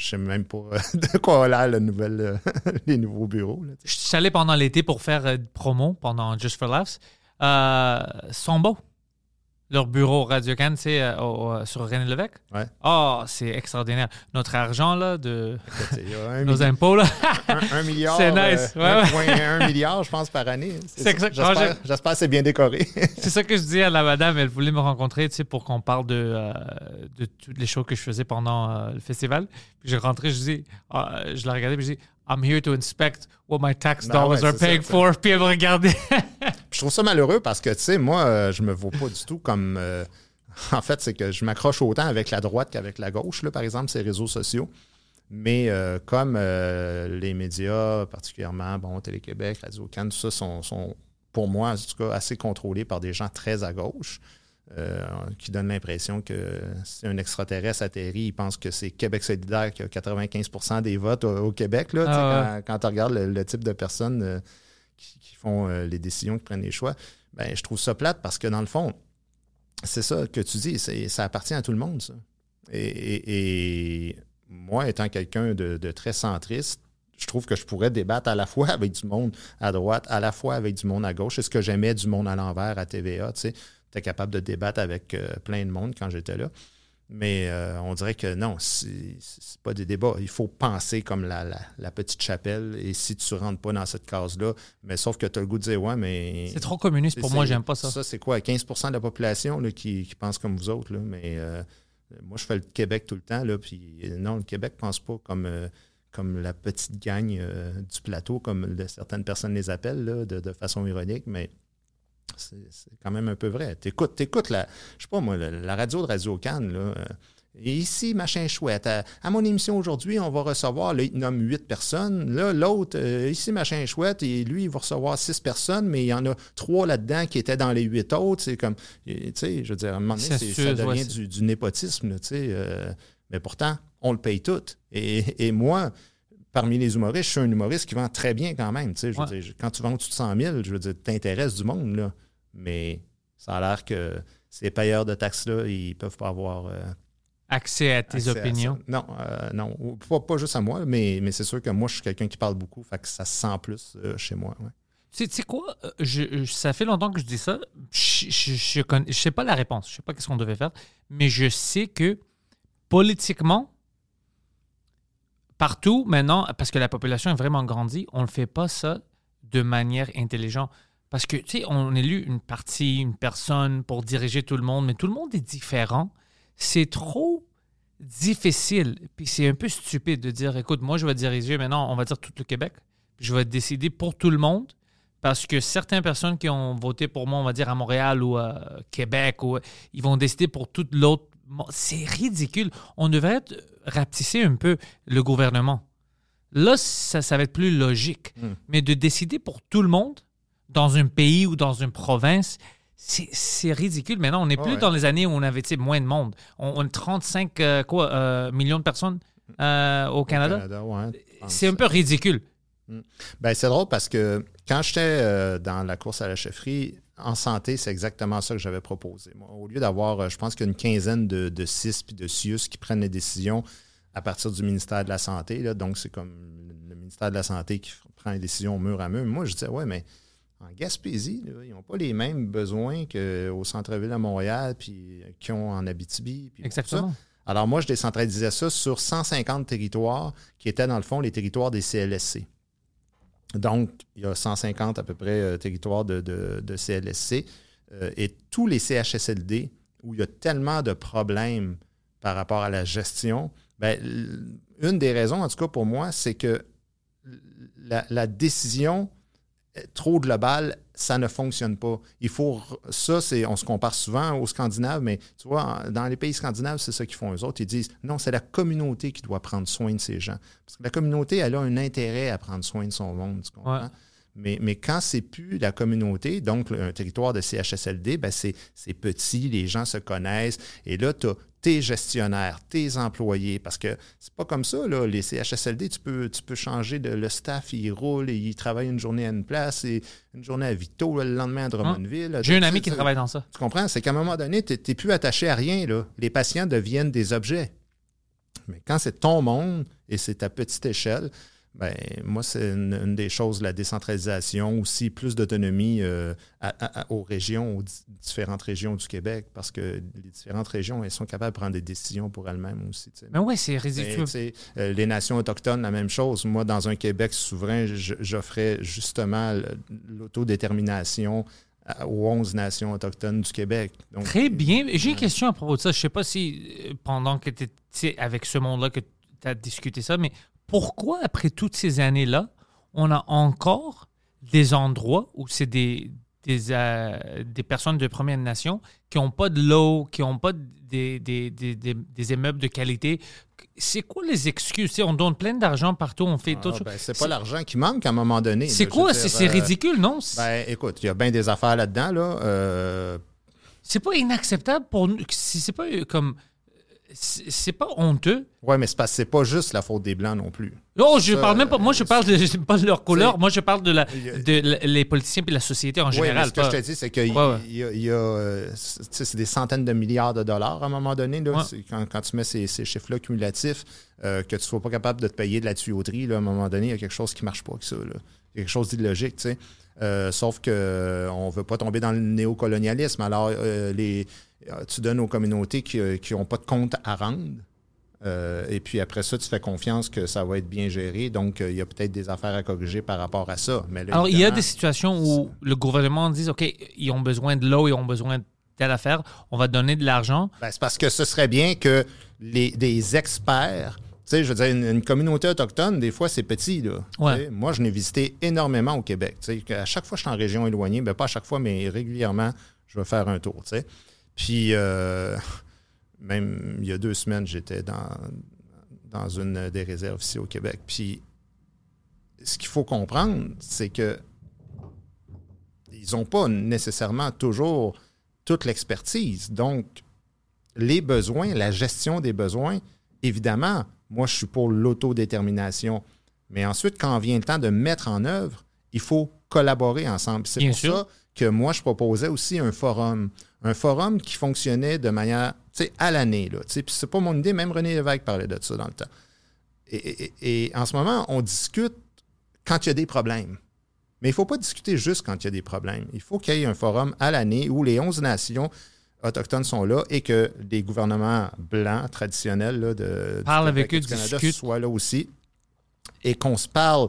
je, sais même pas euh, de quoi a l'air euh, les nouveaux bureaux. Je suis allé pendant l'été pour faire euh, promo pendant Just for Laughs. Sont beaux. Leur bureau Radio Cannes, c'est euh, au- sur René Lévesque? Ouais. Oh, c'est extraordinaire. Notre argent, là, de nos impôts, là. un- un milliard. C'est nice, euh, ouais, ouais. 1,1 milliard, je pense, par année. C'est ça. exact- J'espère quand j'espère que c'est bien décoré. c'est ça que je dis à la madame. Elle voulait me rencontrer, tu sais, pour qu'on parle de, euh, de toutes les shows que je faisais pendant euh, le festival. Puis je rentrais, je dis, ah, je la regardais, puis je dis, I'm here to inspect what my tax Ben dollars ouais, are paying ça. for. Puis elle me regardait. je trouve ça malheureux parce que, tu sais, moi, euh, je me vois pas du tout comme. euh, en fait, c'est que je m'accroche autant avec la droite qu'avec la gauche, là, par exemple, ces réseaux sociaux. Mais euh, comme euh, les médias, particulièrement, bon, Télé-Québec, Radio-Can, tout ça, sont, sont, pour moi, en tout cas, assez contrôlés par des gens très à gauche. Euh, qui donnent l'impression que si un extraterrestre atterrit, il pense que c'est Québec solidaire qui a 95% des votes au, au Québec. Là, Ah quand, quand tu regardes le, le type de personnes euh, qui, qui font euh, les décisions, qui prennent les choix, ben, je trouve ça plate parce que dans le fond, c'est ça que tu dis, ça appartient à tout le monde, ça. Et, et- et moi, étant quelqu'un de, de très centriste, je trouve que je pourrais débattre à la fois avec du monde à droite, à la fois avec du monde à gauche. C'est ce que j'aimais du monde à l'envers à TVA, tu sais. J'étais capable de débattre avec euh, plein de monde quand j'étais là. Mais euh, on dirait que non, c'est pas des débats. Il faut penser comme la, la- la petite chapelle. Et si tu ne rentres pas dans cette case-là, mais sauf que tu as le goût de dire ouais, mais. C'est trop communiste pour moi, j'aime pas ça. Ça, c'est quoi? 15% de la population là, qui, qui pense comme vous autres. Là, mais euh, moi, je fais le Québec tout le temps. Là, puis non, le Québec ne pense pas comme, euh, comme la petite gang euh, du plateau, comme certaines personnes les appellent là, de, de façon ironique, mais c'est quand même un peu vrai. T'écoutes, t'écoutes la, je sais pas moi, la, la radio de Radio Cannes, là. euh, et ici, machin chouette. À, à mon émission aujourd'hui, on va recevoir, là, il nomme huit personnes. Là, l'autre, euh, ici, machin chouette, et lui, il va recevoir six personnes, mais il y en a trois là-dedans qui étaient dans les huit autres. C'est comme, tu sais, je veux dire, à un moment donné, C'est c'est- sûr, ça devient du, du népotisme, tu sais. euh, mais pourtant, on le paye tout. Et, et moi, parmi les humoristes, je suis un humoriste qui vend très bien quand même. Tu je veux Ouais. dire, quand tu vends au-dessus de 100 000, je veux dire, t'intéresses du monde, là. Mais ça a l'air que ces payeurs de taxes-là, ils peuvent pas avoir euh, Accès à tes accès à ça. opinions. Non, euh, non. Pas, pas juste à moi, mais, mais c'est sûr que moi, je suis quelqu'un qui parle beaucoup, fait que ça se sent plus euh, chez moi. ouais. Tu sais- tu sais quoi? Je- je- ça fait longtemps que je dis ça. Je, je sais pas la réponse. Je sais pas qu'est-ce qu'on devait faire. Mais je sais que politiquement, partout maintenant, parce que la population est vraiment grandie, on ne fait pas ça de manière intelligente. Parce que, tu sais, on élu une partie, une personne pour diriger tout le monde, mais tout le monde est différent. C'est trop difficile. Puis c'est un peu stupide de dire, écoute, moi, je vais diriger maintenant, on va dire tout le Québec. Je vais décider pour tout le monde. Parce que certaines personnes qui ont voté pour moi, on va dire à Montréal ou à Québec, ou, ils vont décider pour toute l'autre. C'est ridicule. On devrait rapetisser un peu le gouvernement. Là, ça, ça va être plus logique. Mm. Mais de décider pour tout le monde, dans un pays ou dans une province, c'est ridicule. Maintenant, on n'est plus Ouais. dans les années où on avait moins de monde. On, on a 35 euh, quoi, euh, millions de personnes euh, au Canada. ouais. C'est un peu ridicule. Ben, c'est drôle parce que quand j'étais dans la course à la chefferie, en santé, c'est exactement ça que j'avais proposé. Moi, au lieu d'avoir, euh, je pense qu'une quinzaine de, de CIS puis de CIUS qui prennent les décisions à partir du ministère de la Santé, là, donc c'est comme le ministère de la Santé qui prend les décisions mur à mur. Moi, je disais, ouais, mais en Gaspésie, là, ils n'ont pas les mêmes besoins qu'au centre-ville à Montréal, puis euh, qu'ils ont en Abitibi. puis tout ça. Exactement. Alors moi, je décentralisais ça sur 150 territoires qui étaient dans le fond les territoires des CLSC. Donc, il y a 150 à peu près euh, territoires de, CLSC euh, et tous les CHSLD où il y a tellement de problèmes par rapport à la gestion. l- une des raisons, en tout cas pour moi, c'est que la, décision trop globale, ça ne fonctionne pas. Il faut. Ça, c'est. On se compare souvent aux Scandinaves, mais tu vois, dans les pays scandinaves, c'est ça qu'ils font eux autres. Ils disent non, c'est la communauté qui doit prendre soin de ces gens. Parce que la communauté, elle a un intérêt à prendre soin de son monde. Mais, mais quand c'est plus la communauté, donc un territoire de CHSLD, ben c'est petit, les gens se connaissent. Et là, tu as tes gestionnaires, tes employés, parce que c'est pas comme ça, là, les CHSLD, tu peux, tu peux changer de le staff, il roule, et il travaille une journée à une place, et une journée à Vito, le lendemain à Drummondville. J'ai un ami qui travaille dans ça. Tu comprends? C'est qu'à un moment donné, tu n'es plus attaché à rien. Là. Les patients deviennent des objets. Mais quand c'est ton monde et c'est à petite échelle, Ben, moi, c'est une, une des choses, la décentralisation, aussi plus d'autonomie euh, aux régions, aux di- différentes régions du Québec, parce que les différentes régions, elles sont capables de prendre des décisions pour elles-mêmes aussi. Mais ouais, c'est Mais, ridicule. tu sais, euh, les nations autochtones, la même chose. Moi, dans un Québec souverain, j'offrais justement l'autodétermination aux 11 nations autochtones du Québec. Donc, Très bien. J'ai une question à propos de ça. Je sais pas si euh, pendant que tu étais avec ce monde-là que tu as discuté ça, mais pourquoi après toutes ces années-là, on a encore des endroits où c'est des, des, euh, des personnes de Première Nation qui n'ont pas de l'eau, qui n'ont pas des, des, des, des, des immeubles de qualité? C'est quoi les excuses? On donne plein d'argent partout, on fait ah, tout. ben, c'est pas l'argent qui manque à un moment donné. C'est quoi? C'est euh, ridicule, non? Ben, écoute, il y a bien des affaires là-dedans. Là. Euh, C'est pas inacceptable pour nous. C'est pas comme. C'est pas honteux. ouais, mais c'est pas juste la faute des Blancs non plus. Oh, je Ça, parle même pas. Moi, je parle de, je parle de leur couleur. Moi, je parle de, la, de la- les politiciens et la société en Oui, mais général. ce que je te dis, c'est qu'il Ouais, ouais. y a, a, euh, c'est tu sais, c'est des centaines de milliards de dollars à un moment donné. là. Quand, quand tu mets ces, ces chiffres-là cumulatifs, euh, que tu ne sois pas capable de te payer de la tuyauterie, là, à un moment donné, il y a quelque chose qui ne marche pas avec ça. là. Il y a quelque chose d'illogique. tu sais. Euh, sauf qu'on ne veut pas tomber dans le néocolonialisme. Alors, euh, les, euh, tu donnes aux communautés qui n'ont pas de compte à rendre. Euh, et puis après ça, tu fais confiance que ça va être bien géré. Donc, euh, il y a peut-être des affaires à corriger par rapport à ça. Mais là, Alors, il y a des situations où le gouvernement dit OK, ils ont besoin de l'eau, ils ont besoin de telle affaire, on va donner de l'argent. Ben, c'est parce que ce serait bien que les, des experts, tu sais, je veux dire, une, une communauté autochtone, des fois, c'est petit. Là, Ouais. Moi, je n'ai visité énormément au Québec. tu sais, À chaque fois que je suis en région éloignée, ben, pas à chaque fois, mais régulièrement, je vais faire un tour. tu sais. Puis, euh, même il y a deux semaines, j'étais dans, dans une des réserves ici au Québec. Puis, ce qu'il faut comprendre, c'est que ils n'ont pas nécessairement toujours toute l'expertise. Donc, les besoins, la gestion des besoins, évidemment, moi, je suis pour l'autodétermination. Mais ensuite, quand vient le temps de mettre en œuvre, il faut collaborer ensemble. C'est pour sûr. ça que moi, je proposais aussi un forum. Un forum qui fonctionnait de manière, à l'année. Puis c'est pas mon idée, même René Lévesque parlait de ça dans le temps. Et, et- et en ce moment, on discute quand il y a des problèmes. Mais il ne faut pas discuter juste quand il y a des problèmes. Il faut qu'il y ait un forum à l'année où les 11 nations autochtones sont là et que les gouvernements blancs traditionnels là, de, Parle avec eux, du Canada discute. soient là aussi et qu'on se parle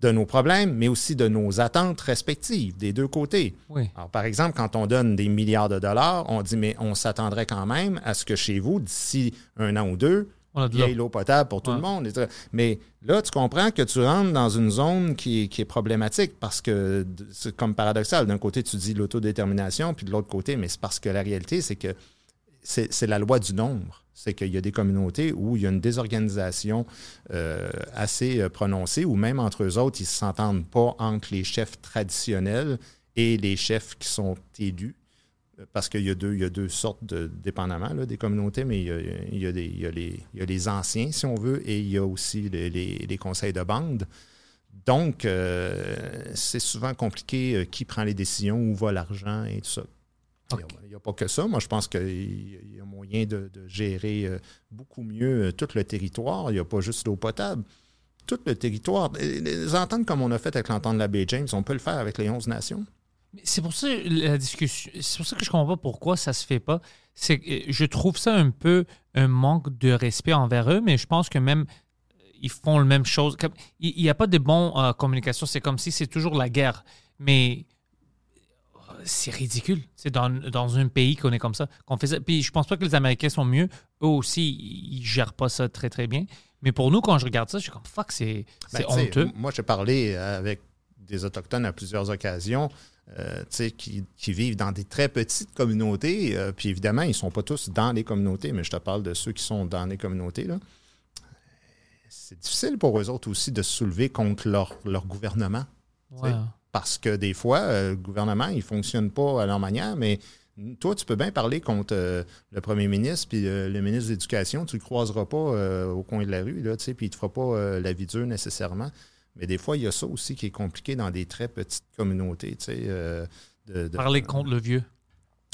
de nos problèmes, mais aussi de nos attentes respectives des deux côtés. Oui. Alors, par exemple, quand on donne des milliards de dollars, on dit, mais on s'attendrait quand même à ce que chez vous, d'ici un an ou deux, il y ait l'eau. potable pour tout Ouais. le monde. et tout. Mais là, tu comprends que tu rentres dans une zone qui, est- qui est problématique parce que c'est comme paradoxal. D'un côté, tu dis l'autodétermination, puis de l'autre côté, mais c'est parce que la réalité, c'est que c'est la loi du nombre. C'est qu'il y a des communautés où il y a une désorganisation euh, assez euh, prononcée, où même entre eux autres, ils ne s'entendent pas entre les chefs traditionnels et les chefs qui sont élus. Parce qu'il y, a deux- sortes, de, dépendamment là, des communautés, mais il y, a, les, anciens, si on veut, et il y a aussi les, conseils de bande. Donc, euh, c'est souvent compliqué qui prend les décisions, où va l'argent et tout ça. Il n'y a- pas que ça. Moi, je pense qu'il y a moyen de, de gérer euh, beaucoup mieux euh, tout le territoire. Il n'y a pas juste l'eau potable. Tout le territoire. Les ententes comme on a fait avec l'entente de la baie James, on peut le faire avec les 11 nations. C'est pour ça la discussion. C'est pour ça que je comprends pas pourquoi ça se fait pas. C'est euh, je trouve ça un peu un manque de respect envers eux, mais je pense que même ils font la même chose. Il n'y a pas de bonne euh, communication. C'est comme si c'est toujours la guerre. Mais c'est ridicule. C'est dans, dans un pays qu'on est comme ça. qu'on fait ça. Puis je pense pas que les Américains sont mieux. Eux aussi, ils gèrent pas ça très très bien. Mais pour nous, quand je regarde ça, je suis comme fuck, c'est Ben, honteux. Moi, j'ai parlé avec des Autochtones à plusieurs occasions. euh, tu sais, qui, qui vivent dans des très petites communautés. euh, puis évidemment, ils ne sont pas tous dans les communautés, mais je te parle de ceux qui sont dans les communautés. là. C'est difficile pour eux autres aussi de se soulever contre leur, leur gouvernement. Ouais. Parce que des fois, euh, le gouvernement, il ne fonctionne pas à leur manière, mais toi, tu peux bien parler contre euh, le premier ministre puis euh, le ministre de l'Éducation. Tu ne le croiseras pas euh, au coin de la rue, là, puis il ne te fera pas la vie dure nécessairement. Mais des fois, il y a ça aussi qui est compliqué dans des très petites communautés. de, de- Parler contre le vieux.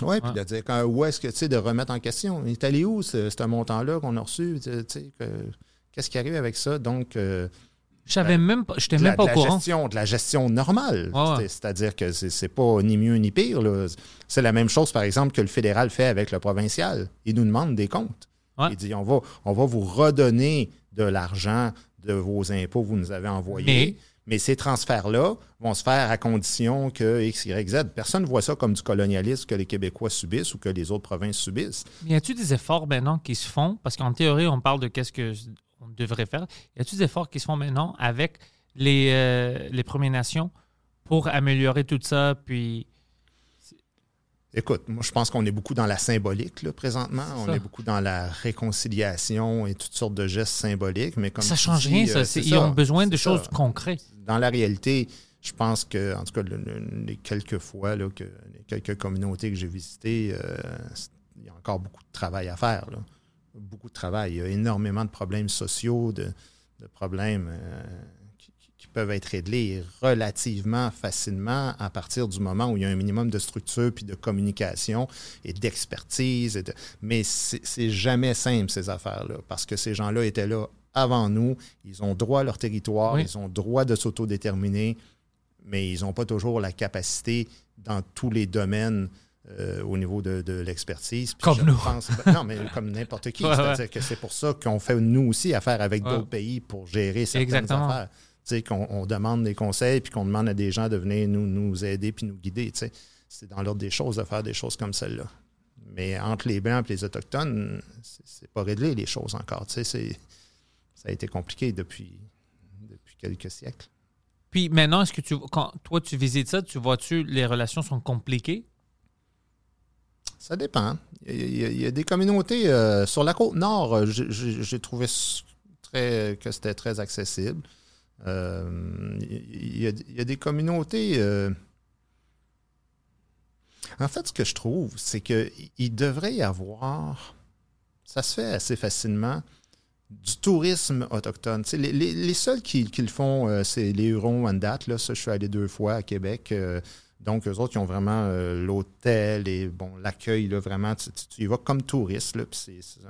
Oui, puis de dire quand- où est-ce que, tu sais, de remettre en question. Il est allé où ce, ce montant-là qu'on a reçu? Qu'est-ce qui arrive avec ça? Donc, Je savais même pas, j'étais même pas au la courant. gestion, de la gestion normale. Ouais. C'est- C'est-à-dire que c'est pas ni mieux ni pire. C'est la même chose, par exemple, que le fédéral fait avec le provincial. Il nous demande des comptes. Ouais. Il dit on va, on va vous redonner de l'argent de vos impôts que vous nous avez envoyés. Mais, ces transferts-là vont se faire à condition que X, Y, Z. Personne ne voit ça comme du colonialisme que les Québécois subissent ou que les autres provinces subissent. Mais y a-tu des efforts maintenant qui se font? Parce qu'en théorie, on parle de qu'est-ce que on devrait faire. Y a-tu des efforts qui se font maintenant avec les, euh, les Premières Nations pour améliorer tout ça? Puis, Écoute, moi, je pense qu'on est beaucoup dans la symbolique, là, présentement. On est beaucoup dans la réconciliation et toutes sortes de gestes symboliques. Mais comme ça tu change dis, rien, euh, ça. Ils ont besoin de choses ça. concrètes. Dans la réalité, je pense que, en tout cas, le- le- les quelques fois, là, que, les quelques communautés que j'ai visitées, euh, il y a encore beaucoup de travail à faire. là. Beaucoup de travail. Il y a énormément de problèmes sociaux, de, de problèmes euh, qui, peuvent être réglés relativement facilement à partir du moment où il y a un minimum de structure, puis de communication et d'expertise. de- Mais c'est c'est jamais simple, ces affaires-là, parce que ces gens-là étaient là avant nous. Ils ont droit à leur territoire, Oui. ils ont droit de s'autodéterminer, mais ils n'ont pas toujours la capacité dans tous les domaines euh, au niveau de, de l'expertise. Comme nous. pense- ben, non, mais comme n'importe qui. Ouais, C'est-à-dire ouais. que c'est pour ça qu'on fait, nous aussi, affaire avec Ouais. d'autres pays pour gérer certaines Exactement. affaires. Qu'on on demande des conseils, puis qu'on demande à des gens de venir nous, nous aider puis nous guider. C'est dans l'ordre des choses de faire des choses comme celle-là. Mais entre les Blancs et les Autochtones, c'est c'est pas réglé les choses encore. C'est- ça a été compliqué depuis, depuis quelques siècles. Puis maintenant, est-ce que tu, quand toi tu visites ça, tu vois-tu les relations sont compliquées? Ça dépend. Il y a, il y a- des communautés euh, sur la côte nord. euh, j'ai- trouvé très, que c'était très accessible. Euh, il, y a, des communautés. En fait, ce que je trouve, c'est qu'il devrait y avoir. Ça se fait assez facilement. Du tourisme autochtone. Les, seuls qui, qui le font, c'est les Hurons en date. Là. Ça, je suis allé deux fois à Québec. Donc, eux autres, ils ont vraiment euh, l'hôtel et bon, l'accueil, vraiment, tu, tu- y vas comme touriste, puis c'est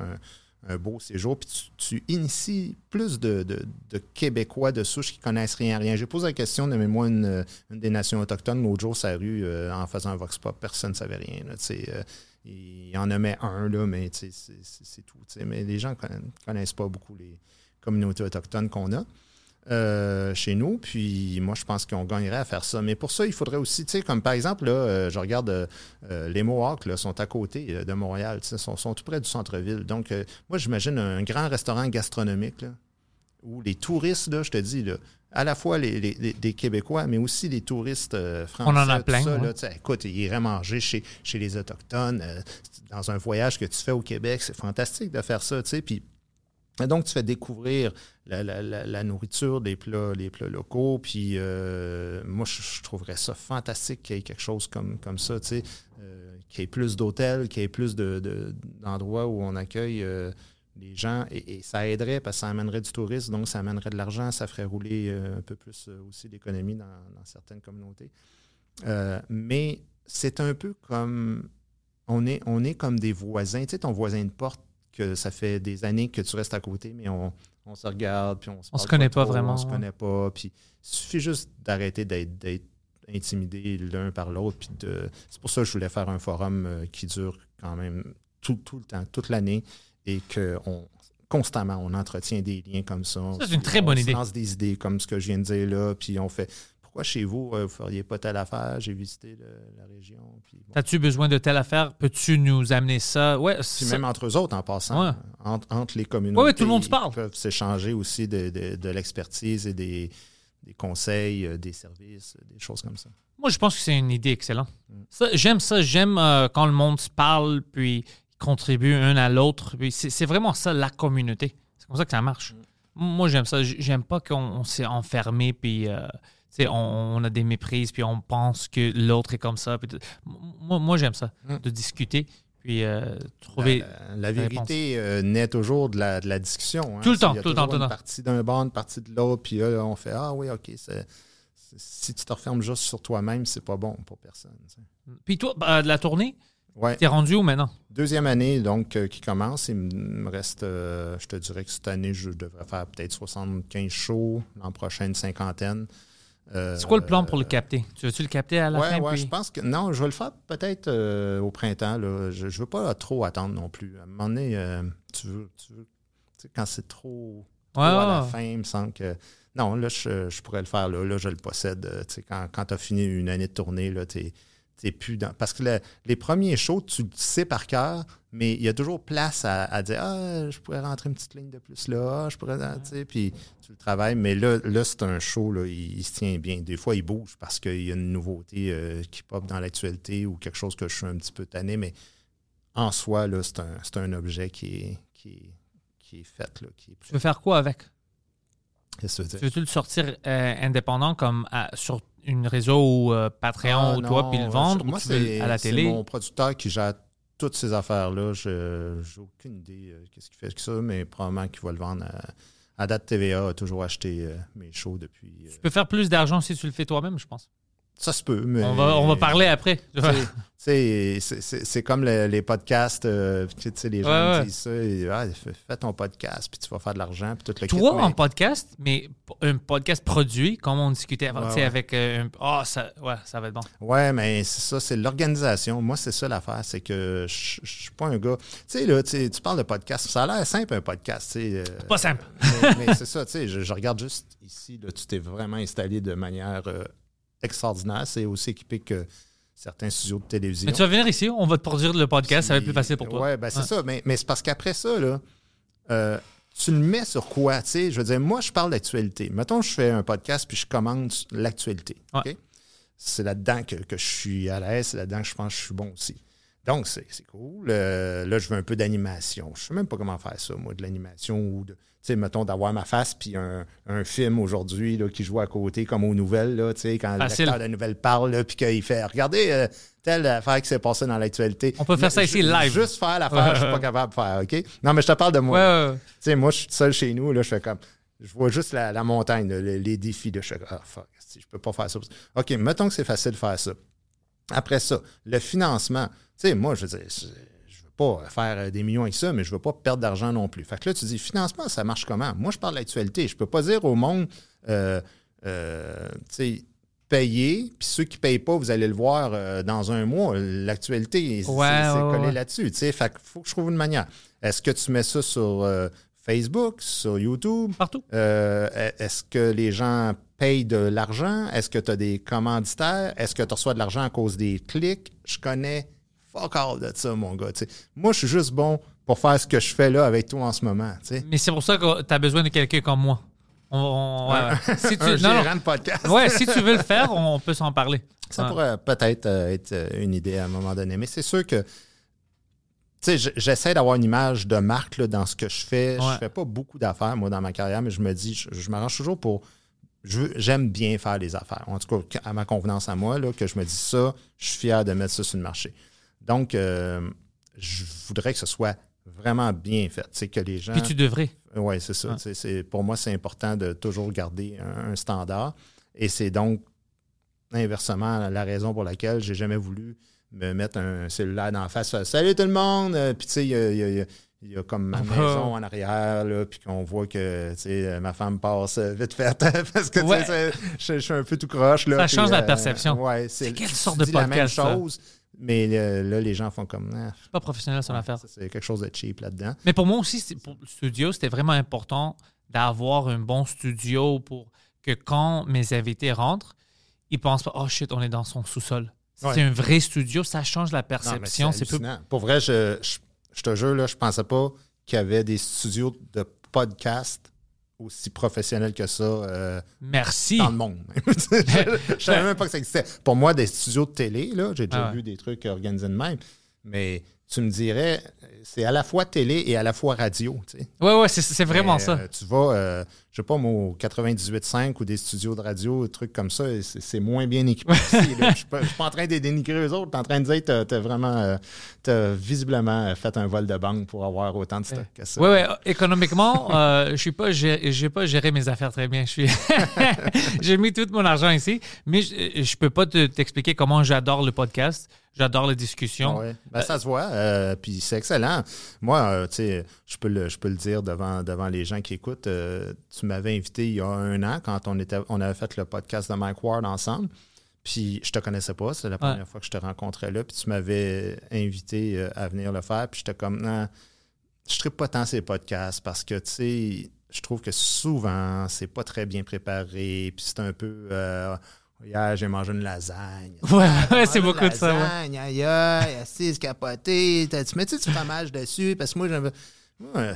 un, beau séjour. Puis tu, inities plus de, de- de Québécois de souche qui connaissent rien rien. J'ai posé la question, nommez-moi une, une des nations autochtones, l'autre jour, sa rue, euh, en faisant un vox pop, personne ne savait rien. là, euh, il en nommait un, là, mais c'est tout. Mais les gens ne connaissent pas beaucoup les communautés autochtones qu'on a euh, chez nous. Puis moi, je pense qu'on gagnerait à faire ça. Mais pour ça, il faudrait aussi, tu sais, comme par exemple, là, euh, je regarde euh, les Mohawks là, sont à côté de Montréal, tu sais, sont, sont tout près du centre-ville. Donc, moi, j'imagine un grand restaurant gastronomique là, où les touristes, là, je te dis, là, à la fois les, les- les- des Québécois, mais aussi les touristes français. On en a plein, ça, ouais. là, tu sais, écoute, ils iraient manger chez, chez les Autochtones. dans un voyage que tu fais au Québec, c'est fantastique de faire ça, tu sais. Puis donc, tu fais découvrir la, nourriture des plats, les plats locaux. Puis, euh, moi, je, trouverais ça fantastique qu'il y ait quelque chose comme, comme ça, tu sais, euh, qu'il y ait plus d'hôtels, qu'il y ait plus de- de- d'endroits où on accueille euh, les gens. Et, ça aiderait parce que ça amènerait du tourisme, donc ça amènerait de l'argent, ça ferait rouler un peu plus aussi l'économie dans, dans certaines communautés. Mais c'est un peu comme. On est, on est comme des voisins. Tu sais, ton voisin de porte, que ça fait des années que tu restes à côté, mais on, on se regarde, puis on se On se connaît pas trop, vraiment, On se connaît pas. Puis il suffit juste d'arrêter d'être intimidé l'un par l'autre. Puis. C'est pour ça que je voulais faire un forum euh, qui dure quand même tout, tout le temps, toute l'année, et qu'on constamment, on entretient des liens comme ça. Ça, c'est une très bonne on se idée. lance des idées comme ce que je viens de dire là, puis on fait pourquoi chez vous, euh, vous feriez pas telle affaire? J'ai visité le- la région. Puis, bon. As-tu besoin de telle affaire? Peux-tu nous amener ça? Ouais, Puis ça- même entre eux autres, en passant, Ouais. entre, entre les communautés, Ouais, ouais, tout le monde se ils parle. peuvent s'échanger aussi de, de- de l'expertise et des, des conseils, euh, des services, euh, des choses comme ça. Moi, je pense que c'est une idée excellente. Mm. Ça, j'aime ça. J'aime euh, quand le monde se parle, puis contribue un à l'autre. Puis c'est, c'est vraiment ça, la communauté. C'est comme ça que ça marche. Mm. Moi, j'aime ça. J- J'aime pas qu'on on s'est enfermé, puis euh, on, on a des méprises, puis on pense que l'autre est comme ça. puis moi, moi j'aime ça, Mm. de discuter, puis euh, trouver. La, vérité euh, naît toujours de la, de la discussion. hein. Tout le temps, tout le temps, tout le temps. partie d'un bord, une partie de l'autre, puis là, on fait Ah oui, OK, c'est- si tu te refermes juste sur toi-même, c'est pas bon pour personne. Puis toi, bah, de la tournée, Ouais. T'es rendu où maintenant? Deuxième année, donc, euh, qui commence. Il me reste, euh, je te dirais que cette année, je devrais faire peut-être 75 shows. L'an prochain, une cinquantaine. Euh, C'est quoi le plan pour le capter? Tu veux-tu le capter à la ouais, fin? ouais, puis- je pense que. Non, je vais le faire peut-être euh, au printemps. Là. Je ne veux pas trop attendre non plus. À un moment donné, euh, tu veux. Tu veux tu sais, quand c'est trop, trop Ouais, à la fin, il me semble que. Non, là, je, je pourrais le faire. Là, là je le possède. Euh, tu sais, quand quand tu as fini une année de tournée, là, tu plus dans. Parce que le- les premiers shows, tu le sais par cœur, mais il y a toujours place à, à dire Ah, je pourrais rentrer une petite ligne de plus là, Ah, je pourrais. Tu sais, puis tu le travailles. Mais là, là c'est un show, là, il, il se tient bien. Des fois, il bouge parce qu'il y a une nouveauté euh, qui pop dans l'actualité ou quelque chose que je suis un petit peu tanné, mais en soi, là, c'est un, c'est un objet qui est, qui est, qui est fait. Là, qui est Tu veux faire quoi avec? Qu'est-ce que tu veux Tu dire? veux-tu le sortir euh, indépendant comme à- sur une réseau ou euh, Patreon Ah, ou toi, puis le vendre? Moi, ou tu veux c'est à la c'est télé? mon producteur qui gère toutes ces affaires-là. Je n'ai aucune idée euh, qu'est-ce qu'il fait avec ça, mais probablement qu'il va le vendre à, à date TVA. a toujours acheté euh, mes shows depuis. euh, Tu peux faire plus d'argent si tu le fais toi-même, je pense. Ça se peut, mais. On, va, on va parler après. C'est- comme le- les podcasts, euh, tu sais, les gens Ouais, me ouais. disent ça, et, Ah, fais, ton podcast, puis tu vas faire de l'argent, puis tout le kit, Toi, mais- en podcast, mais un podcast produit, comme on discutait avant, Ouais, avec euh. Ah, ça, ouais, ça va être bon. Ouais, mais c'est ça, c'est l'organisation. Moi, c'est ça l'affaire, c'est que je suis pas un gars. Tu sais, là, tu parles de podcast, ça a l'air simple un podcast, euh, Pas simple. mais, mais c'est ça, tu sais, je, je regarde juste ici, là, tu t'es vraiment installé de manière euh, extraordinaire. C'est aussi équipé que certains studios de télévision. Mais tu vas venir ici, on va te produire le podcast, ça va être plus facile pour toi. Ouais, ben c'est Ouais. ça. Mais, mais c'est parce qu'après ça, là, euh, tu le mets sur quoi? Tu sais, je veux dire, moi, je parle d'actualité. Mettons, je fais un podcast puis je commande l'actualité. Ouais. OK? C'est là-dedans que, que je suis à l'aise, c'est là-dedans que je pense que je suis bon aussi. Donc, c'est cool. Euh, là, je veux un peu d'animation. Je sais même pas comment faire ça, moi, de l'animation ou de. Tu sais, mettons, d'avoir ma face puis un, un film aujourd'hui là, qui joue à côté, comme aux nouvelles, là, tu sais, quand Facile. l'acteur de la nouvelle parle, puis qu'il fait Regardez, euh, telle affaire qui s'est passée dans l'actualité. On peut faire ça ici live. Juste faire l'affaire, je suis pas capable de faire, OK? Non, mais je te parle de moi. Ouais, ouais, ouais. Tu sais, moi, je suis seul chez nous, là, je fais comme. Je vois juste la, la montagne, là, les, les défis. Fais comme, ah, fuck, je peux pas faire ça. OK, mettons que c'est facile de faire ça. Après ça, le financement. Tu sais, moi, je veux dire, pas faire euh, des millions avec ça, mais je veux pas perdre d'argent non plus. Fait que là, tu dis, financement, ça marche comment? Moi, je parle de l'actualité. Je peux pas dire au monde, euh, euh, tu sais, payer, puis ceux qui payent pas, vous allez le voir euh, dans un mois. L'actualité, c'est Ouais, c'est ouais, collé ouais. là-dessus. Tu sais, fait qu'il faut que je trouve une manière. Est-ce que tu mets ça sur euh, Facebook, sur YouTube? Partout. Euh, Est-ce que les gens payent de l'argent? Est-ce que tu as des commanditaires? Est-ce que tu reçois de l'argent à cause des clics? Je connais fuck all de ça, mon gars. Moi, je suis juste bon pour faire ce que je fais là avec toi en ce moment. Mais c'est pour ça que tu as besoin de quelqu'un comme moi. On, on- ouais, ouais. Si tu, Un non, non. gérant de podcast. Ouais, si tu veux le faire, on peut s'en parler. Ça Ouais. pourrait peut-être euh, être euh, une idée à un moment donné. Mais c'est sûr que, tu sais, j- j'essaie d'avoir une image de marque là, dans ce que je fais. Ouais. Je fais pas beaucoup d'affaires, moi, dans ma carrière, mais je me dis, je, je m'arrange toujours pour. je veux- J'aime bien faire les affaires. En tout cas, à ma convenance à moi, là, que je me dis ça, je suis fier de mettre ça sur le marché. Donc, euh, je voudrais que ce soit vraiment bien fait. C'est que les gens. Puis tu devrais. Oui, c'est ça. C'est- pour moi, c'est important de toujours garder un, un standard. Et c'est donc inversement la raison pour laquelle j'ai jamais voulu me mettre un cellulaire dans la face. faire, Salut tout le monde! Euh, Puis tu sais, il y a, il y a- il y a- il y a comme ma Ah. maison en arrière, là, puis qu'on voit que tu sais, ma femme passe euh, vite fait parce que tu sais, Ouais. je, je suis un peu tout croche. Là, Ça puis, change la euh, perception. ouais, C'est quelle sorte de dis la même podcast, ça? Mais euh, là, les gens font comme. Ah, C'est pas professionnel son affaire. ça, c'est quelque chose de cheap là-dedans. Mais pour moi aussi, pour le studio, c'était vraiment important d'avoir un bon studio pour que quand mes invités rentrent, ils pensent pas, oh shit, on est dans son sous-sol. Ouais. C'est un vrai studio, ça change la perception. C'est plus... Pour vrai, je, je, je te jure, là, je pensais pas qu'il y avait des studios de podcast aussi professionnels que ça euh, Merci. dans le monde. je, je savais même pas que ça existait. Pour moi, des studios de télé, là, j'ai déjà Ah ouais. vu des trucs organisés de même, mais tu me dirais, c'est à la fois télé et à la fois radio. tu sais. Ouais, ouais, c'est, c'est vraiment Mais, ça. euh, tu vas, euh, je sais pas, moi, au 98.5 ou des studios de radio, des trucs comme ça, c'est moins bien équipé. Je suis pas, je suis pas en train de dénigrer eux autres. Je suis en train de dire que tu as, vraiment, euh, t'as visiblement fait un vol de banque pour avoir autant de stock que ça. Oui, oui. Économiquement, euh, je suis pas, j'ai pas géré mes affaires très bien. Suis, j'ai mis tout mon argent ici, mais je, je peux pas te- t'expliquer comment j'adore le podcast. J'adore les discussions. Ouais. Ben, ça se voit, euh, puis c'est excellent. Moi, euh, tu sais, je peux le, je peux le dire devant, devant les gens qui écoutent. euh, tu m'avais invité il y a un an quand on, était, on avait fait le podcast de Mike Ward ensemble. Puis je te connaissais pas, c'est la première Ouais. fois que je te rencontrais là. Puis tu m'avais invité euh, à venir le faire. Puis j'étais comme, non, je ne pas tant ces podcasts parce que, tu sais, je trouve que souvent, c'est pas très bien préparé. Puis c'est un peu. euh, Hier, j'ai mangé une lasagne. Ouais, ouais, c'est beaucoup de ça. ouais. lasagne, Aïe, aïe, assise, capotée. Tu mets-tu du fromage dessus? Parce que moi, j'aime.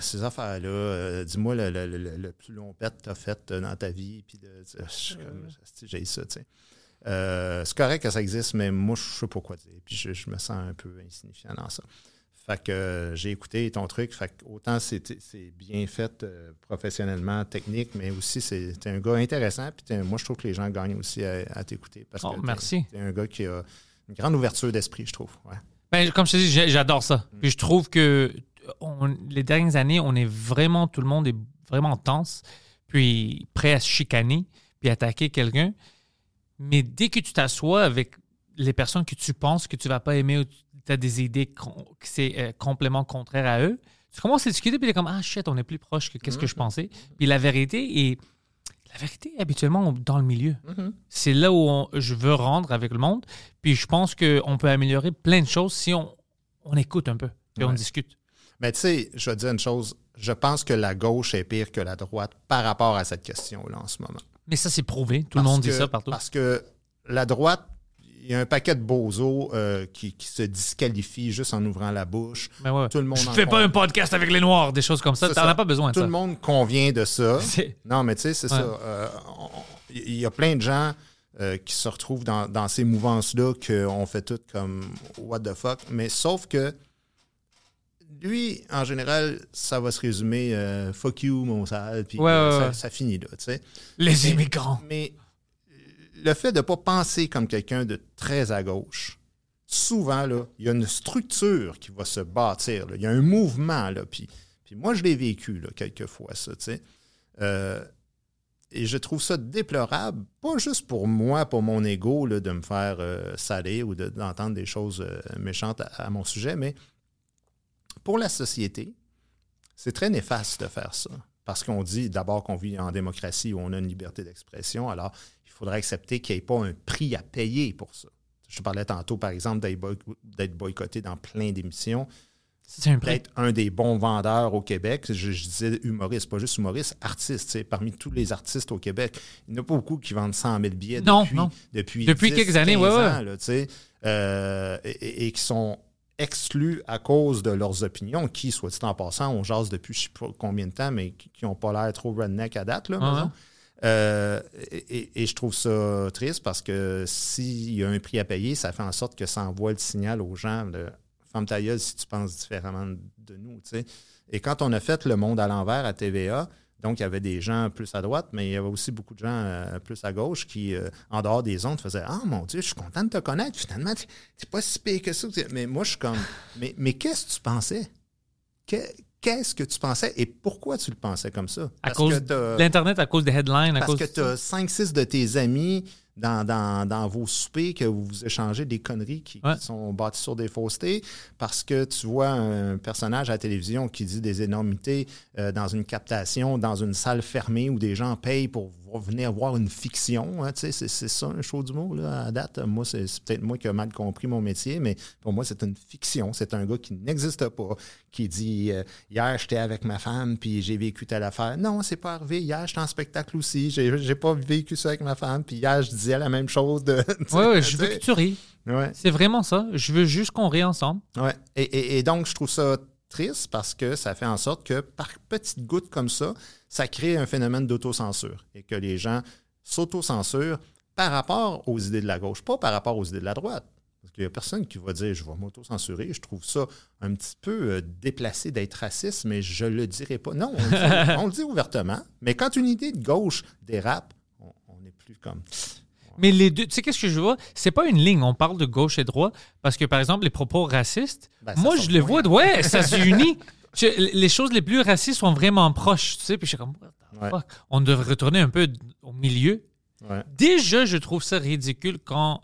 Ces affaires-là, euh, dis-moi le, le- le- le plus long pet que tu as fait euh, dans ta vie. Puis asti, j'ai ça, tu sais. Euh, c'est correct que ça existe, mais moi, je sais pas quoi dire. Puis je, je me sens un peu insignifiant dans ça. Fait que euh, j'ai écouté ton truc. Fait que autant c'est bien fait euh, professionnellement, technique, mais aussi c'est un gars intéressant. Puis t'es- moi, je trouve que les gens gagnent aussi à, à t'écouter. Parce Oh, que t'es- merci. T'es un gars qui a une grande ouverture d'esprit, je trouve. Ouais. Ben, comme je te dis, j'adore ça. Mm. Puis je trouve que on- les dernières années, on est vraiment, tout le monde est vraiment tense, puis prêt à se chicaner, puis attaquer quelqu'un. Mais dès que tu t'assois avec les personnes que tu penses que tu vas pas aimer ou tu as des idées que c'est euh, complètement contraire à eux, tu commences à discuter, puis tu es comme Ah shit, on est plus proche que qu'est-ce que je pensais. Puis la vérité est. La vérité habituellement dans le milieu. C'est là où on- je veux rendre avec le monde. Puis je pense qu'on peut améliorer plein de choses si on, on écoute un peu et on discute. Mais tu sais, je vais te dire une chose. Je pense que la gauche est pire que la droite par rapport à cette question-là en ce moment. Mais ça, c'est prouvé. Tout le monde dit ça partout. Parce que la droite, il y a un paquet de bozos euh, qui, qui se disqualifient juste en ouvrant la bouche. Mais ouais. Tout le monde je fais pas un podcast avec les Noirs, des choses comme ça. T'en as pas besoin Tout ça. le monde convient de ça. Non, mais tu sais, c'est Ouais. ça. Euh, Il y a plein de gens euh, qui se retrouvent dans, dans ces mouvances-là qu'on fait tout comme what the fuck. Mais sauf que lui, en général, ça va se résumer euh, fuck you, mon sale, puis Ouais, euh, ouais, ça, finit là, tu sais. Les immigrants. Mais le fait de ne pas penser comme quelqu'un de très à gauche, souvent, là, il y a une structure qui va se bâtir. là. Il y a un mouvement. Là, puis, puis moi, je l'ai vécu là, quelques fois, ça. tu sais. Euh, et je trouve ça déplorable, pas juste pour moi, pour mon ego, là, de me faire euh, saler ou de- d'entendre des choses méchantes à, à mon sujet, mais pour la société, c'est très néfaste de faire ça. Parce qu'on dit d'abord qu'on vit en démocratie où on a une liberté d'expression, alors il faudrait accepter qu'il n'y ait pas un prix à payer pour ça. Je parlais tantôt, par exemple, d'être boy- d'être boycotté dans plein d'émissions, C'est un prix. d'être un des bons vendeurs au Québec. Je, je disais humoriste, pas juste humoriste, artiste. Parmi tous les artistes au Québec, il n'y en a pas beaucoup qui vendent 100 000 billets Non, depuis, non. depuis, Depuis 10, quelques années, 15 ouais, là, euh, et, et- et qui sont exclus à cause de leurs opinions, qui, soit dit en passant, on jase depuis je ne sais pas combien de temps, mais qui n'ont pas l'air trop redneck à date. Là. Euh, et, je trouve ça triste parce que s'il y a un prix à payer, ça fait en sorte que ça envoie le signal aux gens de Femme ta gueule si tu penses différemment de nous. tu sais. Et quand on a fait Le Monde à l'envers à TVA, donc il y avait des gens plus à droite, mais il y avait aussi beaucoup de gens euh, plus à gauche qui, euh, en dehors des ondes, faisaient Ah mon Dieu, je suis content de te connaître. Finalement, tu n'es pas si pire que ça. Mais moi, je suis comme Mais, mais qu'est-ce que tu pensais? Que- Qu'est-ce que tu pensais et pourquoi tu le pensais comme ça? À cause de l'Internet, à cause des headlines, à parce cause que tu as 5-6 de tes amis dans, dans, dans vos soupers que vous vous échangez des conneries qui, sont bâties sur des faussetés, parce que tu vois un personnage à la télévision qui dit des énormités euh, dans une captation, dans une salle fermée où des gens payent pour vo- venir voir une fiction. hein, tu sais, c'est, ça un show d'humour là, à date. Moi, c'est, peut-être moi qui ai mal compris mon métier, mais pour moi, c'est une fiction. C'est un gars qui n'existe pas, qui dit euh, Hier, j'étais avec ma femme, puis j'ai vécu telle affaire. Non, c'est pas arrivé. Hier, j'étais en spectacle aussi. J'ai, j'ai pas vécu ça avec ma femme. Puis hier, je disais la même chose. De, Ouais, ouais, je veux que tu ris. Ouais. C'est vraiment ça. Je veux juste qu'on rit ensemble. Ouais. Et, et- et donc, je trouve ça triste parce que ça fait en sorte que par petites gouttes comme ça, ça crée un phénomène d'autocensure et que les gens s'autocensurent par rapport aux idées de la gauche, pas par rapport aux idées de la droite. Parce qu'il n'y a personne qui va dire je vais m'auto-censurer. Je trouve ça un petit peu euh, déplacé d'être raciste, mais je le dirai pas. Non, on le dit, on le dit ouvertement. Mais quand une idée de gauche dérape, on n'est plus comme. Mais les deux, tu sais, qu'est-ce que je vois? C'est pas une ligne. On parle de gauche et droite parce que, par exemple, les propos racistes, Ben, moi, je les vois, ouais, ça s'unit. Je- Les choses les plus racistes sont vraiment proches, tu sais, puis je suis comme, Ouais. fuck? On devrait retourner un peu au milieu. Ouais. Déjà, je trouve ça ridicule quand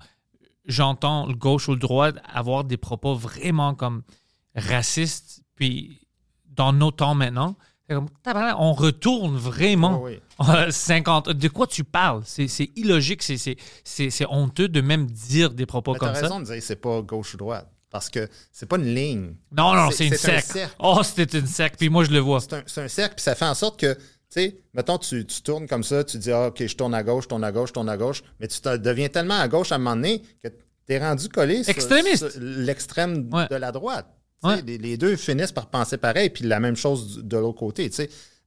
j'entends le gauche ou le droit avoir des propos vraiment comme racistes, puis dans nos temps maintenant, on retourne vraiment Oui, euh, 50. De quoi tu parles? C'est illogique, c'est- honteux de même dire des propos Mais comme ça. raison de dire c'est pas gauche ou droite. Parce que c'est pas une ligne. Non, non, C'est- une un secte. cercle. Oh, c'était une secte, puis moi, je le vois. C'est un, un cercle, puis ça fait en sorte que, tu sais, mettons, tu, tu tournes comme ça, tu dis, ah, OK, je tourne à gauche, je tourne à gauche, je tourne à gauche, mais tu te deviens tellement à gauche à un moment donné que tu es rendu collé sur, l'extrême Ouais. de la droite. Ouais. Les, les deux finissent par penser pareil, puis la même chose de l'autre côté.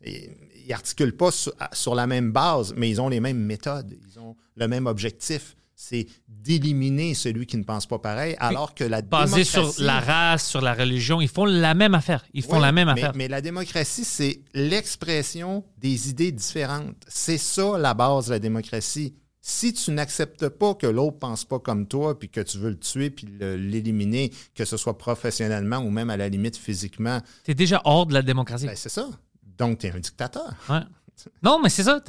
Ils n'articulent pas sur, sur la même base, mais ils ont les mêmes méthodes, ils ont le même objectif. C'est d'éliminer celui qui ne pense pas pareil, alors que la Basé sur la race, sur la religion, ils font la même affaire. Ils font la même mais, affaire. Mais la démocratie, c'est l'expression des idées différentes. C'est ça la base de la démocratie. Si tu n'acceptes pas que l'autre pense pas comme toi, puis que tu veux le tuer, puis l'éliminer, que ce soit professionnellement ou même à la limite physiquement, T'es déjà hors de la démocratie. ben c'est ça. Donc, tu es un dictateur. Ouais. Non, mais c'est ça.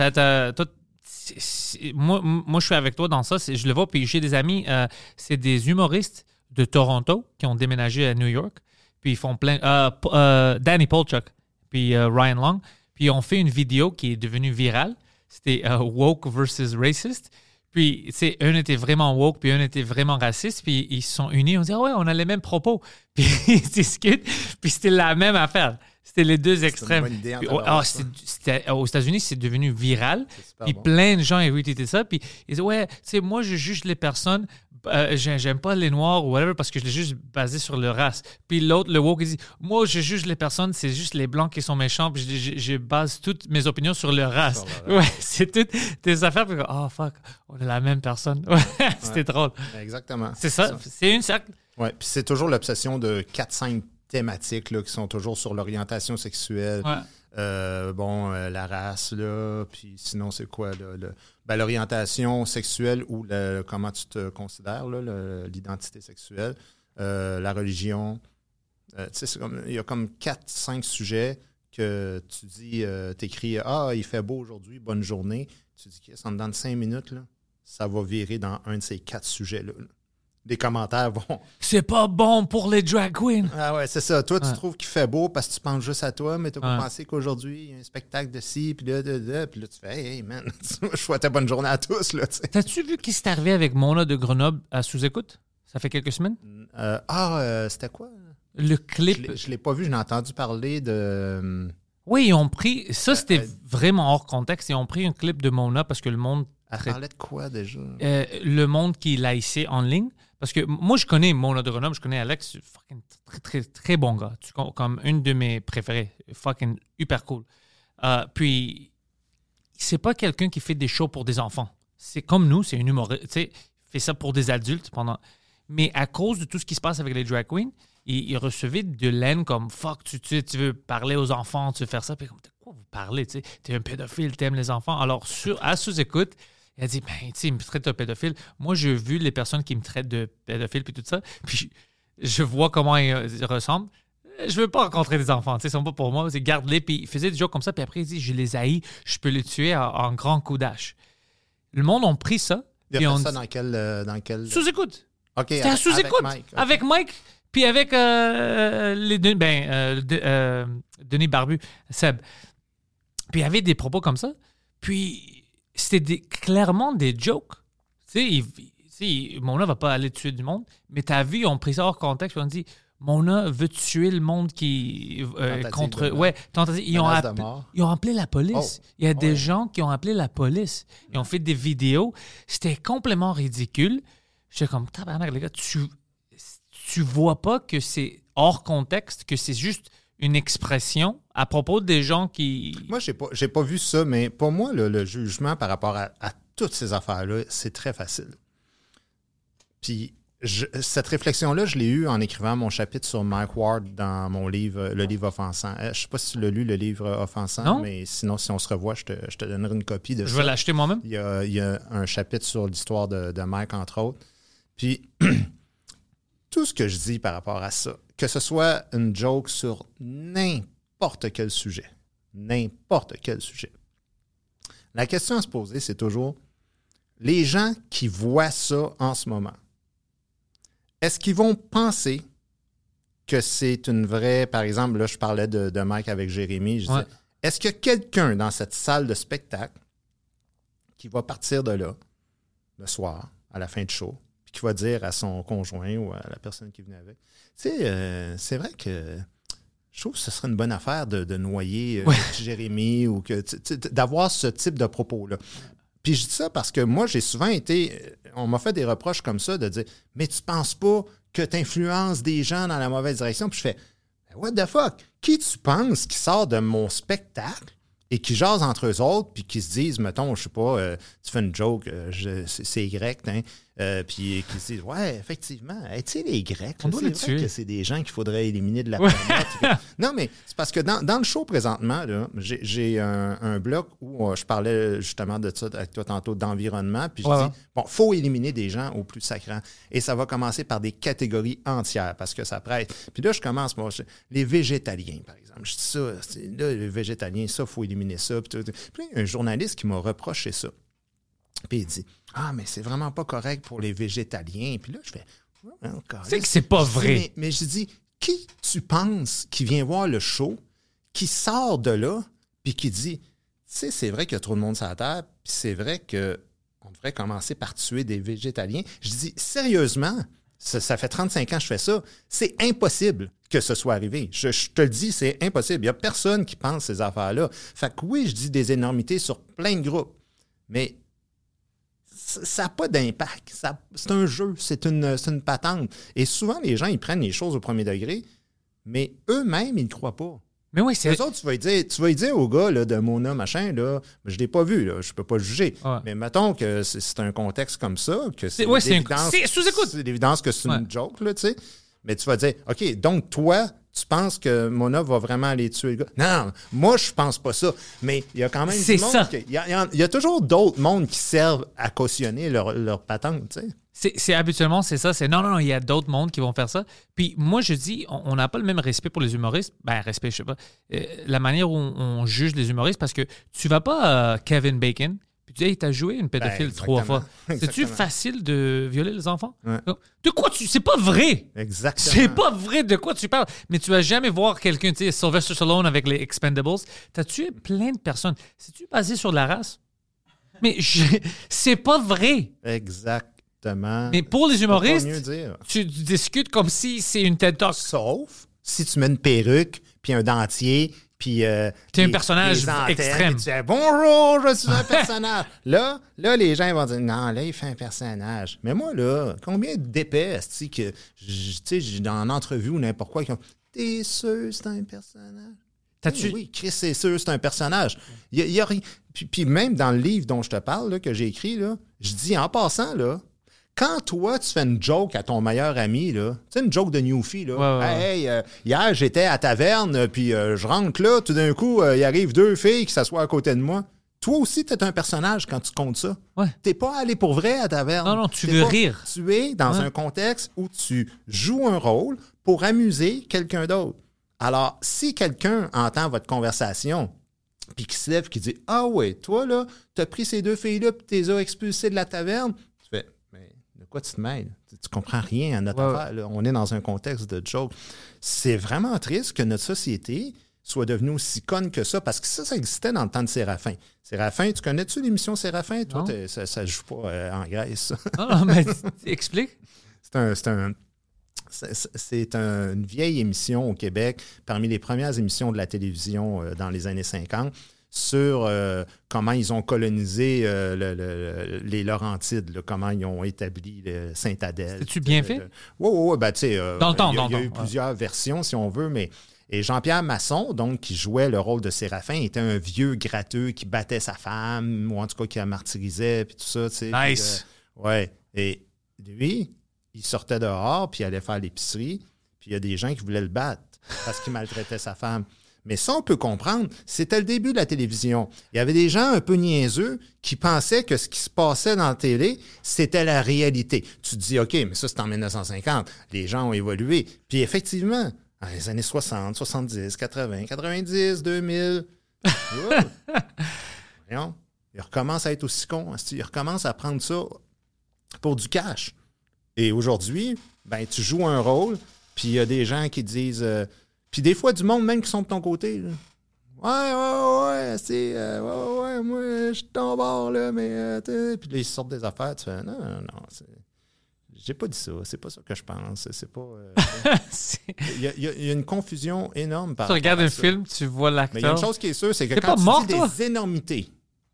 moi, moi, je suis avec toi dans ça. Je le vois. Puis j'ai des amis, euh, c'est des humoristes de Toronto qui ont déménagé à New York. Puis ils font plein. euh, euh, Danny Polchuk, puis Ryan Long. Puis ils ont fait une vidéo qui est devenue virale. C'était euh, woke versus racist. Puis, tu sais, un était vraiment woke, puis un était vraiment raciste, puis ils se sont unis. On dit, ah ouais, on a les mêmes propos. Puis ils discutent, puis c'était la même affaire. C'était les deux extrêmes. bonne idée Puis, oh, c'était- aux États-Unis, c'est devenu viral. Puis bon. plein de gens ont retweeté ça. Puis ils disent Ouais, tu sais, moi, je juge les personnes. Euh, j'ai- J'aime pas les noirs ou whatever parce que je l'ai juste basé sur leur race. Puis l'autre, le woke, il dit Moi, je juge les personnes, c'est juste les blancs qui sont méchants. Puis je, je- je base toutes mes opinions sur leur race. Ouais, c'est toutes tes affaires. Puis oh fuck, on est la même personne. Ouais, c'était drôle. Exactement. C'est ça, c'est une cercle. Ouais, puis c'est toujours l'obsession de 4-5 thématiques là, qui sont toujours sur l'orientation sexuelle, Ouais. euh, bon, euh, la race, là, puis sinon, c'est quoi, là, le- ben, l'orientation sexuelle ou comment tu te considères, l'identité sexuelle, euh, la religion. Euh, il y a comme 4-5 sujets que tu dis, tu écris « Ah, il fait beau aujourd'hui, bonne journée ». Tu dis « En dedans de 5 minutes, là, ça va virer dans un de ces quatre sujets-là. là. Les commentaires vont C'est pas bon pour les drag queens. ah ouais, c'est ça. Toi, tu Ouais. trouves qu'il fait beau parce que tu penses juste à toi, mais tu Ouais. pensé qu'aujourd'hui, il y a un spectacle de ci, puis là, de, de, puis là, tu fais, hey, hey, man, je souhaite bonne journée à tous, là. T'as-tu vu qui s'est arrivé avec Mona de Grenoble à sous-écoute? Ça fait quelques semaines? Euh, ah, euh, c'était quoi? Le clip. je l'ai pas vu, j'en ai entendu parler de. euh, Oui, ils ont pris. Ça, c'était euh, vraiment hors contexte. Ils ont pris un clip de Mona parce que le monde. Elle parlait de quoi déjà? le monde qui l'a hissé en ligne. Parce que moi, je connais Mona de Grenoble, je connais Alex, fucking très, très, très bon gars. Comme une de mes préférées. Fucking hyper cool. Euh, puis, c'est pas quelqu'un qui fait des shows pour des enfants. C'est comme nous, c'est une humoriste. Tu fait ça pour des adultes pendant. Mais à cause de tout ce qui se passe avec les drag queens, il, recevait de l'aine comme fuck, tu, tu, veux parler aux enfants, tu veux faire ça. Puis comme, de quoi vous parlez? Tu sais, t'es un pédophile, t'aimes les enfants. Alors, à sous-écoute, il a dit, ben, tu sais, il me traite de pédophile. Moi, j'ai vu les personnes qui me traitent de pédophile puis tout ça. Puis je, vois comment ils, euh, ils ressemblent. Je veux pas rencontrer des enfants, tu sais, ils sont pas pour moi. Garde-les. Puis il faisait des jokes comme ça. Puis après, il dit, je les haïs, je peux les tuer en, en grand coup d'âge. Le monde ont pris ça. Il puis a on ça dit- dans quel. euh, Dans quel... Sous-écoute. Ok, C'était sous-écoute. Avec Mike. Avec Mike, puis avec euh, les deux- ben, euh, de- euh, Denis Barbu, Seb. Puis il y avait des propos comme ça. Puis c'était des- clairement des jokes. Tu sais, Mona va pas aller tuer du monde, mais t'as vu, ils ont pris ça hors contexte, on dit Mona veut tuer le monde qui. euh, contre. de. Ouais. Ils ont, appelé, ils ont appelé la police. Oh. Il y a des Ouais. gens qui ont appelé la police. Ils ont fait des vidéos. C'était complètement ridicule. J'étais comme, tabarnak, les gars, tu, tu vois pas que c'est hors contexte, que c'est juste une expression à propos des gens qui. Moi, j'ai pas, j'ai pas vu ça, mais pour moi, le, le jugement par rapport à, à toutes ces affaires-là, c'est très facile. Puis, je- cette réflexion-là, je l'ai eue en écrivant mon chapitre sur Mike Ward dans mon livre, euh, le livre offensant. Euh, Je ne sais pas si tu l'as lu, le livre offensant, Non. mais sinon, si on se revoit, je te, je te donnerai une copie de Je ça. vais l'acheter moi-même. Il y, a, il y a un chapitre sur l'histoire de, de Mike, entre autres. Puis, tout ce que je dis par rapport à ça, que ce soit une joke sur n'importe quel sujet, n'importe quel sujet, la question à se poser, c'est toujours les gens qui voient ça en ce moment, est-ce qu'ils vont penser que c'est une vraie, par exemple, là, je parlais de, de Mike avec Jérémy, je disais, Ouais. est-ce qu'il y a quelqu'un dans cette salle de spectacle qui va partir de là le soir, à la fin du show, puis qui va dire à son conjoint ou à la personne qui venait avec, tu sais, euh, c'est vrai que je trouve que ce serait une bonne affaire de, de noyer euh, Ouais. Jérémy ou que d'avoir ce type de propos-là. Puis je dis ça parce que moi, j'ai souvent été. euh, On m'a fait des reproches comme ça de dire Mais tu penses pas que tu influences des gens dans la mauvaise direction? Puis je fais What the fuck? Qui tu penses qui sort de mon spectacle et qui jase entre eux autres, puis qui se disent, mettons, je sais pas, euh, tu fais une joke, euh, c'est Y, hein, euh, puis qui se disent, ouais, effectivement, hey, tu sais, les Grecs, On là, doit les tuer. que c'est des gens qu'il faudrait éliminer de la Ouais. planète. non, mais c'est parce que dans, dans le show présentement, j'ai un, un bloc où euh, je parlais justement de ça avec toi tantôt, d'environnement, puis je Ouais, dis, bon, faut éliminer des gens au plus sacrant. Et ça va commencer par des catégories entières, parce que ça prête. Puis là, je commence, moi, je- les végétaliens, par exemple. Je dis ça, là, les végétaliens, ça, faut éliminer ça. Puis. Puis un journaliste qui m'a reproché ça. Puis il dit Ah, mais c'est vraiment pas correct pour les végétaliens. Puis là, je fais correct. C'est que c'est pas dis, vrai. Mais, mais je dis Qui tu penses qui vient voir le show, qui sort de là, puis qui dit Tu sais, c'est vrai qu'il y a trop de monde sur la Terre, puis c'est vrai que on devrait commencer par tuer des végétaliens. Je dis Sérieusement, ça, ça fait 35 ans que je fais ça. C'est impossible que ce soit arrivé. Je, je te le dis, c'est impossible. Il n'y a personne qui pense ces affaires-là. Fait que oui, je dis des énormités sur plein de groupes, mais ça n'a pas d'impact. C'est un jeu, c'est une, une patente. Et souvent, les gens, ils prennent les choses au premier degré, mais eux-mêmes, ils ne croient pas. Mais oui, c'est. Autres, tu vas dire, tu vas dire au gars là, de Mona, machin, là, je ne l'ai pas vu, là, je ne peux pas le juger. Ouais. Mais mettons que c'est un contexte comme ça, que c'est ouais, un- l'évidence- que c'est une Ouais. joke, là, tu sais. Mais tu vas dire, OK, donc toi, tu penses que Mona va vraiment aller tuer le gars? Non, moi, je pense pas ça. Mais il y a quand même C'est ça. Il y, a- y y toujours d'autres mondes qui servent à cautionner leur, leur patente, tu sais. C'est habituellement, c'est ça. C'est non, non, non, il y a d'autres mondes qui vont faire ça. Puis moi, je dis, on n'a pas le même respect pour les humoristes. Ben, respect, je sais pas. Euh, la manière où on, on juge les humoristes, parce que tu vas pas à Kevin Bacon, tu dis, hey, t'as joué une pédophile Ben, trois fois. C'est-tu facile de violer les enfants? Ouais. De quoi tu. C'est pas vrai! Exactement. C'est pas vrai de quoi tu parles. Mais tu vas jamais voir quelqu'un, tu sais, Sylvester Stallone avec les Expendables. T'as tué plein de personnes. C'est-tu basé sur la race? Mais je- c'est pas vrai. Exactement. Mais pour les humoristes, mieux dire. tu discutes comme si c'est une Talk. Sauf si tu mets une perruque, puis un dentier, puis... euh, T'es un des- personnage extrême. Tu dis « Bonjour, je suis un personnage. » Là, là, les gens vont dire « Non, là, il fait un personnage. » Mais moi, là, combien d'épais, tu sais, que, tu sais, dans une entrevue ou n'importe quoi, qui ont « T'es sûr c'est un personnage? » Oui, oui, Chris, c'est sûr, c'est un personnage. Il y a, il y a rien. Puis, puis même dans le livre dont je te parle, là, que j'ai écrit, là, je dis en passant, là, quand toi, tu fais une joke à ton meilleur ami, là, tu sais, une joke de Newfie, là, Ouais, ouais, hey, hey, euh, hier, j'étais à taverne, puis euh, je rentre là, tout d'un coup, euh, il arrive deux filles qui s'assoient à côté de moi. Toi aussi, tu es un personnage quand tu comptes ça. Ouais. T'es pas allé pour vrai à taverne. Non, non, tu T'es veux pas- rire. Tu es dans un contexte où tu joues un rôle pour amuser quelqu'un d'autre. Alors, si quelqu'un entend votre conversation, puis qui se lève, qui dit Ah ouais, toi, là, t'as pris ces deux filles-là, puis tu les as expulsées de la taverne, tu te mêles? Tu, tu comprends rien à notre Ouais, affaire. là. On est dans un contexte de joke. C'est vraiment triste que notre société soit devenue aussi conne que ça, parce que ça, ça existait dans le temps de Séraphin. Séraphin, tu connais-tu l'émission Séraphin? Toi, ça, ça joue pas euh, en Grèce. mais explique. C'est un. C'est un- c'est- c'est un- une vieille émission au Québec, parmi les premières émissions de la télévision euh, dans les années 50, sur euh, comment ils ont colonisé euh, le- le- les Laurentides, là, comment ils ont établi le Saint-Adèle. C'est-tu bien fait? Oui, oui, oui. Ben, tu sais, euh, Dans le temps, il y a, dans le il y a temps, eu ouais. plusieurs versions, si on veut, mais. Et Jean-Pierre Masson, donc, qui jouait le rôle de Séraphin, était un vieux gratteux qui battait sa femme, ou en tout cas qui la martyrisait, puis tout ça, tu sais. puis, Nice. euh, ouais. Et lui, il sortait dehors, puis il allait faire l'épicerie, puis il y a des gens qui voulaient le battre parce qu'il maltraitait sa femme. Mais ça, on peut comprendre. C'était le début de la télévision. Il y avait des gens un peu niaiseux qui pensaient que ce qui se passait dans la télé, c'était la réalité. Tu te dis, OK, mais ça, c'est en 1950. Les gens ont évolué. Puis effectivement, dans les années 60, 70, 80, 90, 2000, ouais. Voyons, ils recommencent à être aussi cons. Ils recommencent à prendre ça pour du cash. Et aujourd'hui, ben, tu joues un rôle, puis il y a des gens qui disent. euh, puis des fois, du monde même qui sont de ton côté. là. Ouais, ouais, ouais, c'est. euh, ouais, ouais, moi, je suis ton bord, là, mais. euh, puis là, ils sortent des affaires, tu fais. Non, non, non. c'est- J'ai pas dit ça. C'est pas ça que je pense. C'est pas. euh, Il y, a- il y y une confusion énorme par tu regardes un ça. film, tu vois Mais il y a l'acteur. une chose qui est sûre, c'est que quand tu mort, dis toi? des énormités,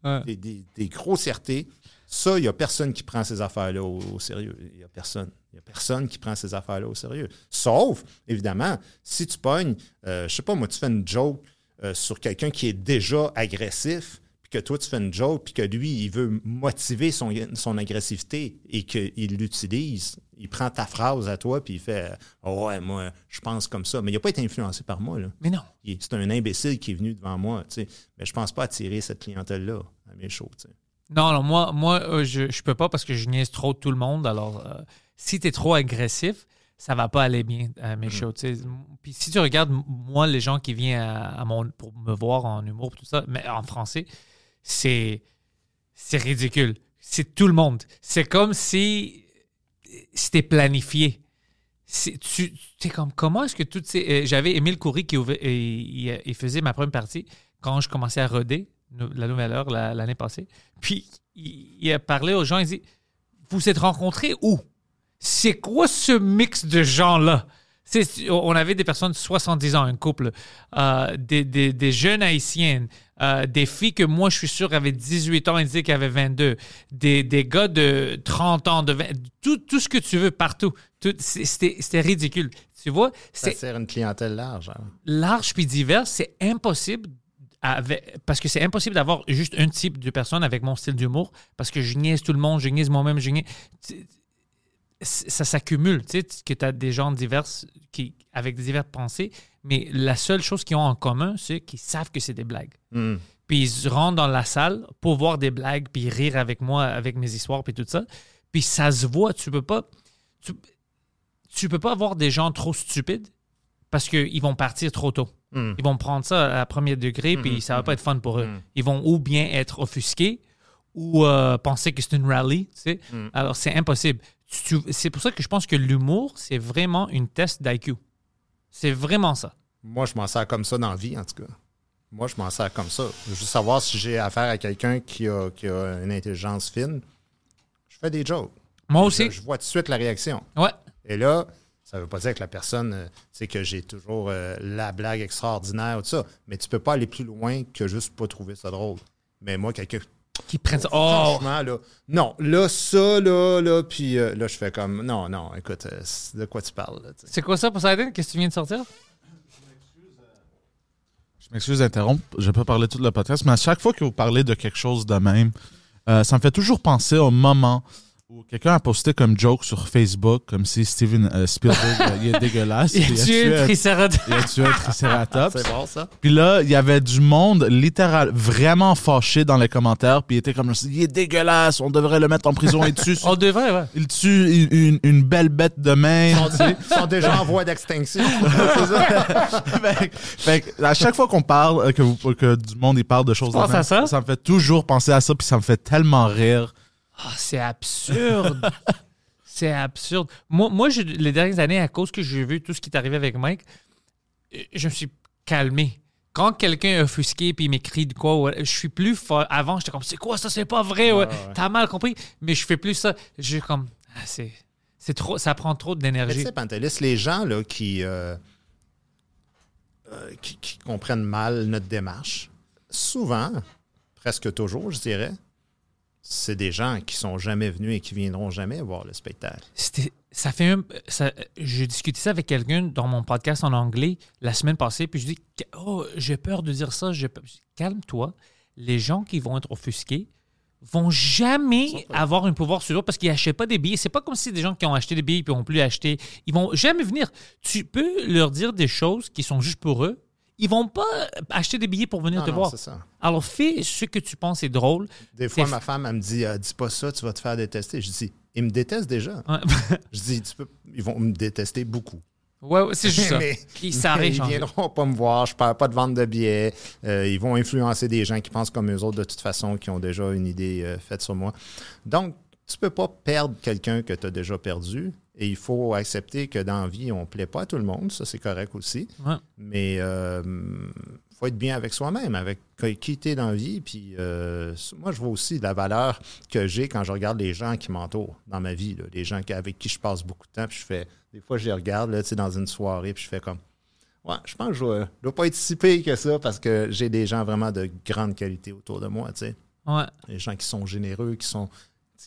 Ouais. des, des- des grossièretés, ça, il n'y a personne qui prend ces affaires-là au, au sérieux. Il n'y a personne. Il n'y a personne qui prend ces affaires-là au sérieux. Sauf, évidemment, si tu pognes, euh, je sais pas, moi, tu fais une joke euh, sur quelqu'un qui est déjà agressif, puis que toi, tu fais une joke, puis que lui, il veut motiver son, son agressivité et qu'il l'utilise, il prend ta phrase à toi, puis il fait oh, Ouais, moi, je pense comme ça. Mais il n'a pas été influencé par moi, là. Mais non. C'est un imbécile qui est venu devant moi, tu sais. Mais je pense pas attirer cette clientèle-là à mes shows, tu sais. Non, non, moi, moi euh, je, je peux pas parce que je niaise trop tout le monde. Alors, euh, si tu es trop agressif, ça va pas aller bien à mes shows. tu sais. Puis si tu regardes, moi, les gens qui viennent à, à mon, pour me voir en humour, tout ça, mais en français, c'est c'est ridicule. C'est tout le monde. C'est comme si c'était planifié. C'est- Tu es comme comment est-ce que toutes ces euh, j'avais Émile Coury qui et il, il faisait ma première partie quand je commençais à roder la nouvelle heure la- l'année passée. Puis il, il a parlé aux gens, il dit Vous êtes rencontrés où C'est quoi ce mix de gens-là? On avait des personnes de 70 ans, un couple, euh, des, des- des jeunes haïtiennes, euh, des filles que moi je suis sûr avaient 18 ans et disaient qu'elles avaient 22, des, des gars de 30 ans, de 20, tout, tout ce que tu veux partout. C'était ridicule. Tu vois, Ça c'est sert une clientèle large. hein. large puis divers, c'est impossible avec- parce que c'est impossible d'avoir juste un type de personne avec mon style d'humour parce que je niaise tout le monde, je niaise moi-même, je niaise. Ça s'accumule, tu sais, que tu as des gens divers qui, avec des diverses pensées, mais la seule chose qu'ils ont en commun, c'est qu'ils savent que c'est des blagues. Hmm. Puis ils rentrent dans la salle pour voir des blagues, puis rire avec moi, avec mes histoires, puis tout ça. Puis ça se voit, tu peux pas. Tu, tu peux pas avoir des gens trop stupides parce qu'ils vont partir trop tôt. Mm. Ils vont prendre ça à premier degré, puis ça va pas être fun pour eux. Ils vont ou bien être offusqués ou euh, penser que c'est une rallye, tu sais. Alors, c'est impossible. C'est pour ça que je pense que l'humour, c'est vraiment une test d'IQ. C'est vraiment ça. Moi, je m'en sers comme ça dans la vie, en tout cas. Moi, je m'en sers comme ça. Je veux juste savoir si j'ai affaire à quelqu'un qui a, qui a une intelligence fine. Je fais des jokes. Moi aussi. Je, je vois tout de suite la réaction. Ouais. Et là, ça ne veut pas dire que la personne, euh, tu sais, que j'ai toujours euh, la blague extraordinaire ou tout ça. Mais tu peux pas aller plus loin que juste pas trouver ça drôle. Mais moi, quelqu'un. Qui prennent ça. Oh! Franchement, là. Non, là, ça, là, là, puis euh, là, je fais comme. Non, non, écoute, euh, c'est de quoi tu parles, là. C'est quoi ça, Poseidon? Qu'est-ce que tu viens de sortir? Je m'excuse d'interrompre, je vais pas parler tout le podcast, mais à chaque fois que vous parlez de quelque chose de même, euh, ça me fait toujours penser au moment où quelqu'un a posté comme joke sur Facebook, comme si Steven euh, Spielberg euh, il est dégueulasse. Il a tué un tricératops. il a tué un. C'est bon, ça? Puis là, il y avait du monde littéral vraiment fâché dans les commentaires, puis il était comme il est dégueulasse, on devrait le mettre en prison et dessus. On devrait, ouais. Il tue une, une- une belle bête de main. Ils sont déjà en voie d'extinction. fait, que- fait à chaque fois qu'on parle, euh, que, vous- que du monde il parle de choses à ça? ça me fait toujours penser à ça, puis ça me fait tellement rire. Ah, c'est absurde. c'est absurde. Moi, moi je- les dernières années, à cause que j'ai vu tout ce qui est arrivé avec Mike, euh, je me suis calmé. Quand quelqu'un est offusqué puis il m'écrit de quoi, je suis plus fort. Avant, j'étais comme, c'est quoi ça, c'est pas vrai, ouais. T'as mal compris. Mais je fais plus ça. Je suis comme, ah, c'est, c'est trop, ça prend trop Mais tu d'énergie. sais, Pantelis, les gens là, qui, euh, euh, qui, qui comprennent mal notre démarche, souvent, presque toujours, je dirais, c'est des gens qui sont jamais venus et qui viendront jamais voir le spectacle. Ça fait un. Ça, j'ai discuté ça avec quelqu'un dans mon podcast en anglais la semaine passée, puis je dis Oh, j'ai peur de dire ça. Je Calme-toi. Les gens qui vont être offusqués vont jamais avoir un pouvoir sur l'autre parce qu'ils n'achètent pas des billets. C'est pas comme si des gens qui ont acheté des billets et n'ont plus acheté. Ils vont jamais venir. Tu peux leur dire des choses qui sont juste pour eux. Ils vont pas acheter des billets pour venir Non, te non, voir. c'est ça. Alors fais ce que tu penses est drôle. Des fois, ma femme, elle me dit euh, Dis pas ça, tu vas te faire détester. Je dis Ils me détestent déjà. Ouais, Je dis tu peux, Ils vont me détester beaucoup. ouais, ouais, c'est juste ça. Mais- Ils ça mais arrive ils viendront pas me voir, je parle pas de vente de billets. Euh, ils vont influencer des gens qui pensent comme eux autres de toute façon, qui ont déjà une idée euh, faite sur moi. Donc, tu peux pas perdre quelqu'un que tu as déjà perdu. Et il faut accepter que dans la vie, on ne plaît pas à tout le monde. Ça, c'est correct aussi. Ouais. Mais il faut être bien avec soi-même, avec qui tu es dans la vie. Puis euh, moi, je vois aussi la valeur que j'ai quand je regarde les gens qui m'entourent dans ma vie, là, les gens avec qui je passe beaucoup de temps. Puis je fais, des fois, je les regarde là, tu sais, dans une soirée, puis je fais comme, ouais, je pense que je ne dois pas être si pire que ça parce que j'ai des gens vraiment de grande qualité autour de moi, tu sais. Ouais. Des gens qui sont généreux, qui sont,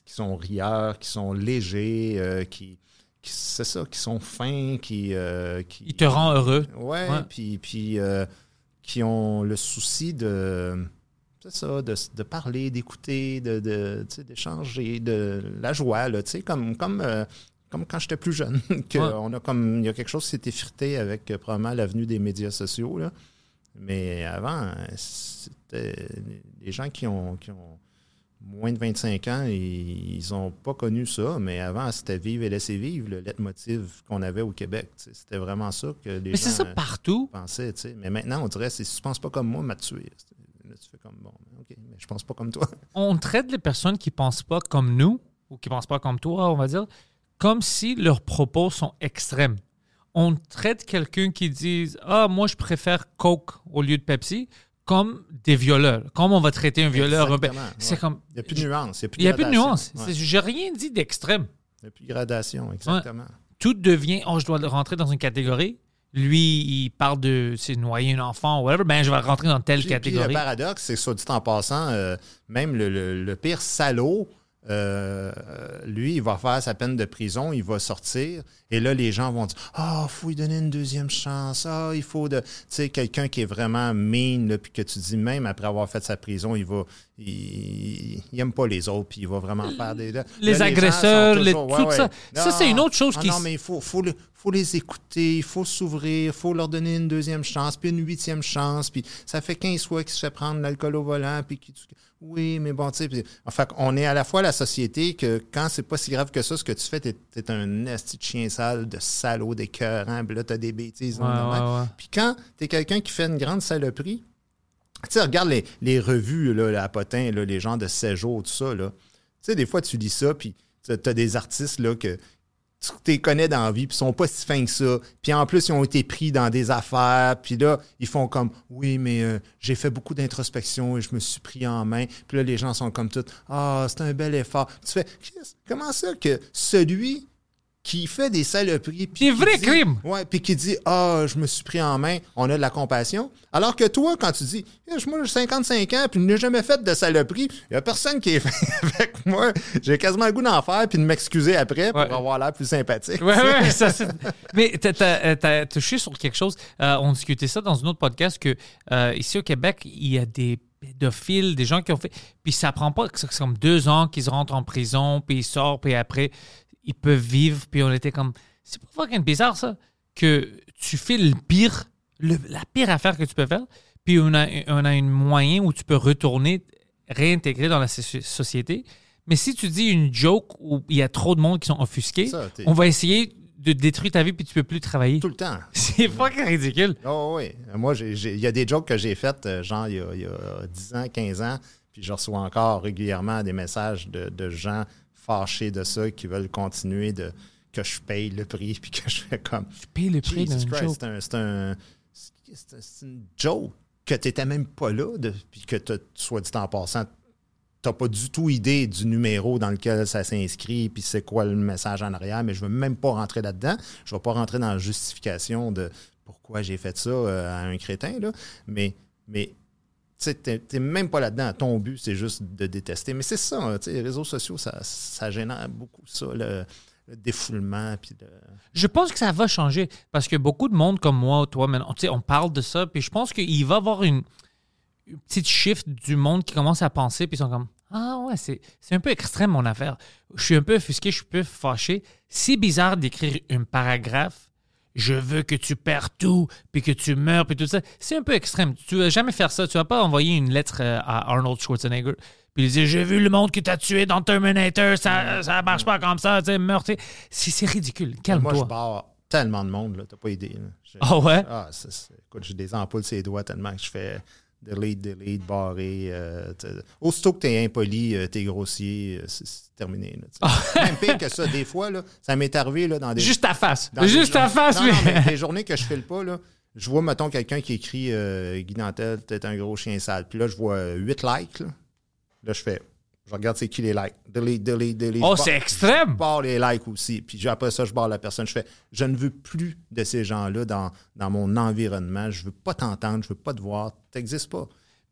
qui sont rieurs, qui sont légers, euh, qui, qui- c'est ça, qui sont fins, qui, euh, qui Il te rend heureux. Ouais, Ouais. puis, puis euh, qui ont le souci de. C'est ça, de, de parler, d'écouter, de, d'échanger, de la joie, là, tu sais, comme, comme, euh, comme quand j'étais plus jeune. que Ouais. on a comme, il y a quelque chose qui s'est effrité avec euh, probablement l'avenue des médias sociaux. Là. Mais avant, c'était les gens qui ont, qui ont moins de 25 ans, ils n'ont pas connu ça, mais avant, c'était vivre et laisser vivre, le leitmotiv qu'on avait au Québec. C'était vraiment ça que les Mais gens c'est ça euh, partout. pensaient. Mais maintenant, on dirait, si tu penses pas comme moi, m'a tué. Là, tu fais comme, bon, OK, mais je pense pas comme toi. On traite les personnes qui pensent pas comme nous ou qui pensent pas comme toi, on va dire, comme si leurs propos sont extrêmes. On traite quelqu'un qui dit Ah, moi, je préfère Coke au lieu de Pepsi comme des violeurs. Comme on va traiter un violeur. un- C'est ouais. comme. Il n'y a plus de nuance. Il n'y a plus de nuance. Ouais. J'ai rien dit d'extrême. Il n'y a plus de gradation, exactement. Tout devient Oh, je dois rentrer dans une catégorie. Lui, il parle de c'est noyer un enfant ou whatever. Ben, je vais rentrer dans telle Puis- puis catégorie. le paradoxe, c'est ça, dit en passant, euh, même le, le- le pire salaud, euh, lui, il va faire sa peine de prison, il va sortir, et là, les gens vont dire Ah, faut lui donner une deuxième chance. Ah, il faut de. Tu sais, quelqu'un qui est vraiment mean, là, puis que tu dis, même après avoir fait sa prison, il va. Il, il aime pas les autres, puis il va vraiment faire des. là, Les agresseurs, les- toujours, tout ça. Ça, c'est une autre chose qui Non, mais il faut, faut les écouter, il faut s'ouvrir, il faut leur donner une deuxième chance, puis une huitième chance, puis ça fait 15 fois qu'il se fait prendre l'alcool au volant, puis oui, mais bon, tu sais, enfin, on est à la fois la société que quand c'est pas si grave que ça, ce que tu fais, t'es, un esti de chien sale, de salaud, d'écœurant, puis là, t'as des bêtises. Ouais, ouais, ouais. Puis quand t'es quelqu'un qui fait une grande saloperie, tu sais, regarde les, les revues, là, à Potin, là, les gens de 16 jours, tout ça, là. Tu sais, des fois, tu lis ça, puis tu as des artistes, là, que tu connais dans la vie, puis ils sont pas si fins que ça. Puis en plus, ils ont été pris dans des affaires, puis là, ils font comme Oui, mais euh, j'ai fait beaucoup d'introspection et je me suis pris en main. Puis là, les gens sont comme tout Ah, c'est un bel effort. Tu fais comment ça que celui qui fait des saloperies. puis Des vrais dit- crimes. Ouais, puis qui dit Ah, je me suis pris en main, on a de la compassion. Alors que toi, quand tu dis Eh, Moi, j'ai 55 ans, puis je n'ai jamais fait de saloperie, il n'y a personne qui est fait avec moi. J'ai quasiment le goût d'en faire, puis de m'excuser après pour Ouais. avoir l'air plus sympathique. Ouais, ouais, ça, c'est- Mais t'as- t'as t'as touché sur quelque chose. Euh, on discutait ça dans un autre podcast que euh, ici au Québec, il y a des pédophiles, des gens qui ont fait. Puis ça prend pas c'est comme deux ans qu'ils rentrent en prison, puis ils sortent, puis après ils peuvent vivre. Puis on était comme. C'est pas fucking bizarre ça que tu fais le pire, le- la pire affaire que tu peux faire. Puis on a, on a un moyen où tu peux retourner, réintégrer dans la so- société. Mais si tu dis une joke où il y a trop de monde qui sont offusqués, Ça, on va essayer de détruire ta vie puis tu peux plus travailler. Tout le temps. C'est fucking ridicule. Oh, oui. Moi, il y a des jokes que j'ai faites, euh, genre, il y, a, il y a 10 ans, 15 ans, puis je reçois encore régulièrement des messages de, de gens fâchés de ça, qui veulent continuer de que je paye le prix, puis que je fais comme... Tu payes le prix Christ, joke. c'est un, c'est un- c'est- c'est une joke que tu n'étais même pas là, de- puis que, t'as- soit dit en passant, tu n'as pas du tout idée du numéro dans lequel ça s'inscrit, puis c'est quoi le message en arrière, mais je ne veux même pas rentrer là-dedans. Je ne vais pas rentrer dans la justification de pourquoi j'ai fait ça euh, à un crétin, là. mais, mais tu n'es même pas là-dedans. Ton but, c'est juste de détester. Mais c'est ça, hein, les réseaux sociaux, ça, ça génère beaucoup ça, le, le défoulement, puis. Je pense que ça va changer parce que beaucoup de monde comme moi ou toi, maintenant, on parle de ça, puis je pense qu'il va y avoir une, petite shift du monde qui commence à penser, puis ils sont comme Ah ouais, c'est c'est un peu extrême mon affaire. Je suis un peu offusqué, je suis un peu fâché. C'est bizarre d'écrire un paragraphe. Je veux que tu perds tout, puis que tu meurs, puis tout ça. C'est un peu extrême. Tu vas jamais faire ça. Tu vas pas envoyer une lettre euh, à Arnold Schwarzenegger, puis lui dire J'ai vu le monde que tu as tué dans Terminator, ça, ça marche pas comme ça, tu sais, sais. C'est ridicule. Moi, je Calme-toi. barre tellement de monde, là, t'as pas idée. Ah ouais? Ah, écoute, j'ai des ampoules sur les doigts tellement que je fais delete, delete, barré. euh, t'sais. aussitôt que t'es impoli, euh, t'es grossier, euh, c'est terminé. là. Même pire que ça, des fois, là, ça m'est arrivé là, dans des. Juste ta face. Juste ta journées- face, non, mais des journées que je file pas, là, je vois, mettons, quelqu'un qui écrit euh, Guy Nantel, peut-être un gros chien sale. Puis là, je vois 8 likes. Là, Là, je fais. Je regarde c'est qui les likes. Delete, delete, delete. Oh, c'est extrême. Je barre les likes aussi. Puis après ça, je barre la personne. Je fais Je ne veux plus de ces gens-là dans, dans mon environnement. Je veux pas t'entendre. Je veux pas te voir. T'existes pas.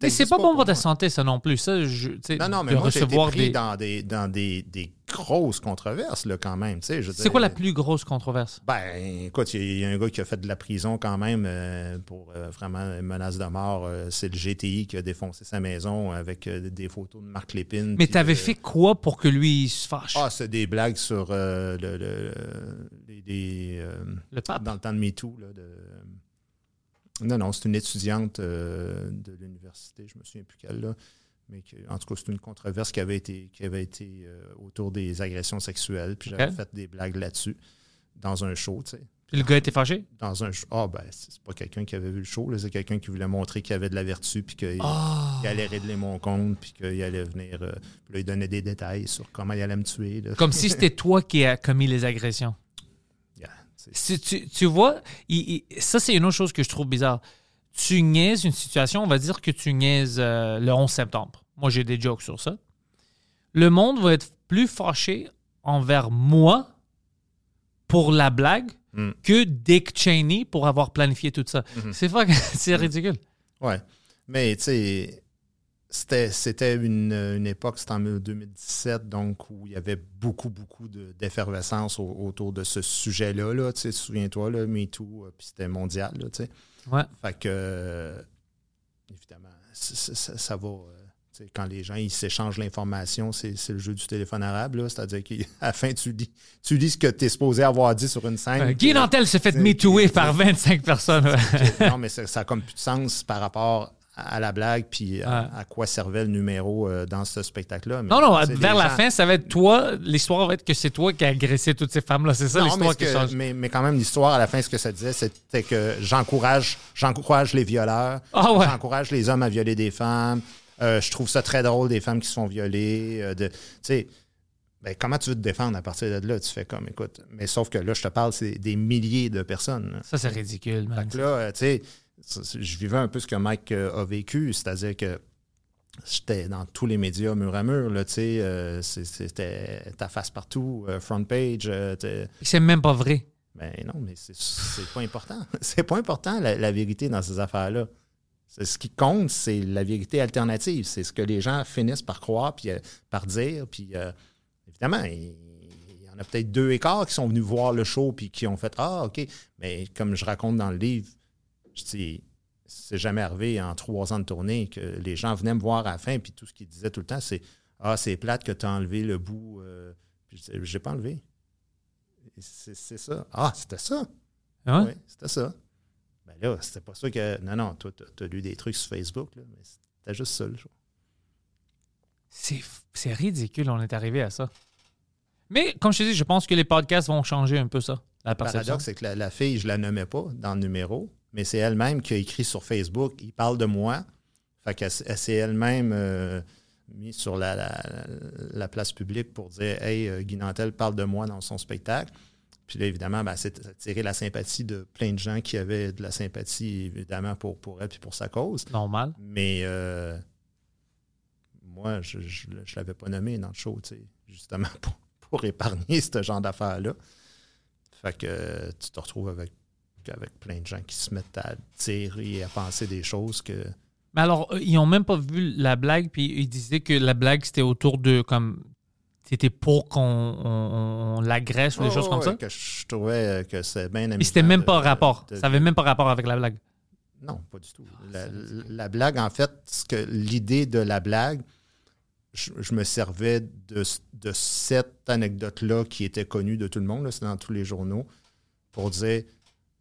C'est pas bon pour ta santé, ça non plus. Ça, je, Non, non, mais de moi, été recevoir pris des. dans, des, dans des, des grosses controverses, là, quand même. C'est quoi la plus grosse controverse? ben, écoute, il y, a- il y a un gars qui a fait de la prison quand même euh, pour euh, vraiment une menace de mort. Euh, c'est le GTI qui a défoncé sa maison avec des photos de Marc Lépine. Mais t'avais fait quoi pour que lui il se fâche? Ah, c'est des blagues sur le, le- les- le pape? dans le temps de MeToo. Là, de... Non, non, c'est une étudiante euh, de l'université, je me souviens plus quelle, là. Mais que- en tout cas, c'est une controverse qui avait été, qui avait été euh, autour des agressions sexuelles. Puis j'avais fait des blagues là-dessus dans un show, tu sais. Puis le gars était fâché? dans un show. Ah, ben, c'est pas quelqu'un qui avait vu le show, c'est quelqu'un qui voulait montrer qu'il avait de la vertu, puis qu'il Ah. il allait régler mon compte, puis qu'il allait venir. euh, puis là, il donnait des détails sur comment il allait me tuer. là. Comme si c'était toi qui as commis les agressions. Si tu, tu vois, il- il- ça, c'est une autre chose que je trouve bizarre. Tu niaises une situation, on va dire que tu niaises euh, le 11 septembre. Moi, j'ai des jokes sur ça. Le monde va être plus fâché envers moi pour la blague Mm. que Dick Cheney pour avoir planifié tout ça. C'est fuck- c'est ridicule. Ouais. Mais, tu sais, c'était, c'était une, une époque, c'était en 2017, donc, où il y avait beaucoup, beaucoup de, d'effervescence au- autour de ce sujet-là. Là, tu sais, souviens-toi, là, MeToo, euh, puis c'était mondial, là, tu sais. Ouais. Fait que, euh, évidemment, ça, ça va. euh, tu sais, quand les gens ils s'échangent l'information, c'est, c'est le jeu du téléphone arabe. là. C'est-à-dire qu'à la fin, tu dis, tu dis ce que tu es supposé avoir dit sur une scène. Euh, Guy Nantel s'est fait c'est- par 25 personnes. non, mais ça, ça a comme plus de sens par rapport à, la blague puis à, quoi servait le numéro euh, dans ce spectacle-là. Non, non, vers la gens- fin, ça va être toi. L'histoire va être que c'est toi qui as agressé toutes ces femmes-là. C'est ça l'histoire qui que- change. mais, mais quand même, l'histoire, à la fin, ce que ça disait, c'était que j'encourage, j'encourage les violeurs. Ah ouais. J'encourage les hommes à violer des femmes. Euh, je trouve ça très drôle des femmes qui se font violer. euh, de, tu sais, ben, comment tu veux te défendre à partir de là? Tu fais comme, écoute, mais sauf que là, je te parle, c'est des milliers de personnes. là. Ça, c'est ridicule, man. Fait que là, tu sais, je vivais un peu ce que Mike euh, a vécu, c'est-à-dire que j'étais dans tous les médias mur à mur, là, tu sais, euh, c'était ta face partout, euh, front page, euh, C'est même pas vrai. ben non, mais c'est- pas important. C'est pas important, la, la vérité dans ces affaires-là. Ce qui compte, c'est la vérité alternative. C'est ce que les gens finissent par croire, puis par dire. Puis évidemment, il, il y en a peut-être deux écarts qui sont venus voir le show, puis qui ont fait Ah, OK. Mais comme je raconte dans le livre, je dis c'est jamais arrivé en trois ans de tournée que les gens venaient me voir à la fin, puis tout ce qu'ils disaient tout le temps, c'est Ah, c'est plate que tu as enlevé le bout. euh. J'ai pas enlevé. C'est ça. Ah, c'était ça. Hein? Oui, c'était ça. Ben là, c'était pas ça que. Non, non, toi, t'as as lu des trucs sur Facebook, là, mais c'était juste ça, le show. C'est ridicule, on est arrivé à ça. Mais comme je te dis, je pense que les podcasts vont changer un peu ça, la Le perception. paradoxe, c'est que la, la fille, je la nommais pas dans le numéro, mais c'est elle-même qui a écrit sur Facebook, il parle de moi. Fait qu'elle elle s'est elle-même euh, mise sur la, la- la place publique pour dire Hey, euh, Guy Nantel parle de moi dans son spectacle. Puis là, évidemment, ben, c'est attiré la sympathie de plein de gens qui avaient de la sympathie, évidemment, pour, pour elle et pour sa cause. Normal. Mais euh, moi, je ne l'avais pas nommé dans le show, tu sais, justement pour, pour épargner ce genre d'affaires-là. Fait que tu te retrouves avec, avec plein de gens qui se mettent à dire et à penser des choses que. Mais alors, eux, ils ont même pas vu la blague, puis ils disaient que la blague, c'était autour de comme. C'était pour qu'on on- on l'agresse ou des Oh, choses comme ouais, ça? Que je trouvais euh, que c'est bien Puis c'était même de- pas rapport. de- Ça avait même pas rapport avec la blague. Non, pas du tout. La, la blague, en fait, que l'idée de la blague, je, je me servais de, de cette anecdote-là qui était connue de tout le monde, c'est dans tous les journaux, pour dire,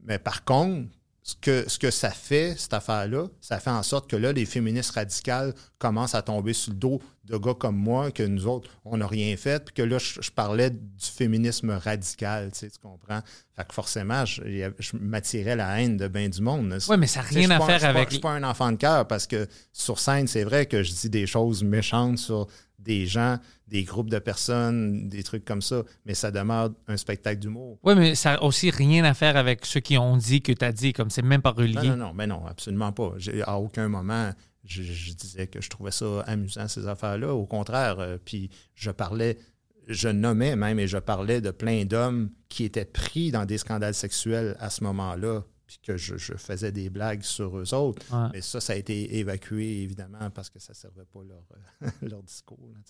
mais par contre, ce que, ce que ça fait, cette affaire-là, ça fait en sorte que là, les féministes radicales commencent à tomber sur le dos de gars comme moi, que nous autres, on n'a rien fait, puis que là, je, je parlais du féminisme radical, tu, sais, tu comprends? Fait que forcément, je, je m'attirais la haine de bien du monde. Oui, mais ça n'a Tu sais, rien à pas- faire je suis pas- avec. Je suis pas un enfant de cœur parce que sur scène, c'est vrai que je dis des choses méchantes sur des gens, des groupes de personnes, des trucs comme ça, mais ça demeure un spectacle d'humour. Oui, mais ça n'a aussi rien à faire avec ceux qui ont dit que tu as dit, comme c'est même pas relié. Non, non, non, mais non, absolument pas. À aucun moment, je, je disais que je trouvais ça amusant, ces affaires-là. Au contraire, euh, puis je parlais, je nommais même et je parlais de plein d'hommes qui étaient pris dans des scandales sexuels à ce moment-là, puis que je, je faisais des blagues sur eux autres. Ouais. Mais ça, ça a été évacué, évidemment, parce que ça ne servait pas leur, euh, leur discours. là.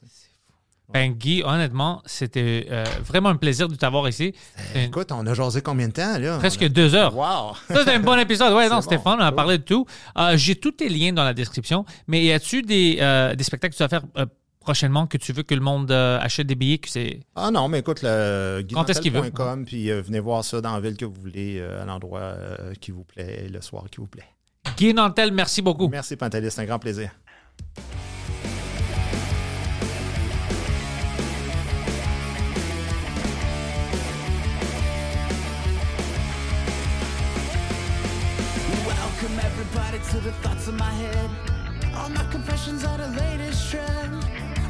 Ben, Guy, honnêtement, c'était euh, vraiment un plaisir de t'avoir ici. Une- Écoute, on a jasé combien de temps, là? Presque a- deux heures. Wow! Ça, c'était un bon épisode. Ouais, non, bon. fun. On a parlé de tout. Euh, J'ai tous tes liens dans la description. Mais y a-tu des, euh, des spectacles que tu vas faire euh, prochainement que tu veux que le monde euh, achète des billets? Que c'est... Ah non, mais écoute, le Quand est-ce qu'il veut? puis euh, venez voir ça dans la ville que vous voulez, euh, à l'endroit euh, qui vous plaît, le soir qui vous plaît. Guy Nantel, merci beaucoup. Merci, Pantelis, c'est un grand plaisir. Welcome everybody to the thoughts in my head. All my confessions are the latest trend.